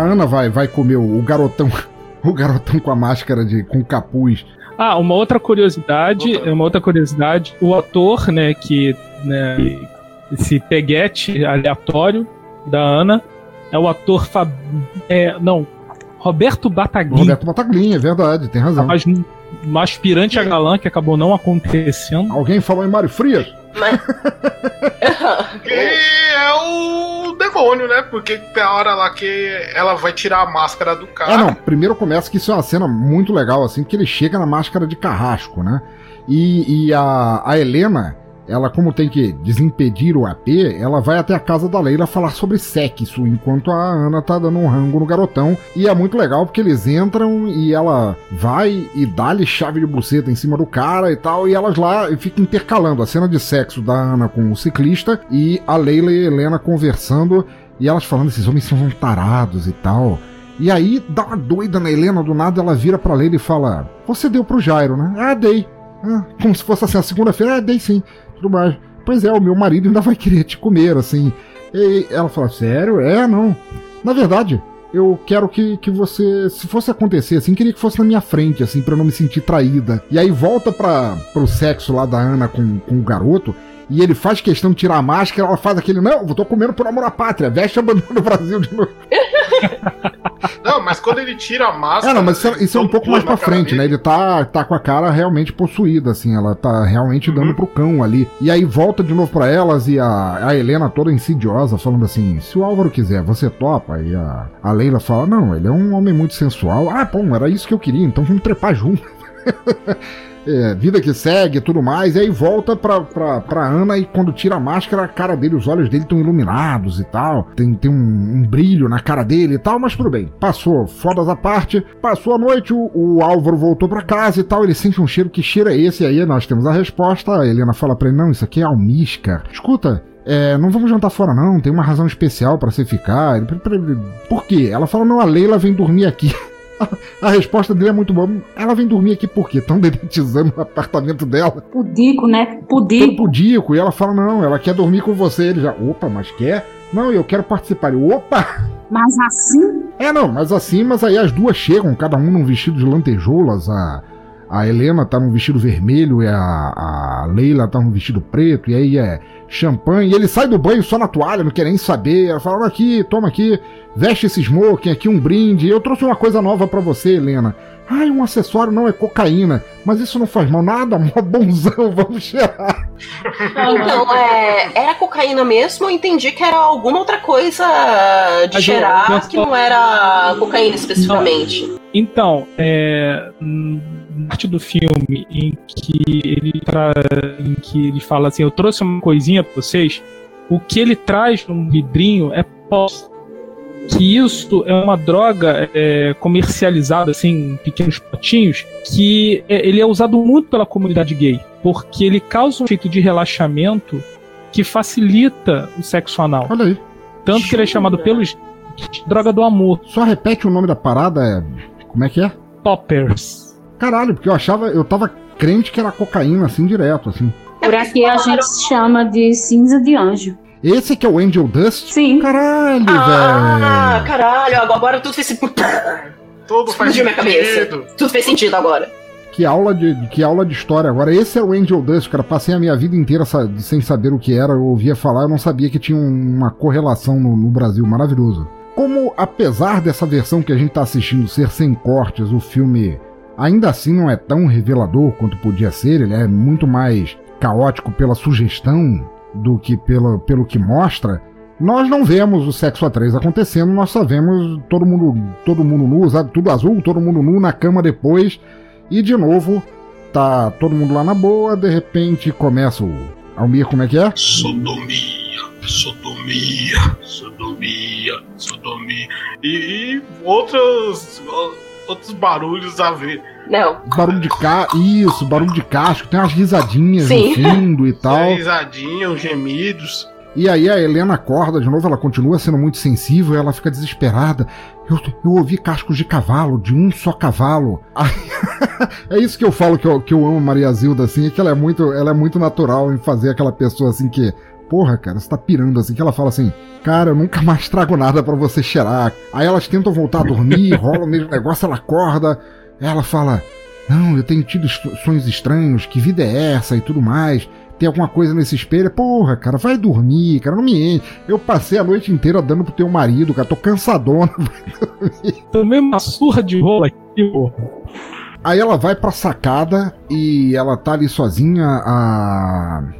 Speaker 2: Ana vai, vai comer o, garotão, o garotão com a máscara de com capuz.
Speaker 13: Ah, uma outra curiosidade, outra. uma outra curiosidade, o ator, né, que né, esse peguete aleatório da Ana é o ator Fab... é, não, Roberto Bataglin.
Speaker 2: Roberto Bataglin, é verdade, tem razão.
Speaker 13: Mas um aspirante a galã que acabou não acontecendo.
Speaker 2: Alguém falou em Mário Frias?
Speaker 14: Mas...
Speaker 11: que é o demônio, né? Porque tem a hora lá que ela vai tirar a máscara do cara.
Speaker 2: É, não. Primeiro começa que isso é uma cena muito legal, assim, que ele chega na máscara de carrasco, né? E, e a, a Helena, ela, como tem que desimpedir o AP, ela vai até a casa da Leila falar sobre sexo, enquanto a Ana tá dando um rango no garotão. E é muito legal porque eles entram e ela vai e dá-lhe chave de buceta em cima do cara e tal, e elas lá ficam intercalando a cena de sexo da Ana com o ciclista e a Leila e a Helena conversando, e elas falando, esses homens são tarados e tal. E aí dá uma doida na Helena, do nada ela vira pra Leila e fala: Você deu pro Jairo, né? Ah, dei. Ah, como se fosse assim, a segunda-feira, ah, dei sim tudo mais. Pois é, o meu marido ainda vai querer te comer, assim. E ela fala, sério? É, não. Na verdade, eu quero que, que você, se fosse acontecer assim, queria que fosse na minha frente, assim, para eu não me sentir traída. E aí volta para pro sexo lá da Ana com, com o garoto, e ele faz questão de tirar a máscara, ela faz aquele, não, eu tô comendo por amor à pátria, veste a bandeira do Brasil de novo.
Speaker 11: Não, mas quando ele tira a máscara.
Speaker 2: É, não, mas isso, é, isso é um pouco mais pra frente, né? Ele tá, tá com a cara realmente possuída, assim, ela tá realmente dando uhum. pro cão ali. E aí volta de novo pra elas e a, a Helena toda insidiosa, falando assim: se o Álvaro quiser, você topa? E a, a Leila fala: não, ele é um homem muito sensual. Ah, bom, era isso que eu queria, então vamos trepar junto. é, vida que segue e tudo mais. E aí volta pra, pra, pra Ana e quando tira a máscara, a cara dele, os olhos dele estão iluminados e tal. Tem, tem um, um, brilho na cara dele e tal, mas tudo bem. Passou, fodas à parte. Passou a noite, o, o Álvaro voltou pra casa e tal. Ele sente um cheiro. Que cheiro é esse? E aí nós temos a resposta. A Helena fala pra ele: Não, isso aqui é almíscar. Escuta, é, não vamos jantar fora não, tem uma razão especial para você ficar. Por quê? Ela fala, não, a Leila vem dormir aqui. A resposta dele é muito boa. Ela vem dormir aqui por quê? Estão dedetizando o apartamento dela.
Speaker 12: Pudico, né? Pudico.
Speaker 2: Pudico. E ela fala: não, ela quer dormir com você. Ele já, opa, mas quer? Não, eu quero participar. Eu, opa!
Speaker 12: Mas assim?
Speaker 2: É, não, mas assim, mas aí as duas chegam, cada um num vestido de lantejoulas. A, a Helena tá num vestido vermelho e a, a Leila tá num vestido preto, e aí é champanhe, e ele sai do banho só na toalha, não quer nem saber. Ela fala: aqui, toma aqui, veste esse smoking aqui, um brinde. Eu trouxe uma coisa nova para você, Helena. Ai, um acessório não é cocaína, mas isso não faz mal nada, mó bonzão, vamos cheirar.
Speaker 14: Então, é, era cocaína mesmo, eu entendi que era alguma outra coisa de mas cheirar eu, eu, que não era cocaína especificamente.
Speaker 13: Não. Então, é parte do filme em que ele tra... em que ele fala assim, eu trouxe uma coisinha para vocês, o que ele traz num vidrinho é pós. Que isso é uma droga é, comercializada assim, em pequenos potinhos, que é, ele é usado muito pela comunidade gay, porque ele causa um efeito de relaxamento que facilita o sexo anal.
Speaker 2: Olha aí.
Speaker 13: Tanto que ele é chamado pelos droga do amor.
Speaker 2: Só repete o nome da parada, é... como é que é?
Speaker 13: Poppers.
Speaker 2: Caralho, porque eu achava, eu tava crente que era cocaína, assim, direto, assim.
Speaker 12: Por aqui a gente chama de cinza de anjo.
Speaker 2: Esse que é o Angel Dust?
Speaker 12: Sim.
Speaker 2: Caralho,
Speaker 14: ah,
Speaker 2: velho.
Speaker 14: Ah, caralho, agora tudo fez sentido.
Speaker 11: Tudo faz
Speaker 14: sentido. minha cabeça. Tudo fez sentido agora.
Speaker 2: Que aula, de, que aula de história. Agora, esse é o Angel Dust, cara. Passei a minha vida inteira sem saber o que era. Eu ouvia falar, eu não sabia que tinha uma correlação no, no Brasil. Maravilhoso. Como, apesar dessa versão que a gente tá assistindo ser sem cortes, o filme Ainda assim não é tão revelador quanto podia ser, ele é muito mais caótico pela sugestão do que pelo, pelo que mostra. Nós não vemos o sexo a três acontecendo, nós só vemos todo mundo, todo mundo nu, tudo azul, todo mundo nu na cama depois. E de novo, tá todo mundo lá na boa, de repente começa o. Almir, como é que é?
Speaker 11: Sodomia, sodomia, sodomia, sodomia. E, e outras outros barulhos a ver.
Speaker 14: Não.
Speaker 2: Barulho de ca... Isso, barulho de casco, tem umas risadinhas Sim. no fundo e tal. Tem
Speaker 11: risadinha, os gemidos.
Speaker 2: E aí a Helena acorda de novo, ela continua sendo muito sensível, ela fica desesperada. Eu, eu ouvi cascos de cavalo, de um só cavalo. é isso que eu falo que eu, que eu amo Maria Zilda, assim, é que ela é muito, ela é muito natural em fazer aquela pessoa assim que porra, cara, você tá pirando assim, que ela fala assim, cara, eu nunca mais trago nada para você cheirar. Aí elas tentam voltar a dormir, rola o mesmo negócio, ela acorda, ela fala, não, eu tenho tido sonhos estranhos, que vida é essa e tudo mais. tem alguma coisa nesse espelho. Porra, cara, vai dormir, cara, não me enche. Eu passei a noite inteira dando pro teu marido, cara, tô cansadona.
Speaker 13: Tomei uma surra de rola aqui, porra.
Speaker 2: Aí ela vai pra sacada e ela tá ali sozinha, a.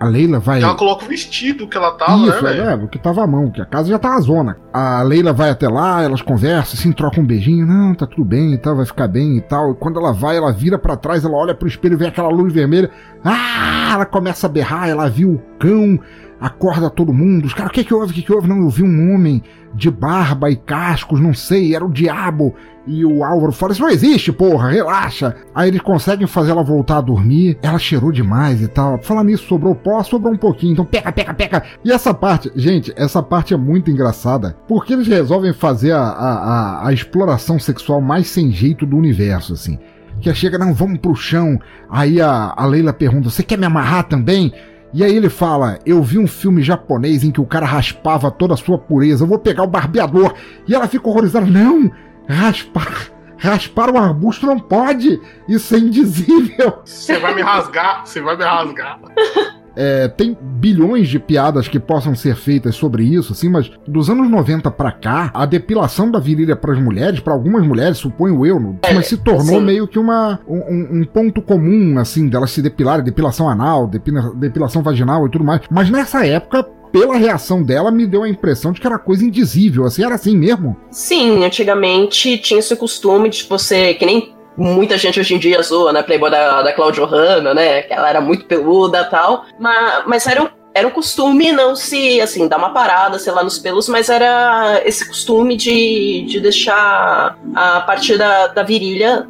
Speaker 2: A Leila vai.
Speaker 11: Ela coloca o vestido que ela tava,
Speaker 2: Isso,
Speaker 11: né, velho?
Speaker 2: é, o que tava à mão, que a casa já tá a zona. A Leila vai até lá, elas conversam, assim, trocam um beijinho, não, tá tudo bem e tal, vai ficar bem e tal. E quando ela vai, ela vira pra trás, ela olha pro espelho e vê aquela luz vermelha. Ah, ela começa a berrar, ela viu o cão, acorda todo mundo. Os caras, o que que houve, o que que houve? Não, eu vi um homem de barba e cascos, não sei, era o diabo. E o Álvaro fala: Isso não existe, porra, relaxa. Aí eles conseguem fazer ela voltar a dormir. Ela cheirou demais e tal. Falar nisso, sobrou pó, sobrou um pouquinho. Então pega, pega, pega. E essa parte, gente, essa parte é muito engraçada. Porque eles resolvem fazer a, a, a, a exploração sexual mais sem jeito do universo, assim. Que chega, não, vamos pro chão. Aí a, a Leila pergunta: Você quer me amarrar também? E aí ele fala: Eu vi um filme japonês em que o cara raspava toda a sua pureza. Eu vou pegar o barbeador. E ela fica horrorizada: Não! Raspar. Raspar o arbusto não pode! Isso é indizível!
Speaker 11: Você vai me rasgar, você vai me rasgar.
Speaker 2: É, tem bilhões de piadas que possam ser feitas sobre isso, assim, mas dos anos 90 pra cá, a depilação da virilha para as mulheres, para algumas mulheres, suponho eu, no, mas se tornou
Speaker 14: sim.
Speaker 2: meio que uma, um, um ponto comum, assim, delas se depilarem, depilação anal, depila- depilação vaginal e tudo mais. Mas nessa época, pela reação dela, me deu a impressão de que era coisa indizível, assim, era assim mesmo.
Speaker 14: Sim, antigamente tinha esse costume de você, que nem muita gente hoje em dia zoa, né, Playboy da, da Claudia Hanna, né, que ela era muito peluda e tal, mas, mas era um era um costume não se, assim, dar uma parada, sei lá, nos pelos, mas era esse costume de, de deixar a parte da, da virilha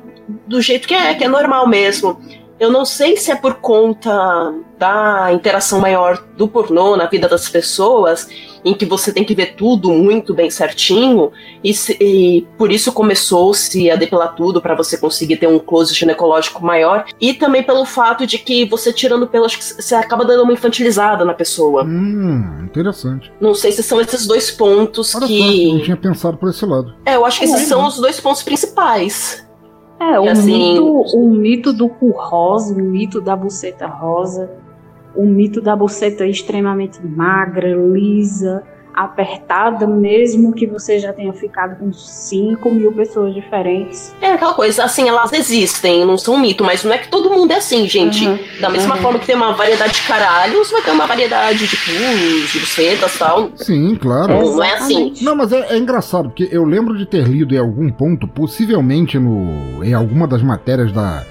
Speaker 14: do jeito que é, que é normal mesmo. Eu não sei se é por conta da interação maior do pornô na vida das pessoas, em que você tem que ver tudo muito bem certinho, e, se- e por isso começou-se a depilar tudo para você conseguir ter um close ginecológico maior, e também pelo fato de que você tirando pelo, acho que você acaba dando uma infantilizada na pessoa.
Speaker 2: Hum, interessante.
Speaker 14: Não sei se são esses dois pontos
Speaker 2: Olha
Speaker 14: que.
Speaker 2: só, não tinha pensado por esse lado.
Speaker 14: É, eu acho que esses
Speaker 12: É,
Speaker 14: são
Speaker 12: não.
Speaker 14: os dois pontos principais.
Speaker 12: É, o,
Speaker 14: E assim-
Speaker 12: mito, o mito do cu rosa, o mito da buceta rosa, o mito da buceta extremamente magra, lisa, apertada, mesmo que você já tenha ficado com 5 mil pessoas diferentes.
Speaker 14: É aquela coisa, assim, elas existem, não são um mito, mas não é que todo mundo é assim, gente.
Speaker 12: Uhum.
Speaker 14: Da mesma
Speaker 12: Uhum.
Speaker 14: forma que tem uma variedade de caralhos, vai ter uma variedade de cus, de bucetas e tal.
Speaker 2: Sim, claro.
Speaker 14: Não, não é assim.
Speaker 2: Não, mas é, é engraçado, porque eu lembro de ter lido em algum ponto, possivelmente no, em alguma das matérias da,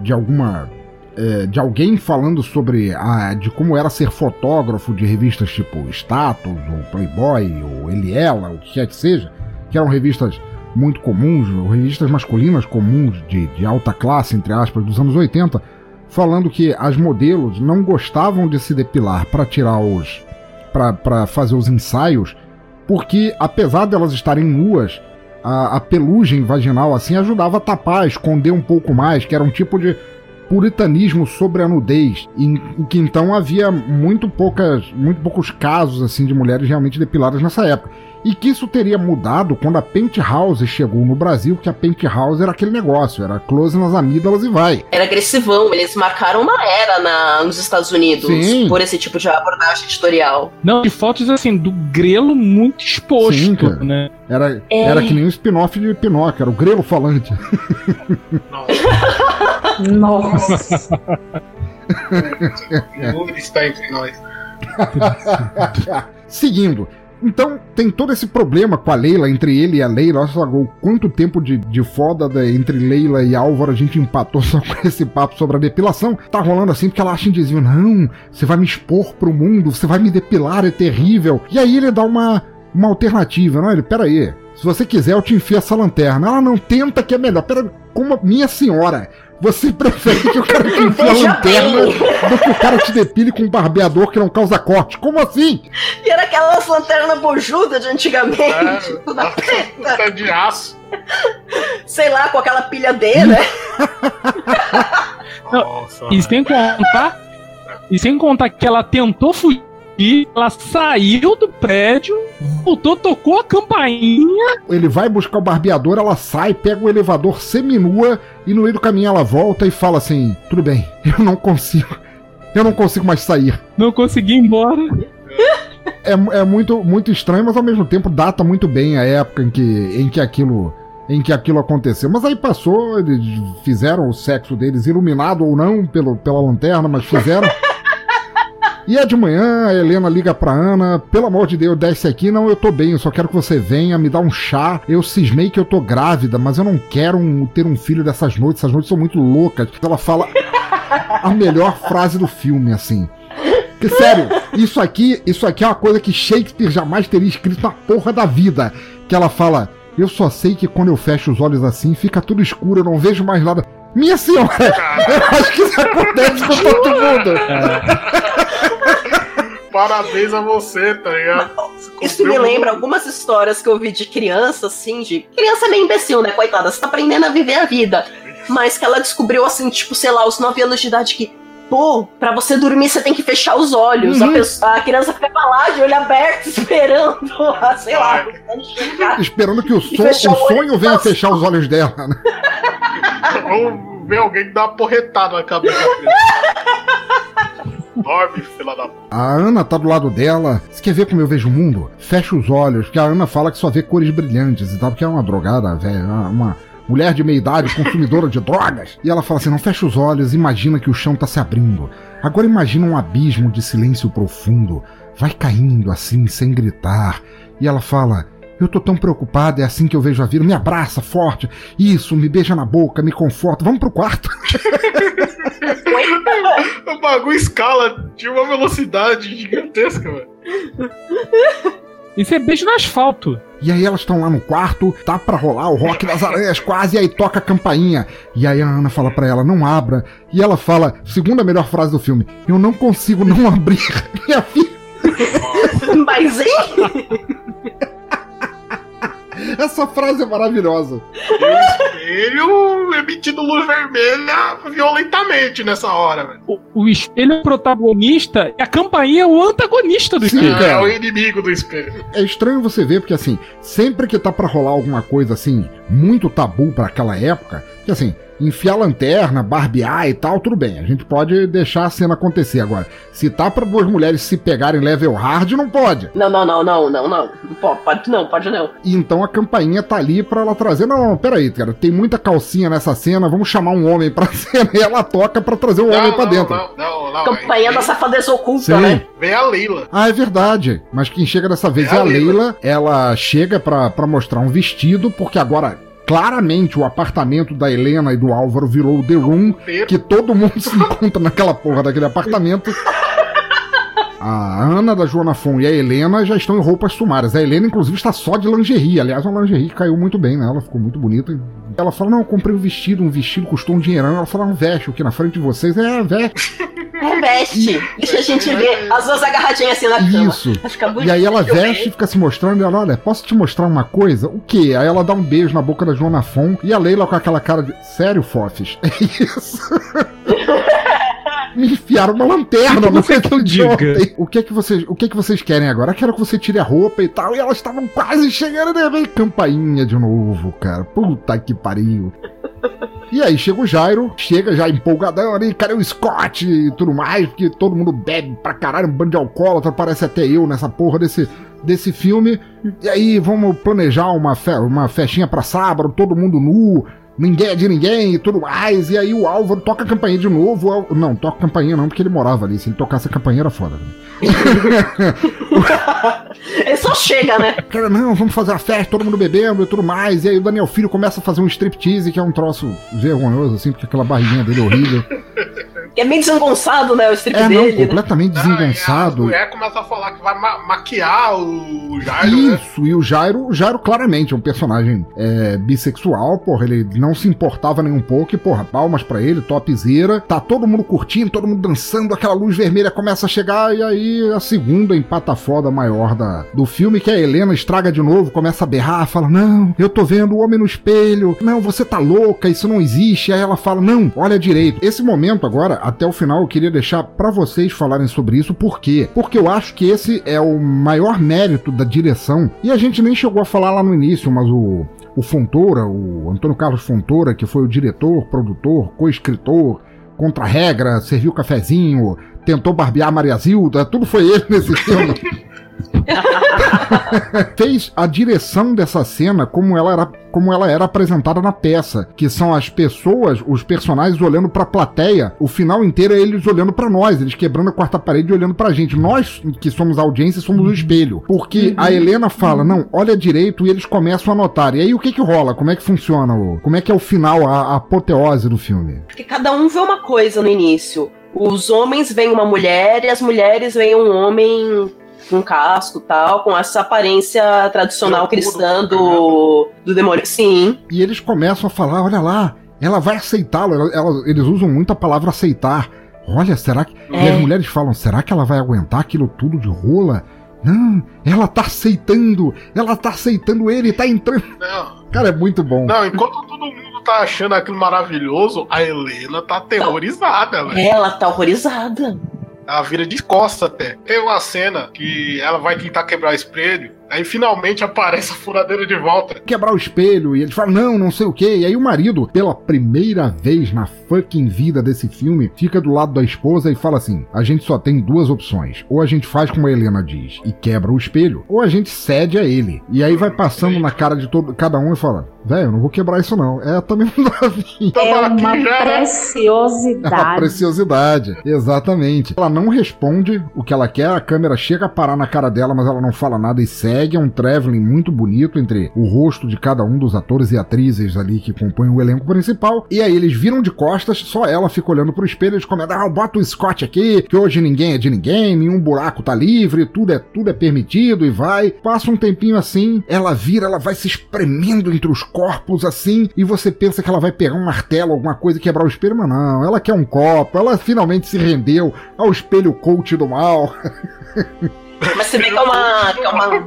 Speaker 2: de alguma. É, de alguém falando sobre a, de como era ser fotógrafo de revistas tipo Status, ou Playboy, ou Eliela, o que quer que seja, que eram revistas muito comuns, revistas masculinas comuns de, de alta classe, entre aspas, dos anos 80, falando que as modelos não gostavam de se depilar para tirar os. para fazer os ensaios, porque apesar delas estarem nuas, a, a pelugem vaginal assim ajudava a tapar, esconder um pouco mais, que era um tipo de puritanismo sobre a nudez, em, em que então havia muito poucas, muito poucos casos assim de mulheres realmente depiladas nessa época. E que isso teria mudado quando a Penthouse chegou no Brasil, que a Penthouse era aquele negócio, era close nas amígdalas e vai.
Speaker 14: Era agressivão, eles marcaram uma era na, nos Estados Unidos
Speaker 2: Sim.
Speaker 14: por esse tipo de abordagem editorial.
Speaker 13: Não, de fotos assim, do grelo muito exposto,
Speaker 2: Sim, cara.
Speaker 13: né?
Speaker 2: Era,
Speaker 14: É.
Speaker 2: era que nem um spin-off de Pinóquio, era o grelo falante.
Speaker 12: Nossa.
Speaker 11: O está entre nós.
Speaker 2: Seguindo. Então, tem todo esse problema com a Leila, entre ele e a Leila. Olha só o quanto tempo de, de foda da- entre Leila e Álvaro a gente empatou só com esse papo sobre a depilação. Tá rolando assim porque ela acha indizível. Não, você vai me expor pro mundo, você vai me depilar, é terrível. E aí ele dá uma, uma alternativa. Não, ele, peraí. Se você quiser, eu te enfio essa lanterna. Ela não tenta que é melhor. Pera, como minha senhora. Você prefere que o cara te enfie a lanterna do que o cara te depile com um barbeador que não causa corte? Como assim?
Speaker 14: E era aquelas lanternas bojudas de antigamente,
Speaker 11: É.
Speaker 14: toda preta,
Speaker 11: Tá de aço.
Speaker 14: sei lá, com aquela pilha D, né?
Speaker 11: Nossa.
Speaker 13: E sem contar. E sem contar que ela tentou fugir, ela saiu do prédio, voltou, tocou a campainha.
Speaker 2: Ele vai buscar o barbeador, ela sai, pega o elevador seminua e no meio do caminho ela volta e fala assim: Tudo bem, eu não consigo. Eu não consigo mais sair.
Speaker 13: Não consegui ir embora.
Speaker 2: É, é muito, muito estranho, mas ao mesmo tempo data muito bem a época em que, em que aquilo em que aquilo aconteceu. Mas aí passou, eles fizeram o sexo deles iluminado ou não pelo, pela lanterna, mas fizeram. E é de manhã, a Helena liga pra Ana, pelo amor de Deus, desce aqui, não, eu tô bem, eu só quero que você venha, me dá um chá. Eu cismei que eu tô grávida, mas eu não quero um, ter um filho dessas noites, essas noites são muito loucas. Ela fala a melhor frase do filme, assim. Que, sério, isso aqui, isso aqui é uma coisa que Shakespeare jamais teria escrito na porra da vida. Que ela fala, eu só sei que quando eu fecho os olhos assim, fica tudo escuro, eu não vejo mais nada. Minha senhora, eu acho que isso acontece com todo mundo.
Speaker 11: Parabéns a você, tá ligado?
Speaker 14: Isso me lembra algumas histórias que eu vi de criança, assim, de. Criança meio imbecil, né, coitada? Você tá aprendendo a viver a vida. Mas que ela descobriu, assim, tipo, sei lá, aos 9 anos de idade que. Pô, pra você dormir você tem que fechar os olhos.
Speaker 2: Uhum.
Speaker 14: A, pessoa- a criança fica lá de olho aberto, esperando, sei lá, chegar.
Speaker 2: Esperando que o, o sonho venha
Speaker 14: passar.
Speaker 2: fechar os olhos dela, né?
Speaker 11: Ou ver alguém dar uma porretada na cabeça. Dorme, filha da.
Speaker 2: A Ana tá do lado dela. Você quer ver como eu vejo o mundo? Fecha os olhos, porque a Ana fala que só vê cores brilhantes e tal, porque é uma drogada, velho. Uma, uma mulher de meia idade, consumidora de drogas. E ela fala assim: não fecha os olhos, imagina que o chão tá se abrindo. Agora imagina um abismo de silêncio profundo. Vai caindo assim, sem gritar. E ela fala. Eu tô tão preocupada, é assim que eu vejo a vida. Me abraça forte. Isso, me beija na boca, me conforta. Vamos pro quarto.
Speaker 11: O bagulho escala de uma velocidade gigantesca, velho.
Speaker 13: Isso é beijo no asfalto.
Speaker 2: E aí elas estão lá no quarto, tá pra rolar o rock das aranhas quase, e aí toca a campainha. E aí a Ana fala pra ela, não abra. E ela fala, segunda melhor frase do filme, eu não consigo não abrir. Minha filha,
Speaker 14: Mas, hein?
Speaker 2: essa frase é maravilhosa.
Speaker 11: Espelho emitindo luz vermelha violentamente nessa hora, velho.
Speaker 13: O, o espelho é o protagonista e a campainha é o antagonista do
Speaker 2: Sim,
Speaker 13: espelho.
Speaker 2: cara.
Speaker 11: É o inimigo do espelho.
Speaker 2: É estranho você ver, porque assim, sempre que tá pra rolar alguma coisa assim, muito tabu pra aquela época, que assim, enfiar lanterna, barbear e tal, tudo bem, a gente pode deixar a cena acontecer. Agora, se tá pra duas mulheres se pegarem level hard, não pode.
Speaker 14: Não, não, não, não, não, não. Pode, não, pode não.
Speaker 2: E então a campainha tá ali pra ela trazer. Não, não, peraí, cara, tem muita calcinha nessa cena, vamos chamar um homem pra cena e ela toca pra trazer o homem pra dentro.
Speaker 11: Não, não, não.
Speaker 14: Campanha
Speaker 11: aí
Speaker 14: da safadeza oculta,
Speaker 2: Sim.
Speaker 14: né?
Speaker 11: Vem a Leila.
Speaker 2: Ah, é verdade. Mas quem chega dessa vez
Speaker 11: É
Speaker 2: é,
Speaker 11: a
Speaker 2: a
Speaker 11: Leila.
Speaker 2: Leila. Ela chega pra, pra mostrar um vestido, porque agora, claramente, o apartamento da Helena e do Álvaro virou o The Room, que todo mundo se encontra naquela porra daquele apartamento. A Ana da Joana Fon e a Helena já estão em roupas sumárias. A Helena, inclusive, está só de lingerie. Aliás, uma lingerie que caiu muito bem nela, ficou muito bonita. Ela fala: Não, eu comprei um vestido, um vestido custou um dinheirão. Ela fala: Não, veste o que na frente de vocês? É, veste.
Speaker 14: É veste. Deixa a gente ver as duas agarradinhas assim na cama.
Speaker 2: Isso. E aí ela veste e fica se mostrando, e ela, olha, posso te mostrar uma coisa? O quê? Aí ela dá um beijo na boca da Joana Fon e a Leila com aquela cara de. Sério, Fofes? É isso? Me enfiaram uma lanterna no
Speaker 13: você que eu diga?
Speaker 2: O que é que vocês, o que é que vocês querem agora? Eu quero que você tire a roupa e tal. E elas estavam quase chegando, né? Vem campainha de novo, cara. Puta que pariu. E aí chega o Jairo, chega já empolgadão ali, cadê o Scott e tudo mais, porque todo mundo bebe pra caralho, um bando de alcoólatra, parece até eu nessa porra desse, desse filme. E aí vamos planejar uma, fe uma festinha pra sábado, todo mundo nu, ninguém é de ninguém e tudo mais. E aí o Álvaro toca a campainha de novo. Não, toca a campainha não, porque ele morava ali. Se ele tocasse a campainha era foda. né?
Speaker 14: Ele só chega, né?
Speaker 2: Cara, não, vamos fazer a festa, todo mundo bebendo e tudo mais. E aí o Daniel Filho começa a fazer um striptease, que é um troço vergonhoso, assim, porque aquela barriguinha dele é horrível.
Speaker 14: Que é meio desengonçado, né? O strip
Speaker 2: É, não,
Speaker 14: dele. né?
Speaker 2: completamente
Speaker 11: A
Speaker 2: desengonçado.
Speaker 11: mulher começa a falar que vai ma- maquiar o Jairo, né?
Speaker 2: Isso, e o Jairo, o Jairo claramente é um personagem é, bissexual, porra, ele não se importava nem um pouco, e porra, palmas pra ele, topzera, tá todo mundo curtindo, todo mundo dançando, aquela luz vermelha começa a chegar, e aí a segunda empata foda maior da, do filme, que a Helena estraga de novo, começa a berrar, fala, não, eu tô vendo o homem no espelho, não, você tá louca, isso não existe, aí ela fala, não, olha direito. Esse momento agora, até o final, eu queria deixar pra vocês falarem sobre isso, por quê? Porque eu acho que esse é o maior mérito da direção, e a gente nem chegou a falar lá no início, mas o, o Fontoura, o Antônio Carlos Fontoura, que foi o diretor, produtor, co-escritor, contra a regra, serviu cafezinho, tentou barbear a Maria Zilda, tudo foi ele nesse filme. Fez a direção dessa cena como ela era como ela era apresentada na peça, que são as pessoas, os personagens olhando pra plateia, o final inteiro é eles olhando pra nós, eles quebrando a quarta parede e olhando pra gente. Nós, que somos a audiência, somos o espelho. Porque a Helena fala, não, olha direito, e eles começam a notar. E aí o que que rola? Como é que funciona? O, como é que é o final, a, a apoteose do filme?
Speaker 14: Porque cada um vê uma coisa no início. Os homens veem uma mulher e as mulheres veem um homem com casco tal, com essa aparência tradicional cristã do, do demônio. Sim.
Speaker 2: E eles começam a falar: olha lá, ela vai aceitá-lo. Ela- ela- eles usam muito a palavra aceitar. Olha, será que. E
Speaker 14: É.
Speaker 2: as mulheres falam: será que ela vai aguentar aquilo tudo de rola? Não, ela tá aceitando, ela tá aceitando ele, tá entrando.
Speaker 11: Não,
Speaker 2: Cara, é muito bom.
Speaker 11: não, enquanto todo mundo tá achando aquilo maravilhoso, a Helena tá aterrorizada, velho.
Speaker 14: Ela tá horrorizada.
Speaker 11: Ela vira de costa até. Tem uma cena que ela vai tentar quebrar o espelho, aí finalmente aparece a furadeira de volta.
Speaker 2: Quebrar o espelho, e eles falam, não, não sei o que. E aí o marido, pela primeira vez na fucking vida desse filme, fica do lado da esposa e fala assim: a gente só tem duas opções. Ou a gente faz como a Helena diz e quebra o espelho, ou a gente cede a ele. E aí vai passando na cara de todo, cada um e fala: velho, eu não vou quebrar isso não. É, também não dá fim.
Speaker 12: É uma?
Speaker 2: É uma
Speaker 12: preciosidade.
Speaker 2: preciosidade, exatamente. Ela não responde o que ela quer, a câmera chega a parar na cara dela, mas ela não fala nada e segue. É um traveling muito bonito entre o rosto de cada um dos atores e atrizes ali que compõem o elenco principal. E aí eles viram de costas, só ela fica olhando pro espelho, eles comentam: ah, bota o Scott aqui, que hoje ninguém é de ninguém, nenhum buraco tá livre, tudo é, tudo é permitido e vai. Passa um tempinho assim, ela vira, ela vai se espremendo entre os corpos assim, e você pensa que ela vai pegar um martelo, alguma coisa e quebrar o espelho, mas não, ela quer um copo, ela finalmente se rendeu ao espelho coach do mal.
Speaker 14: Mas você vê que é uma, que é uma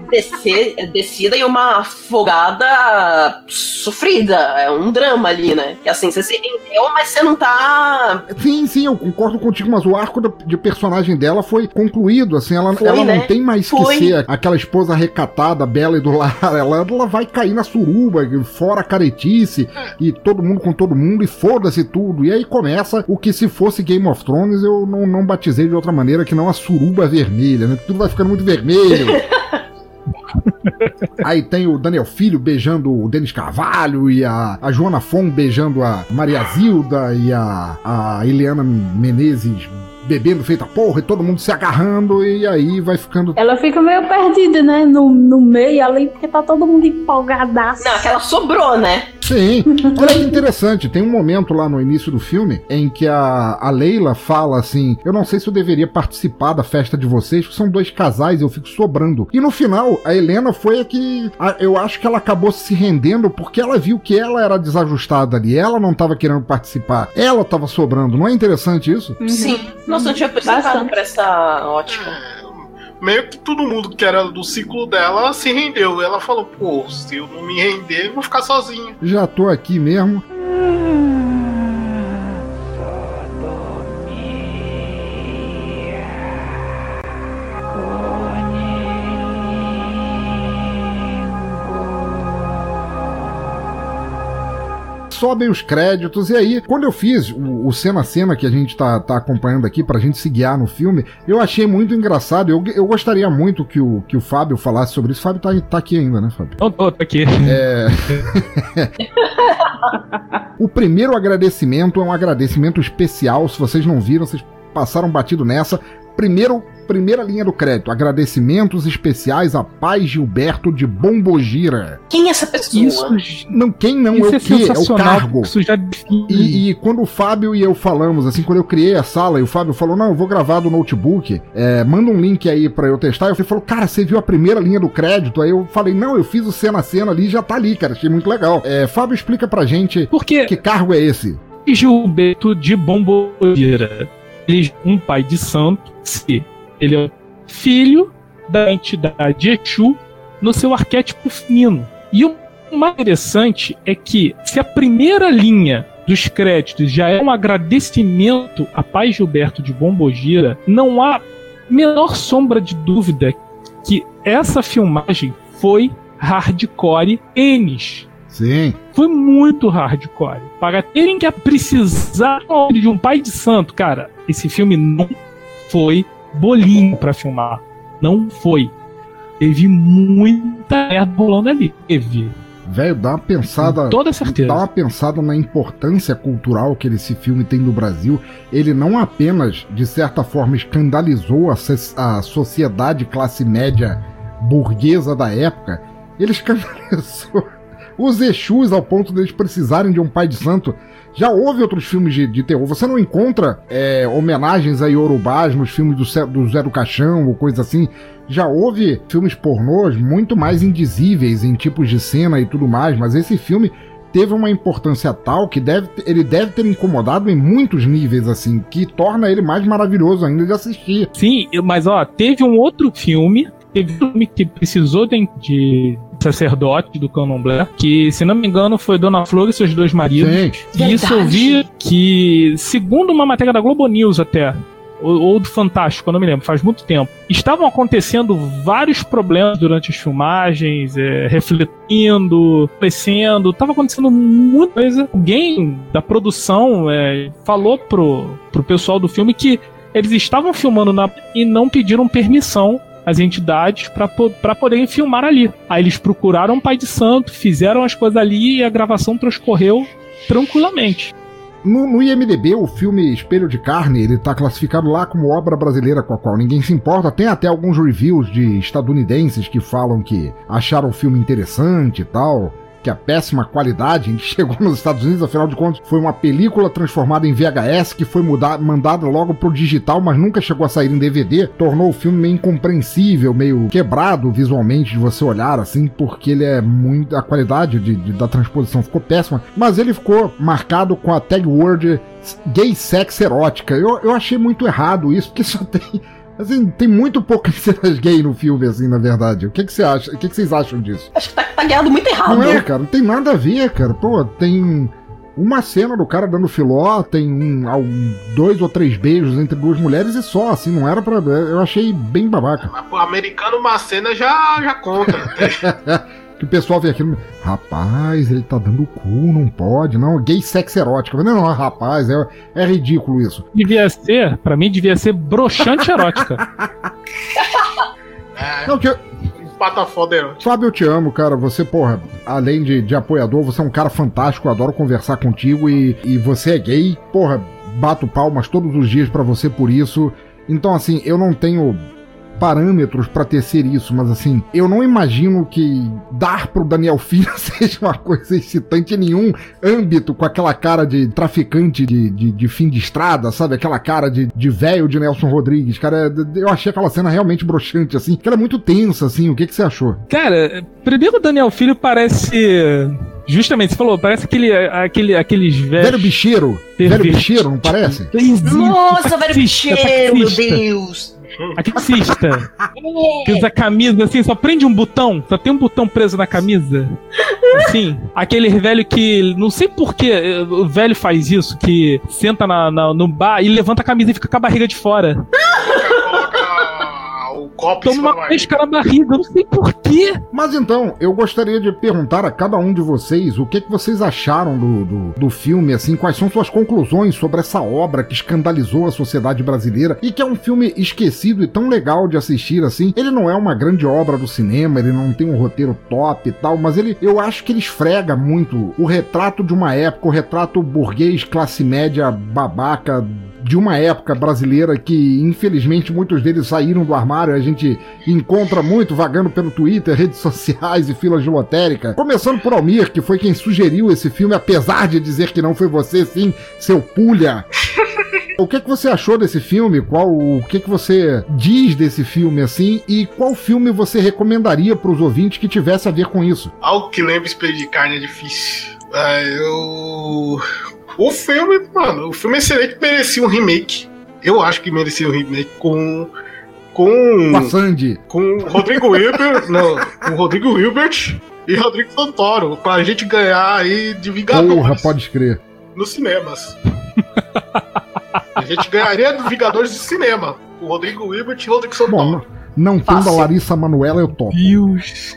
Speaker 14: descida e uma afogada sofrida. É um drama ali, né? Que assim, você se rendeu, mas você não tá.
Speaker 2: Sim, sim, eu concordo contigo, mas o arco de personagem dela foi concluído, assim, ela,
Speaker 14: Foi,
Speaker 2: ela
Speaker 14: né?
Speaker 2: não tem mais
Speaker 14: Foi.
Speaker 2: que ser aquela esposa recatada, bela e do lar, ela, ela vai cair na suruba, fora a caretice, e todo mundo com todo mundo, e foda-se tudo, e aí começa o que se fosse Game of Thrones, eu não, não batizei de outra maneira que não a suruba vermelha, né, tudo vai ficando muito vermelho. Aí tem o Daniel Filho beijando o Denis Carvalho e a, a Joana Fon beijando a Maria Zilda e a, a Eliana Menezes bebendo feita porra e todo mundo se agarrando e aí vai ficando.
Speaker 12: Ela fica meio perdida, né? No, no meio ali, porque tá todo mundo empolgadaço.
Speaker 14: Não, aquela sobrou, né?
Speaker 2: Sim. Olha que interessante, tem um momento lá no início do filme em que a, a Leila fala assim: Eu não sei se eu deveria participar da festa de vocês, porque são dois casais, eu fico sobrando. E no final, a Helena foi a que. a- eu acho que ela acabou se rendendo porque ela viu que ela era desajustada ali, ela não tava querendo participar, ela tava sobrando. Não é interessante isso?
Speaker 14: Sim. Nossa, eu não tinha pensado por essa ótica.
Speaker 11: Meio que todo mundo que era do ciclo dela se rendeu. Ela falou, pô, se eu não me render, eu vou ficar sozinha.
Speaker 2: Já tô aqui mesmo. Sobem os créditos, e aí, quando eu fiz o, o cena a cena que a gente tá, tá acompanhando aqui pra gente se guiar no filme, eu achei muito engraçado. Eu, eu gostaria muito que o, que o Fábio falasse sobre isso. O Fábio tá, tá aqui ainda, né, Fábio?
Speaker 13: Tô, tô, tô aqui.
Speaker 2: É. o primeiro agradecimento é um agradecimento especial. Se vocês não viram, vocês passaram batido nessa. Primeiro, primeira linha do crédito: agradecimentos especiais a Paz Gilberto de Bombogira.
Speaker 14: Quem é essa pessoa?
Speaker 2: Isso, não, quem não
Speaker 13: Isso
Speaker 2: é
Speaker 13: é
Speaker 2: o quê? É o cargo.
Speaker 13: isso já.
Speaker 2: E, e quando o Fábio e eu falamos, assim, quando eu criei a sala e o Fábio falou: Não, eu vou gravar do notebook, é, manda um link aí pra eu testar. Ele falou: Cara, você viu a primeira linha do crédito? Aí eu falei: Não, eu fiz o cena a cena ali já tá ali, cara. Achei muito legal. É, Fábio, explica pra gente
Speaker 13: Por quê?
Speaker 2: que cargo é esse.
Speaker 13: Gilberto de Bombogira. Ele é um pai de santo, se ele é filho da entidade Exu no seu arquétipo feminino. E o mais interessante é que se a primeira linha dos créditos já é um agradecimento a pai Gilberto de Bombogira, não há menor sombra de dúvida que essa filmagem foi hardcore Enes.
Speaker 2: Sim.
Speaker 13: Foi muito hardcore. Para terem que precisar de um pai de santo, cara, esse filme não foi bolinho pra filmar. Não foi. Teve muita merda rolando ali. Teve.
Speaker 2: Velho, dá uma pensada.
Speaker 13: Com toda certeza.
Speaker 2: Dá uma pensada na importância cultural que esse filme tem no Brasil. Ele não apenas, de certa forma, escandalizou a, a sociedade classe média burguesa da época, ele escandalizou os Exus ao ponto deles precisarem de um pai de santo. Já houve outros filmes de, de terror. Você não encontra é, homenagens a Yorubás nos filmes do, do Zé do Caixão ou coisa assim. Já houve filmes pornôs muito mais indizíveis em tipos de cena e tudo mais, mas esse filme teve uma importância tal que deve, ele deve ter incomodado em muitos níveis, assim, que torna ele mais maravilhoso ainda de assistir.
Speaker 13: Sim, mas ó, teve um outro filme, teve um filme que precisou de, de sacerdote do Candomblé, que, se não me engano, foi Dona Flor e seus dois maridos.
Speaker 2: Sim.
Speaker 13: E isso eu vi que, segundo uma matéria da Globo News até, ou, ou do Fantástico, eu não me lembro, faz muito tempo. Estavam acontecendo vários problemas durante as filmagens, é, refletindo, crescendo, estava acontecendo muita coisa. Alguém da produção é, falou pro, pro pessoal do filme que eles estavam filmando na, e não pediram permissão às entidades para poderem filmar ali. Aí eles procuraram um pai de santo, fizeram as coisas ali e a gravação transcorreu tranquilamente.
Speaker 2: No, no, IMDB, o filme Espelho de Carne, ele tá classificado lá como obra brasileira com a qual ninguém se importa. Tem até alguns reviews de estadunidenses que falam que acharam o filme interessante e tal que a péssima qualidade que chegou nos Estados Unidos, afinal de contas, foi uma película transformada em VHS que foi mudar, mandada logo pro digital, mas nunca chegou a sair em DVD, tornou o filme meio incompreensível, meio quebrado visualmente de você olhar assim, porque ele é muito. a qualidade de, de, da transposição ficou péssima, mas ele ficou marcado com a tag word gay sex erótica. Eu, eu achei muito errado isso, porque só tem Assim, tem muito poucas cenas gay no filme, assim, na verdade. O que, que você acha? O que, que vocês acham disso?
Speaker 14: Acho que tá, tá guiado muito errado.
Speaker 2: Não é, cara, não tem nada a ver, cara. Pô, tem uma cena do cara dando filó, tem um, um, dois ou três beijos entre duas mulheres e só, assim, não era pra. Eu achei bem babaca.
Speaker 11: Mas pro americano uma cena já, já conta.
Speaker 2: que o pessoal vê aquilo. Rapaz, ele tá dando cu, não pode, não. Gay sexo erótico. Não, não, rapaz, é, é ridículo isso.
Speaker 13: Devia ser, pra mim, devia ser broxante erótica.
Speaker 11: é, não, que eu... Pata foda erótica.
Speaker 2: Fábio, eu te amo, cara. Você, porra, além de, de apoiador, você é um cara fantástico. Eu adoro conversar contigo e, e você é gay. Porra, bato palmas todos os dias para você por isso. Então, assim, eu não tenho parâmetros para tecer isso, mas assim, eu não imagino que dar pro Daniel Filho seja uma coisa excitante em nenhum âmbito com aquela cara de traficante de, de, de fim de estrada, sabe? Aquela cara de, de velho de Nelson Rodrigues. Cara, eu achei aquela cena realmente broxante, assim, que ela é muito tensa, assim. O que, que você achou?
Speaker 13: Cara, primeiro o Daniel Filho parece. Justamente, você falou, parece aquele, aquele, aqueles velhos.
Speaker 2: Velho bicheiro. Velho bicheiro, não parece?
Speaker 14: Nossa, velho bicheiro, meu Deus.
Speaker 13: A taxista. que usa camisa assim, só prende um botão, só tem um botão preso na camisa. Assim, aquele velho que. Não sei por que o velho faz isso, que senta na, na, no bar e levanta a camisa e fica com a barriga de fora.
Speaker 11: Copo
Speaker 13: Toma uma pesca na barriga, eu não sei porquê.
Speaker 2: Mas então, eu gostaria de perguntar a cada um de vocês o que, que vocês acharam do, do, do, filme, assim, quais são suas conclusões sobre essa obra que escandalizou a sociedade brasileira e que é um filme esquecido e tão legal de assistir, assim. Ele não é uma grande obra do cinema, ele não tem um roteiro top e tal, mas ele, eu acho que ele esfrega muito o retrato de uma época, o retrato burguês, classe média, babaca, de uma época brasileira que, infelizmente, muitos deles saíram do armário. A gente encontra muito vagando pelo Twitter, redes sociais e filas de lotérica. Começando por Almir, que foi quem sugeriu esse filme, apesar de dizer que não foi você, sim, seu pulha. O que, que você achou desse filme? Qual o que, que você diz desse filme assim? E qual filme você recomendaria para os ouvintes que tivesse a ver com isso?
Speaker 11: Algo que lembra espelho de carne é difícil. Ah, eu o filme, mano, o filme é excelente, merecia um remake. Eu acho que merecia um remake com. Com.
Speaker 2: Com a Sandy.
Speaker 11: Com Rodrigo Hilbert. não, com Rodrigo Hilbert e Rodrigo Santoro. Pra gente ganhar aí de Vingadores.
Speaker 2: Porra, pode escrever.
Speaker 11: Nos cinemas. a gente ganharia de Vingadores de cinema. O Rodrigo Hilbert e Rodrigo Santoro. Bom,
Speaker 2: não tendo a Larissa Manuela, eu topo.
Speaker 13: Deus.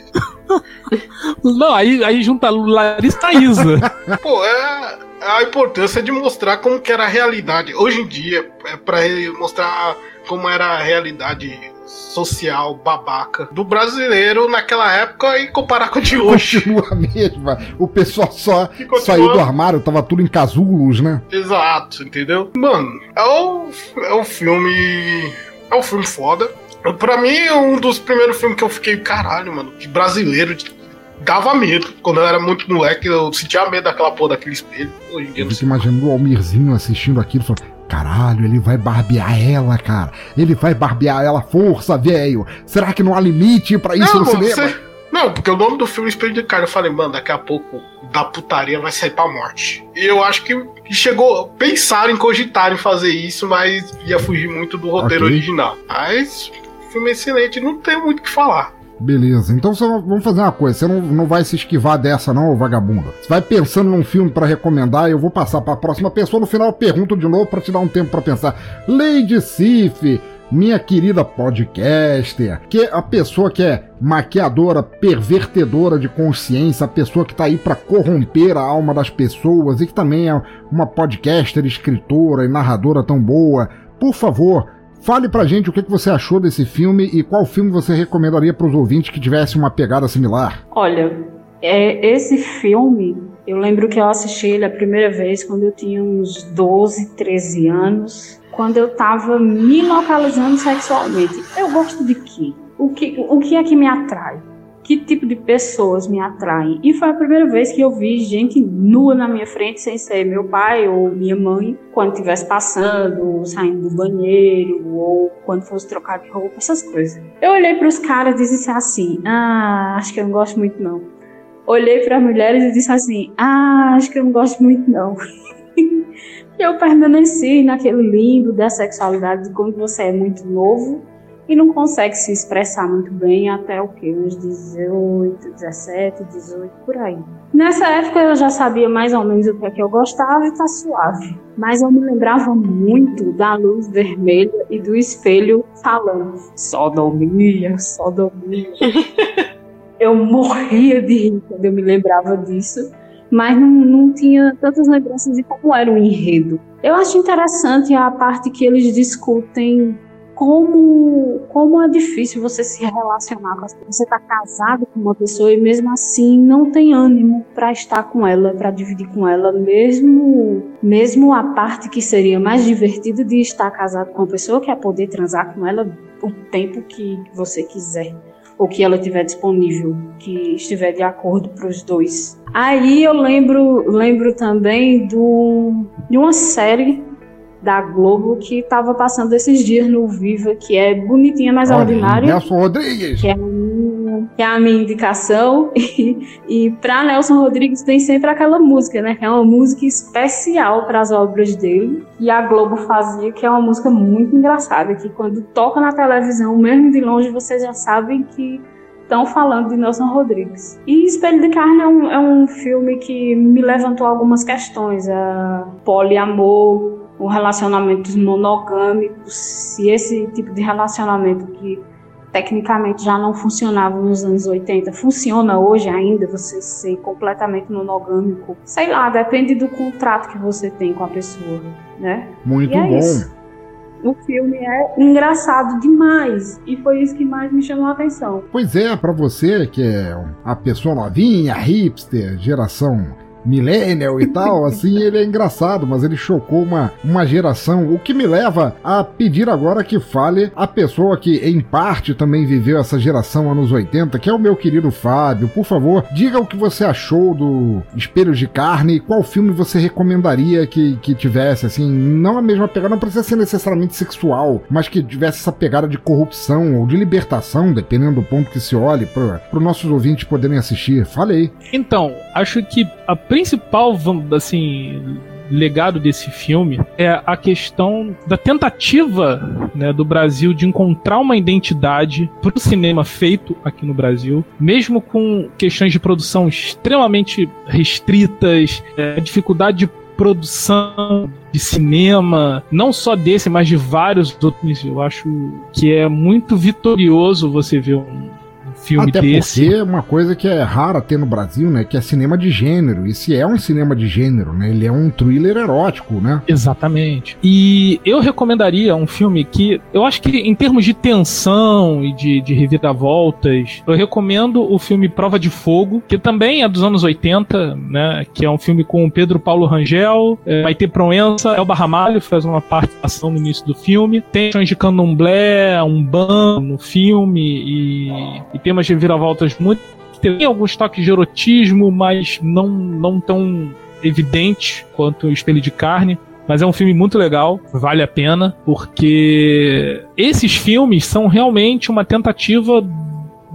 Speaker 13: Não, aí, aí junta Larissa e Isa.
Speaker 11: Pô, é a importância de mostrar como que era a realidade. Hoje em dia, é para mostrar como era a realidade social babaca do brasileiro naquela época e comparar com a de hoje.
Speaker 2: Continua a mesma. O pessoal só saiu do armário, tava tudo em casulos, né?
Speaker 11: Exato, entendeu? Mano, é um, é um filme. É um filme foda. Pra mim, um dos primeiros filmes que eu fiquei, caralho, mano, de brasileiro, dava medo. Quando eu era muito moleque, eu sentia medo daquela porra daquele espelho. Hoje em dia,
Speaker 2: Eu fico imaginando o Almirzinho assistindo aquilo e falando. Caralho, ele vai barbear ela, cara. Ele vai barbear ela, força, velho. Será que não há limite pra isso
Speaker 11: não,
Speaker 2: no cinema?
Speaker 11: você- Não, porque o nome do filme é Espelho de Cara. Eu falei, mano, daqui a pouco da putaria vai sair pra morte. E eu acho que que chegou. Pensaram em cogitar em fazer isso, mas ia fugir muito do roteiro
Speaker 2: Ok.
Speaker 11: original. Mas filme é excelente, não tem muito o que falar.
Speaker 2: Beleza, então você, vamos fazer uma coisa. Você não, não vai se esquivar dessa, não, ô vagabundo. Você vai pensando num filme pra recomendar e eu vou passar pra próxima pessoa. No final eu pergunto de novo pra te dar um tempo pra pensar. Lady Sif, minha querida podcaster, que é a pessoa que é maquiadora, pervertedora de consciência, a pessoa que tá aí pra corromper a alma das pessoas e que também é uma podcaster, escritora e narradora tão boa. Por favor, Fale pra gente o que você achou desse filme e qual filme você recomendaria pros ouvintes que tivesse uma pegada similar.
Speaker 12: Olha, é, esse filme, eu lembro que eu assisti ele a primeira vez quando eu tinha uns 12, 13 anos, quando eu tava me localizando sexualmente. Eu gosto de quê? O que, o que é que me atrai? Que tipo de pessoas me atraem? E foi a primeira vez que eu vi gente nua na minha frente, sem ser meu pai ou minha mãe, quando estivesse passando, saindo do banheiro, ou quando fosse trocar de roupa, essas coisas. Eu olhei para os caras e disse assim: Ah, acho que eu não gosto muito não. Olhei para as mulheres e disse assim: Ah, acho que eu não gosto muito não. eu permaneci naquele limbo da sexualidade de quando você é muito novo e não consegue se expressar muito bem até o que? Uns 18, 17, 18, por aí. Nessa época eu já sabia mais ou menos o que é que eu gostava e tá suave. Mas eu me lembrava muito da luz vermelha e do espelho falando sodomia, sodomia. eu morria de rir quando eu me lembrava disso, mas não, não tinha tantas lembranças de como era o enredo. Eu acho interessante a parte que eles discutem como, como é difícil você se relacionar com. Você está casado com uma pessoa e mesmo assim não tem ânimo para estar com ela, para dividir com ela, mesmo, mesmo a parte que seria mais divertida de estar casado com uma pessoa, que é poder transar com ela o tempo que você quiser ou que ela tiver disponível, que estiver de acordo para os dois. Aí eu lembro, lembro também do, de uma série da Globo que estava passando esses dias no Viva, que é Bonitinha Mais
Speaker 2: Olha,
Speaker 12: Ordinária.
Speaker 2: Nelson Rodrigues.
Speaker 12: Que é, a minha, que é a minha indicação. E, e para Nelson Rodrigues tem sempre aquela música, né? Que é uma música especial para as obras dele. E a Globo fazia, que é uma música muito engraçada. Que quando toca na televisão, mesmo de longe, vocês já sabem que estão falando de Nelson Rodrigues. E Espelho de Carne é um, é um filme que me levantou algumas questões. A poliamor, o relacionamentos monogâmicos, se esse tipo de relacionamento que tecnicamente já não funcionava nos anos 80, funciona hoje ainda, você ser completamente monogâmico. Sei lá, depende do contrato que você tem com a pessoa, né?
Speaker 2: Muito
Speaker 12: é
Speaker 2: bom.
Speaker 12: isso. O filme é engraçado demais e foi isso que mais me chamou a atenção.
Speaker 2: Pois é, pra você que é a pessoa novinha, hipster, geração millennial e tal, assim, ele é engraçado, mas ele chocou uma, uma geração, o que me leva a pedir agora que fale a pessoa que, em parte, também viveu essa geração anos 80, que é o meu querido Fábio. Por favor, diga o que você achou do Espelhos de Carne e qual filme você recomendaria que, que tivesse, assim, não a mesma pegada, não precisa ser necessariamente sexual, mas que tivesse essa pegada de corrupção ou de libertação, dependendo do ponto que se olhe, para os nossos ouvintes poderem assistir. Falei.
Speaker 13: Então, acho que a principal, assim, legado desse filme é a questão da tentativa né, do Brasil de encontrar uma identidade para o cinema feito aqui no Brasil, mesmo com questões de produção extremamente restritas, é, dificuldade de produção de cinema, não só desse, mas de vários outros. Eu acho que é muito vitorioso você ver um filme
Speaker 2: Até
Speaker 13: desse.
Speaker 2: porque é uma coisa que é rara ter no Brasil, né? Que é cinema de gênero. E se é um cinema de gênero, né? Ele é um thriller erótico, né?
Speaker 13: Exatamente. E eu recomendaria um filme que eu acho que, em termos de tensão e de, de reviravoltas, eu recomendo o filme Prova de Fogo, que também é dos anos 80, né? Que é um filme com o Pedro Paulo Rangel, é, Maite Proença, Elba Ramalho faz uma participação no início do filme. Tem de candomblé, um ban no filme e, e tem umas reviravoltas muito. Tem alguns toques de erotismo, mas não, não tão evidente quanto o Espelho de Carne. Mas é um filme muito legal, vale a pena, porque esses filmes são realmente uma tentativa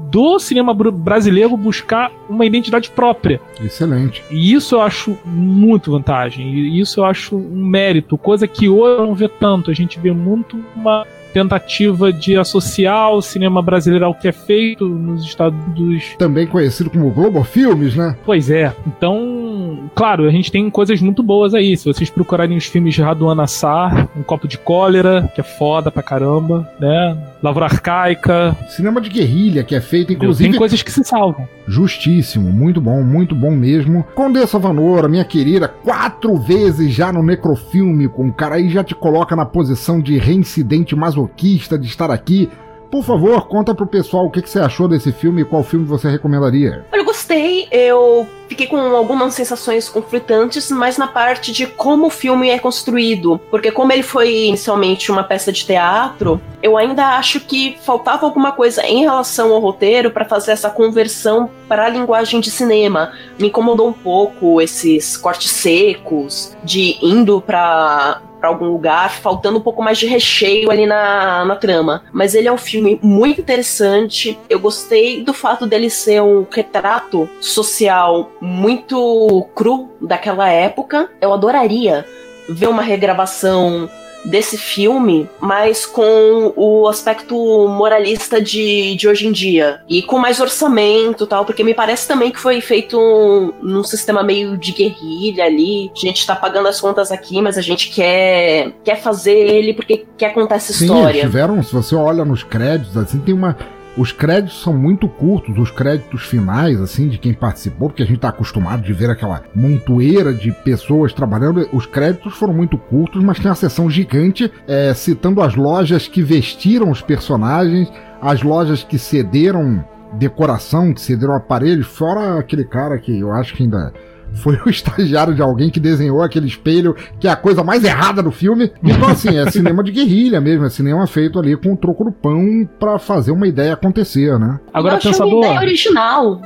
Speaker 13: do cinema br- brasileiro buscar uma identidade própria.
Speaker 2: Excelente.
Speaker 13: E isso eu acho muito vantagem. E isso eu acho um mérito, coisa que hoje eu não vê tanto. A gente vê muito uma tentativa de associar o cinema brasileiro ao que é feito nos Estados Unidos.
Speaker 2: Também conhecido como Globo Filmes, né?
Speaker 13: Pois é. Então, claro, a gente tem coisas muito boas aí. Se vocês procurarem os filmes de Raduan Assar, Um Copo de Cólera, que é foda pra caramba, né? Lavoura Arcaica.
Speaker 2: Cinema de guerrilha que é feito, inclusive.
Speaker 13: Tem coisas que se salvam.
Speaker 2: Justíssimo, muito bom, muito bom mesmo. Condessa Vanora, minha querida, quatro vezes já no Necrofilme, com o cara aí já te coloca na posição de reincidente masoquista de estar aqui. Por favor, conta pro pessoal o que, que você achou desse filme e qual filme você recomendaria.
Speaker 14: Eu gostei, eu fiquei com algumas sensações conflitantes, mas na parte de como o filme é construído. Porque como ele foi inicialmente uma peça de teatro, eu ainda acho que faltava alguma coisa em relação ao roteiro para fazer essa conversão para a linguagem de cinema. Me incomodou um pouco esses cortes secos, de indo para para algum lugar, faltando um pouco mais de recheio ali na, na trama. Mas ele é um filme muito interessante. Eu gostei do fato dele ser um retrato social muito cru daquela época. Eu adoraria ver uma regravação desse filme, mas com o aspecto moralista de, de hoje em dia. E com mais orçamento tal, porque me parece também que foi feito um, num sistema meio de guerrilha ali. A gente tá pagando as contas aqui, mas a gente quer, quer fazer ele porque quer contar essa
Speaker 2: Sim,
Speaker 14: história.
Speaker 2: eles tiveram, se você olha nos créditos, assim, tem uma. Os créditos são muito curtos, os créditos finais, assim, de quem participou, porque a gente tá acostumado de ver aquela montoeira de pessoas trabalhando. Os créditos foram muito curtos, mas tem uma sessão gigante é, citando as lojas que vestiram os personagens, as lojas que cederam decoração, que cederam aparelhos, fora aquele cara que eu acho que ainda foi o estagiário de alguém que desenhou aquele espelho, que é a coisa mais errada do filme. Então, assim, é cinema de guerrilha mesmo, é cinema feito ali com o troco do pão pra fazer uma ideia acontecer, né?
Speaker 13: Agora,
Speaker 14: eu
Speaker 13: pensador.
Speaker 14: uma ideia original.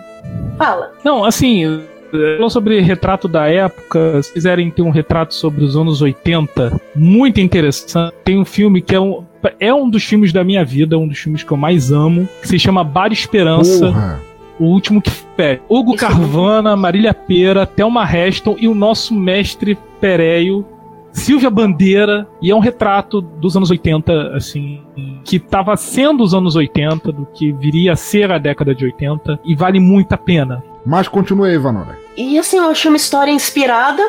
Speaker 14: Fala.
Speaker 13: Não, assim, falou sobre retrato da época, se quiserem ter um retrato sobre os anos 80, muito interessante. Tem um filme que é um, é um dos filmes da minha vida, um dos filmes que eu mais amo, que se chama Bar Esperança.
Speaker 2: Porra.
Speaker 13: O último que pede. Hugo Carvana, Marília Pera, Thelma Heston e o nosso mestre Pereio, Silvia Bandeira, e é um retrato dos anos 80, assim, que estava sendo os anos 80, do que viria a ser a década de 80, e vale muito a pena.
Speaker 2: Mas continue aí, Vanora.
Speaker 14: E assim, eu achei uma história inspirada,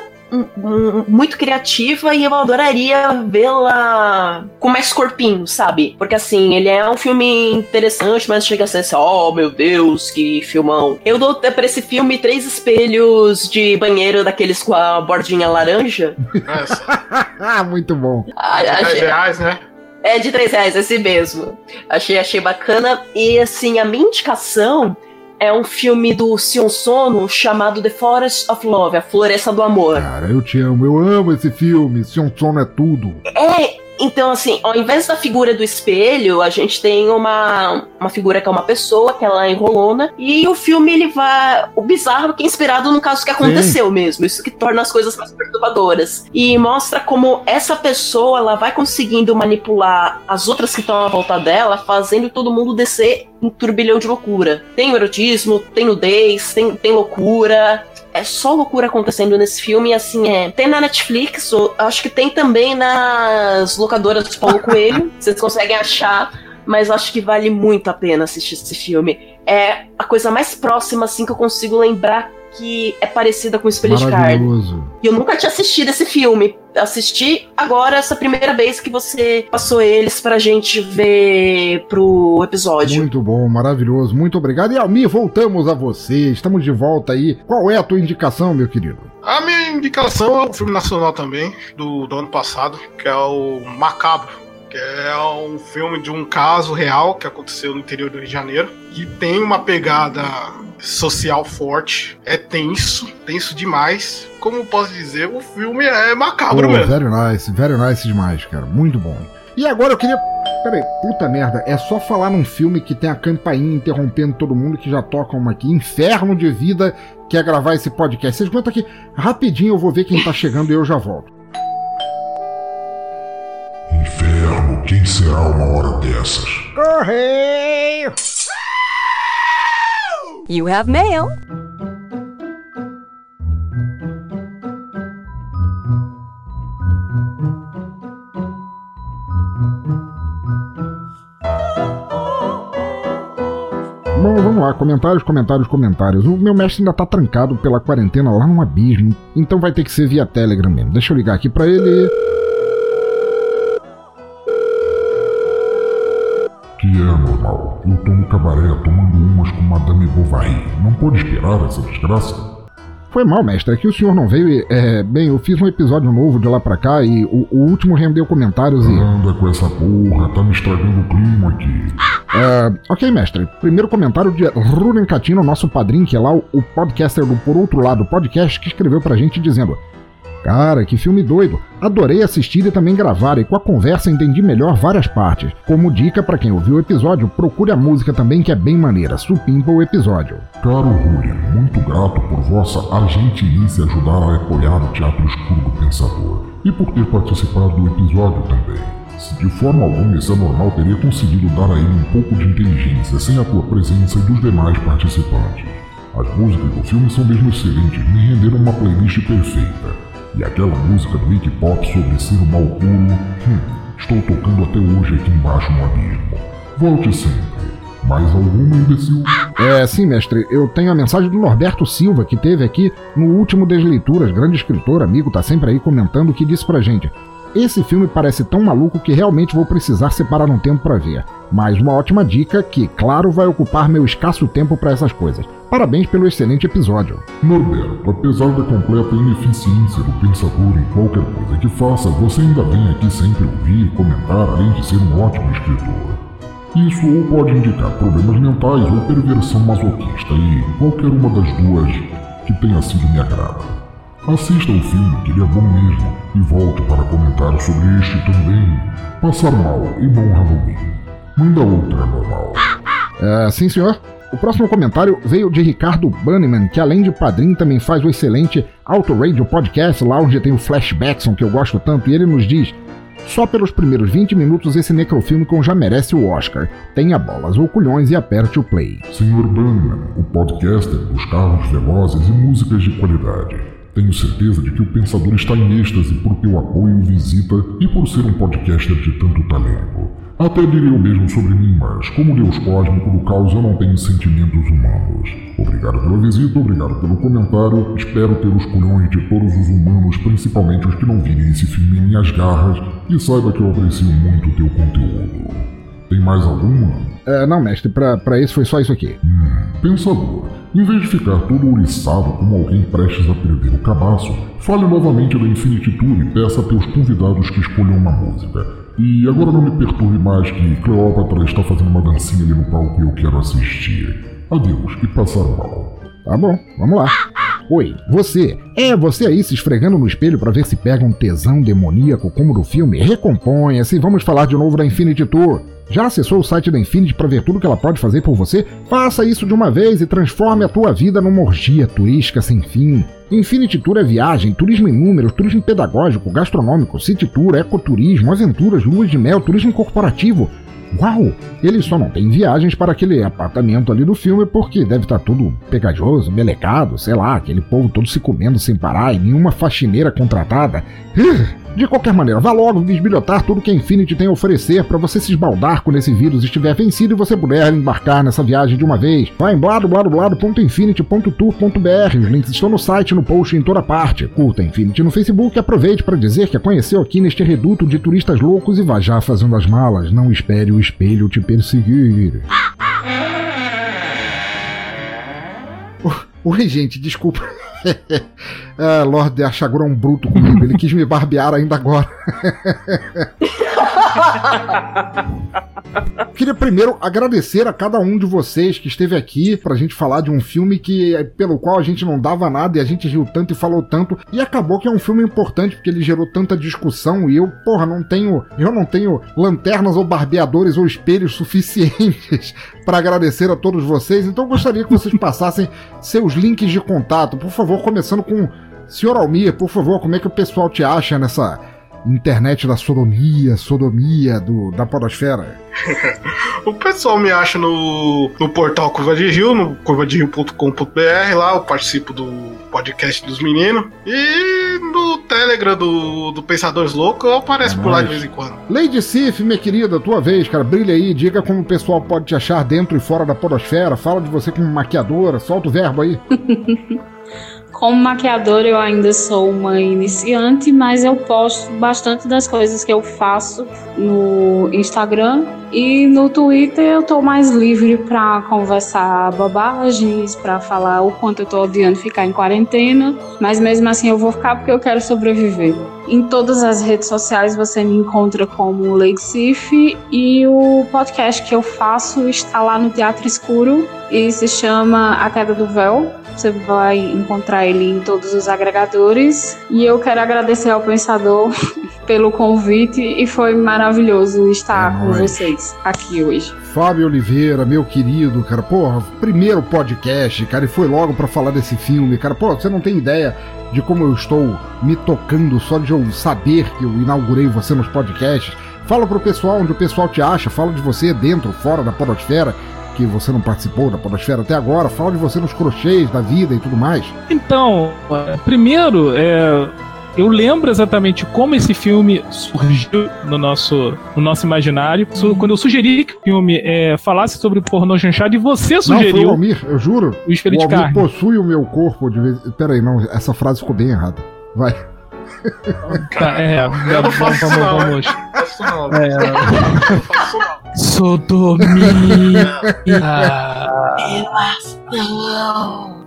Speaker 14: muito criativa, e eu adoraria vê-la com mais corpinho, sabe? Porque assim, ele é um filme interessante, mas chega a ser assim, oh meu Deus, que filmão. Eu dou pra esse filme três espelhos de banheiro daqueles com a bordinha laranja.
Speaker 2: ah, muito bom.
Speaker 14: Ah, achei-
Speaker 11: reais, né?
Speaker 14: É de 3 reais, esse mesmo. Achei, achei bacana. E assim, a minha indicação é um filme do Sion Sono chamado The Forest of Love, A Floresta do Amor.
Speaker 2: Cara, eu te amo, eu amo esse filme. Sion Sono é tudo.
Speaker 14: É, então assim, ao invés da figura do espelho, a gente tem uma, uma figura que é uma pessoa, que ela é enrolona, e o filme ele vai. O bizarro que é inspirado no caso que aconteceu mesmo. Isso que torna as coisas mais perturbadoras. E mostra como essa pessoa ela vai conseguindo manipular as outras que estão à volta dela, fazendo todo mundo descer um turbilhão de loucura. Tem o erotismo, tem nudez, tem, tem loucura. É só loucura acontecendo nesse filme, assim, é. Tem na Netflix, ou- acho que tem também nas locadoras do Paulo Coelho, vocês conseguem achar, mas acho que vale muito a pena assistir esse filme. É a coisa mais próxima, assim, que eu consigo lembrar que é parecida com o Espelho de Carne.
Speaker 2: Maravilhoso.
Speaker 14: E eu nunca tinha assistido esse filme. Assisti agora essa primeira vez que você passou eles pra gente ver pro episódio.
Speaker 2: Muito bom, maravilhoso. Muito obrigado. E Almir, voltamos a você. Estamos de volta aí. Qual é a tua indicação, meu querido?
Speaker 11: A minha indicação é um filme nacional também, do, do ano passado, que é o Macabro. Que é um filme de um caso real que aconteceu no interior do Rio de Janeiro. Que tem uma pegada social forte. É tenso, tenso demais. Como posso dizer, o filme é macabro
Speaker 2: Pô,
Speaker 11: mesmo.
Speaker 2: very nice, very nice demais, cara. Muito bom. E agora eu queria. Peraí, puta merda, é só falar num filme que tem a campainha interrompendo todo mundo que já toca uma aqui. Inferno de vida que é gravar esse podcast. Vocês aguentam aqui rapidinho, eu vou ver quem tá chegando e eu já volto.
Speaker 1: Quem será uma hora dessas?
Speaker 2: Correio!
Speaker 16: You have mail.
Speaker 2: Bom, vamos lá, comentários, comentários, comentários. O meu mestre ainda tá trancado pela quarentena lá no abismo, então vai ter que ser via Telegram mesmo. Deixa eu ligar aqui pra ele.
Speaker 1: É normal. Eu tô no cabaré tomando umas com Madame Bovary. Não pode esperar essa desgraça?
Speaker 2: Foi mal, mestre, é que o senhor não veio e. É, bem, eu fiz um episódio novo de lá pra cá e o, o último rendeu comentários e.
Speaker 1: Anda com essa porra, tá me estragando o clima aqui.
Speaker 2: É, ok, mestre. Primeiro comentário de Ruren Catino, nosso padrinho, que é lá o, o podcaster do Por Outro Lado podcast, que escreveu pra gente dizendo: Cara, que filme doido. Adorei assistir e também gravar, e com a conversa entendi melhor várias partes. Como dica para quem ouviu o episódio, procure a música também que é bem maneira. Supimpa o episódio.
Speaker 1: Caro Rulli, muito grato por vossa gentileza ajudar a apoiar o Teatro Escuro do Pensador e por ter participado do episódio também. Se de forma alguma esse anormal teria conseguido dar a ele um pouco de inteligência sem a tua presença e dos demais participantes. As músicas do filme são mesmo excelentes, me renderam uma playlist perfeita. E aquela música do Iggy Pop sobre ser o mal puro, hum, estou tocando até hoje aqui embaixo no abismo. Volte sempre. Mais alguma, imbecil?
Speaker 2: É, sim, mestre. Eu tenho a mensagem do Norberto Silva, que teve aqui no último das leituras. Grande escritor, amigo, tá sempre aí comentando, que disse pra gente. Esse filme parece tão maluco que realmente vou precisar separar um tempo para ver. Mais uma ótima dica que, claro, vai ocupar meu escasso tempo para essas coisas. Parabéns pelo excelente episódio.
Speaker 1: Norberto, apesar da completa ineficiência do pensador em qualquer coisa que faça, você ainda vem aqui sempre ouvir e comentar, além de ser um ótimo escritor. Isso ou pode indicar problemas mentais ou perversão masoquista, e qualquer uma das duas que tenha sido me agrada. Assista ao filme, que ele é bom mesmo, e volte para comentar sobre este também. Passar mal e bom Halloween. Manda outra, normal.
Speaker 2: É, sim, senhor. O próximo comentário veio de Ricardo Banniman, que além de padrinho também faz o excelente Auto Radio Podcast, lá onde tem o Flashbackson, que eu gosto tanto, e ele nos diz: Só pelos primeiros 20 minutos esse necrofilmicon já merece o Oscar. Tenha bolas ou culhões e aperte o play.
Speaker 1: Senhor Banniman, o podcaster dos carros velozes e músicas de qualidade. Tenho certeza de que o pensador está em êxtase por teu apoio visita e por ser um podcaster de tanto talento. Até diria o mesmo sobre mim, mas como Deus cósmico do caos eu não tenho sentimentos humanos. Obrigado pela visita, obrigado pelo comentário. Espero ter os culhões de todos os humanos, principalmente os que não virem esse filme em minhas garras, e saiba que eu aprecio muito o teu conteúdo. Tem mais alguma?
Speaker 2: É, não, mestre, pra, pra esse foi só isso aqui.
Speaker 1: Hum, pensador, em vez de ficar todo ouriçado como alguém prestes a perder o cabaço, fale novamente da Infinity Tour e peça a teus convidados que escolham uma música. E agora não me perturbe mais que Cleópatra está fazendo uma dancinha ali no palco e eu quero assistir. Adeus e passar mal.
Speaker 2: Tá bom, vamos lá. Oi, você. É você aí se esfregando no espelho para ver se pega um tesão demoníaco como do filme? Recomponha-se e vamos falar de novo da Infinity Tour. Já acessou o site da Infinity para ver tudo que ela pode fazer por você? Faça isso de uma vez e transforme a tua vida numa orgia turística sem fim. Infinity Tour é viagem, turismo em números, turismo pedagógico, gastronômico, city tour, ecoturismo, aventuras, luas de mel, turismo corporativo. Uau! Ele só não tem viagens para aquele apartamento ali do filme porque deve estar tudo pegajoso, melecado, sei lá, aquele povo todo se comendo sem parar e nenhuma faxineira contratada. De qualquer maneira, vá logo bisbilhotar tudo que a Infinity tem a oferecer para você se esbaldar quando esse vírus estiver vencido e você puder embarcar nessa viagem de uma vez. Vá em bladobladoblado.infinity.tour.br. Os links estão no site, no post em toda parte. Curta a Infinity no Facebook e aproveite para dizer que a conheceu aqui neste reduto de turistas loucos e vá já fazendo as malas. Não espere o espelho te perseguir. Oi, gente, desculpa. ah, Lord Achagura é um bruto comigo. Ele quis me barbear ainda agora. Queria primeiro agradecer a cada um de vocês que esteve aqui pra gente falar de um filme que pelo qual a gente não dava nada e a gente riu tanto e falou tanto e acabou que é um filme importante porque ele gerou tanta discussão e eu, porra, não tenho, eu não tenho lanternas ou barbeadores ou espelhos suficientes para agradecer a todos vocês. Então gostaria que vocês passassem seus links de contato, por favor, começando com Senhor Almir, por favor, como é que o pessoal te acha nessa internet da sodomia, sodomia do, da podosfera?
Speaker 11: o pessoal me acha no, no portal Curva de Rio, no curvaderio.com.br, lá eu participo do podcast dos meninos. E no Telegram do, do Pensadores Loucos eu apareço é por lá de vez em quando.
Speaker 2: Lady Sif, minha querida, tua vez, cara, brilha aí, diga como o pessoal pode te achar dentro e fora da podosfera, fala de você como maquiadora, solta o verbo aí.
Speaker 12: Como maquiadora, eu ainda sou uma iniciante, mas eu posto bastante das coisas que eu faço no Instagram e no Twitter eu tô mais livre para conversar bobagens, para falar o quanto eu tô odiando ficar em quarentena, mas mesmo assim eu vou ficar porque eu quero sobreviver. Em todas as redes sociais você me encontra como Lady Sif e o podcast que eu faço está lá no Teatro Escuro e se chama A Queda do Véu. Você vai encontrar ele em todos os agregadores. E eu quero agradecer ao Pensador pelo convite e foi maravilhoso estar com vocês aqui hoje.
Speaker 2: Fábio Oliveira, meu querido, cara, porra, primeiro podcast, cara, e foi logo para falar desse filme, cara, pô, você não tem ideia de como eu estou me tocando só de eu saber que eu inaugurei você nos podcasts. Fala pro pessoal onde o pessoal te acha, fala de você dentro, fora da podosfera, que você não participou da podosfera até agora, fala de você nos crochês da vida e tudo mais.
Speaker 13: Então, é, primeiro, é, eu lembro exatamente como esse filme surgiu no nosso, no nosso imaginário. Quando eu sugeri que o filme é, falasse sobre pornô chanchado e você sugeriu. Não, foi
Speaker 2: o Almir, eu juro.
Speaker 13: O
Speaker 2: o
Speaker 13: carne.
Speaker 2: possui o meu corpo de vez. Peraí, não, essa frase ficou bem errada. Vai.
Speaker 13: Tá, é, vamos, vamos, vamos. É. Sodomia.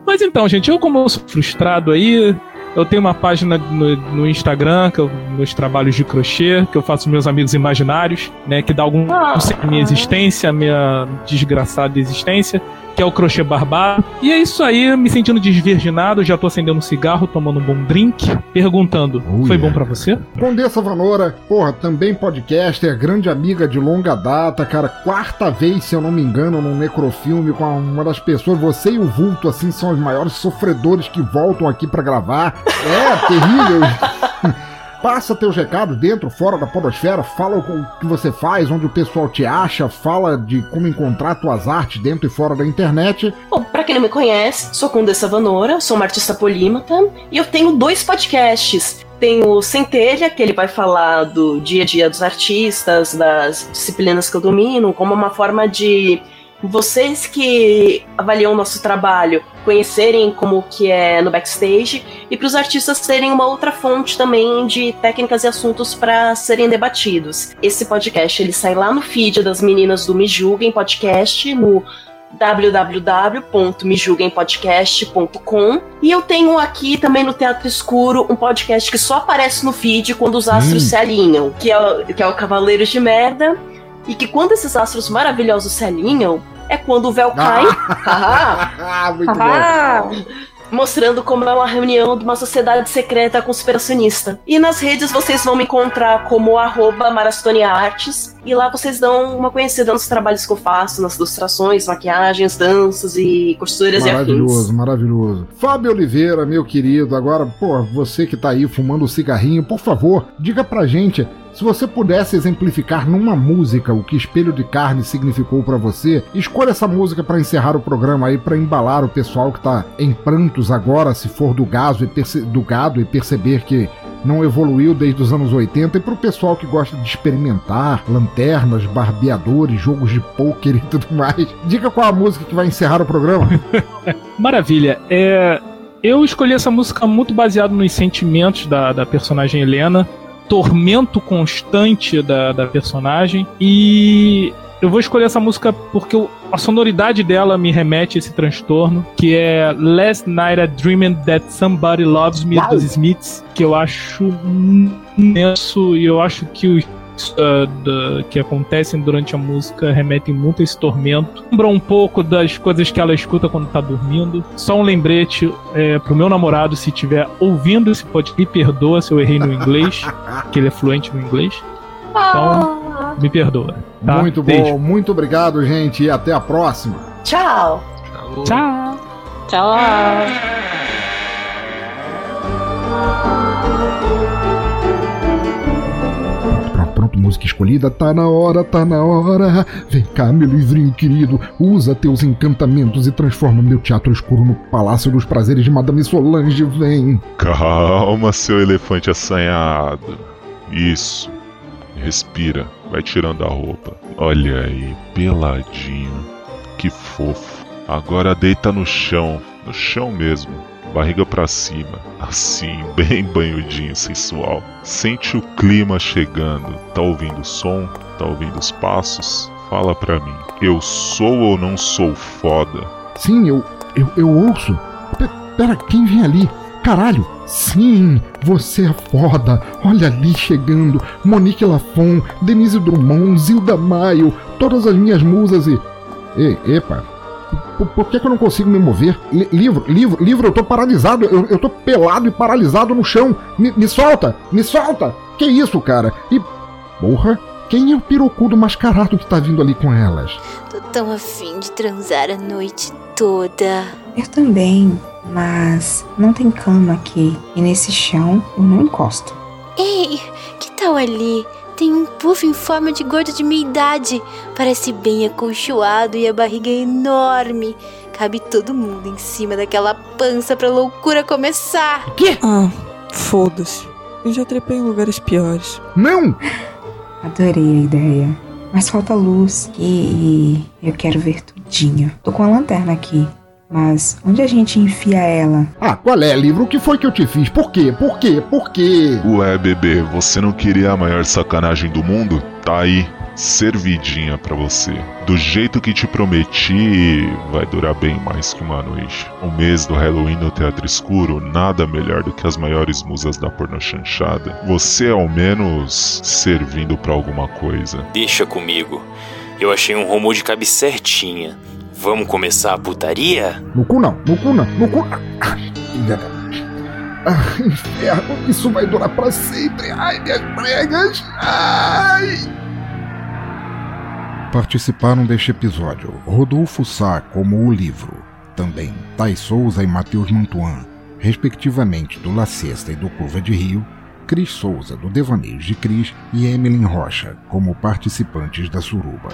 Speaker 13: Mas então, gente, eu como eu sou frustrado aí, eu tenho uma página no, no Instagram, que eu, meus trabalhos de crochê, que eu faço meus amigos imaginários, né? Que dá algum ah, minha existência, minha desgraçada existência que é o crochê barbado. E é isso aí, me sentindo desvirginado, já tô acendendo um cigarro, tomando um bom drink, perguntando: oh, foi yeah. bom para você?
Speaker 2: Condessa Vanora, porra, também podcaster, grande amiga de longa data, cara, quarta vez, se eu não me engano, num necrofilme com uma das pessoas, você e o Vulto, assim, são os maiores sofredores que voltam aqui para gravar. É, terrível. Passa teus recados dentro, fora da podosfera, fala o que você faz, onde o pessoal te acha, fala de como encontrar tuas artes dentro e fora da internet.
Speaker 14: Bom, pra quem não me conhece, sou Condessa Vanora, sou uma artista polímata e eu tenho dois podcasts. Tem o Centelha, que ele vai falar do dia a dia dos artistas, das disciplinas que eu domino, como uma forma de vocês que avaliam o nosso trabalho conhecerem como que é no backstage e para os artistas terem uma outra fonte também de técnicas e assuntos para serem debatidos. Esse podcast ele sai lá no feed das meninas do Me Julguem Podcast no www.mejulguempodcast.com e eu tenho aqui também no Teatro Escuro um podcast que só aparece no feed quando os astros hum. se alinham, que é, o, que é o Cavaleiros de Merda e que quando esses astros maravilhosos se alinham, é quando o véu cai.
Speaker 2: Ah, muito bom.
Speaker 14: Mostrando como é uma reunião de uma sociedade secreta conspiracionista. E nas redes vocês vão me encontrar como arroba Artes. E lá vocês dão uma conhecida nos trabalhos que eu faço, nas ilustrações, maquiagens, danças e costuras
Speaker 2: e afins.
Speaker 14: Maravilhoso,
Speaker 2: maravilhoso. Fábio Oliveira, meu querido, agora, pô, você que tá aí fumando um cigarrinho, por favor, diga pra gente Se você pudesse exemplificar numa música o que Espelho de Carne significou para você, escolha essa música para encerrar o programa aí, para embalar o pessoal que tá em prantos agora, se for do, gaso e do gado, e perceber que não evoluiu desde os anos 80 e pro pessoal que gosta de experimentar lanternas, barbeadores, jogos de pôquer e tudo mais. Diga qual a música que vai encerrar o programa.
Speaker 13: Maravilha. É, eu escolhi essa música muito baseado nos sentimentos da, da personagem Helena, tormento constante da, da personagem. E eu vou escolher essa música porque a sonoridade dela me remete a esse transtorno, que é Last Night I Dreamed That Somebody Loves Me dos Smiths, que eu acho imenso e eu acho que os uh, que acontecem durante a música remetem muito a esse tormento. Lembra um pouco das coisas que ela escuta quando tá dormindo. Só um lembrete é, pro meu namorado, se estiver ouvindo esse podcast, me perdoa se eu errei no inglês, que ele é fluente no inglês. Então, me perdoa. Tá?
Speaker 2: Muito Beijo. bom, muito obrigado, gente, e até a próxima.
Speaker 14: Tchau.
Speaker 13: Tchau.
Speaker 12: Tchau.
Speaker 2: Pronto, música escolhida, tá na hora, tá na hora. Vem cá, meu livrinho querido, usa teus encantamentos e transforma meu teatro escuro no Palácio dos Prazeres de Madame Solange, vem.
Speaker 6: Calma, seu elefante assanhado. Isso. Respira. Vai tirando a roupa. Olha aí, peladinho. Que fofo. Agora deita no chão, no chão mesmo, barriga para cima, assim, bem banhudinho, sensual. Sente o clima chegando. Tá ouvindo o som? Tá ouvindo os passos? Fala pra mim. Eu sou ou não sou foda?
Speaker 2: Sim, eu eu, eu ouço. P pera, quem vem ali? Caralho! Sim, você é foda. Olha ali chegando. Monique Lafon, Denise Drummond, Zilda Maio, todas as minhas musas e. Ei, epa. Por, por que, que eu não consigo me mover? L livro, livro, livro, eu tô paralisado. Eu, eu tô pelado e paralisado no chão. Me, me solta! Me solta! Que isso, cara? E. Porra! Quem é o pirocudo mascarado que tá vindo ali com elas?
Speaker 15: Tô tão afim de transar a noite toda.
Speaker 16: Eu também. Mas não tem cama aqui e nesse chão eu não encosto.
Speaker 15: Ei, que tal ali? Tem um puff em forma de gordo de minha idade. Parece bem acolchoado e a barriga é enorme. Cabe todo mundo em cima daquela pança pra loucura começar.
Speaker 16: Quê? Ah, foda-se. Eu já trepei em lugares piores.
Speaker 2: Não!
Speaker 16: Adorei a ideia. Mas falta luz e eu quero ver tudinho. Tô com a lanterna aqui. Mas onde a gente enfia ela?
Speaker 2: Ah, qual é, livro? O que foi que eu te fiz? Por quê? Por quê? Por quê?
Speaker 6: Ué, bebê, você não queria a maior sacanagem do mundo? Tá aí, servidinha para você. Do jeito que te prometi, vai durar bem mais que uma noite. O mês do Halloween no Teatro Escuro, nada melhor do que as maiores musas da pornochanchada. Você ao menos servindo para alguma coisa.
Speaker 17: Deixa comigo. Eu achei um rumo de cabe certinha. Vamos começar a putaria?
Speaker 2: No cu não, no cu não, no cu. Ah, inferno, isso vai durar pra sempre. Ai, minhas pregas. Ai. Participaram deste episódio Rodolfo Sá como o livro, também Thais Souza e Matheus Mantuan, respectivamente do La Cesta e do Curva de Rio, Cris Souza do Devaneios de Cris e Emily Rocha como participantes da Suruba.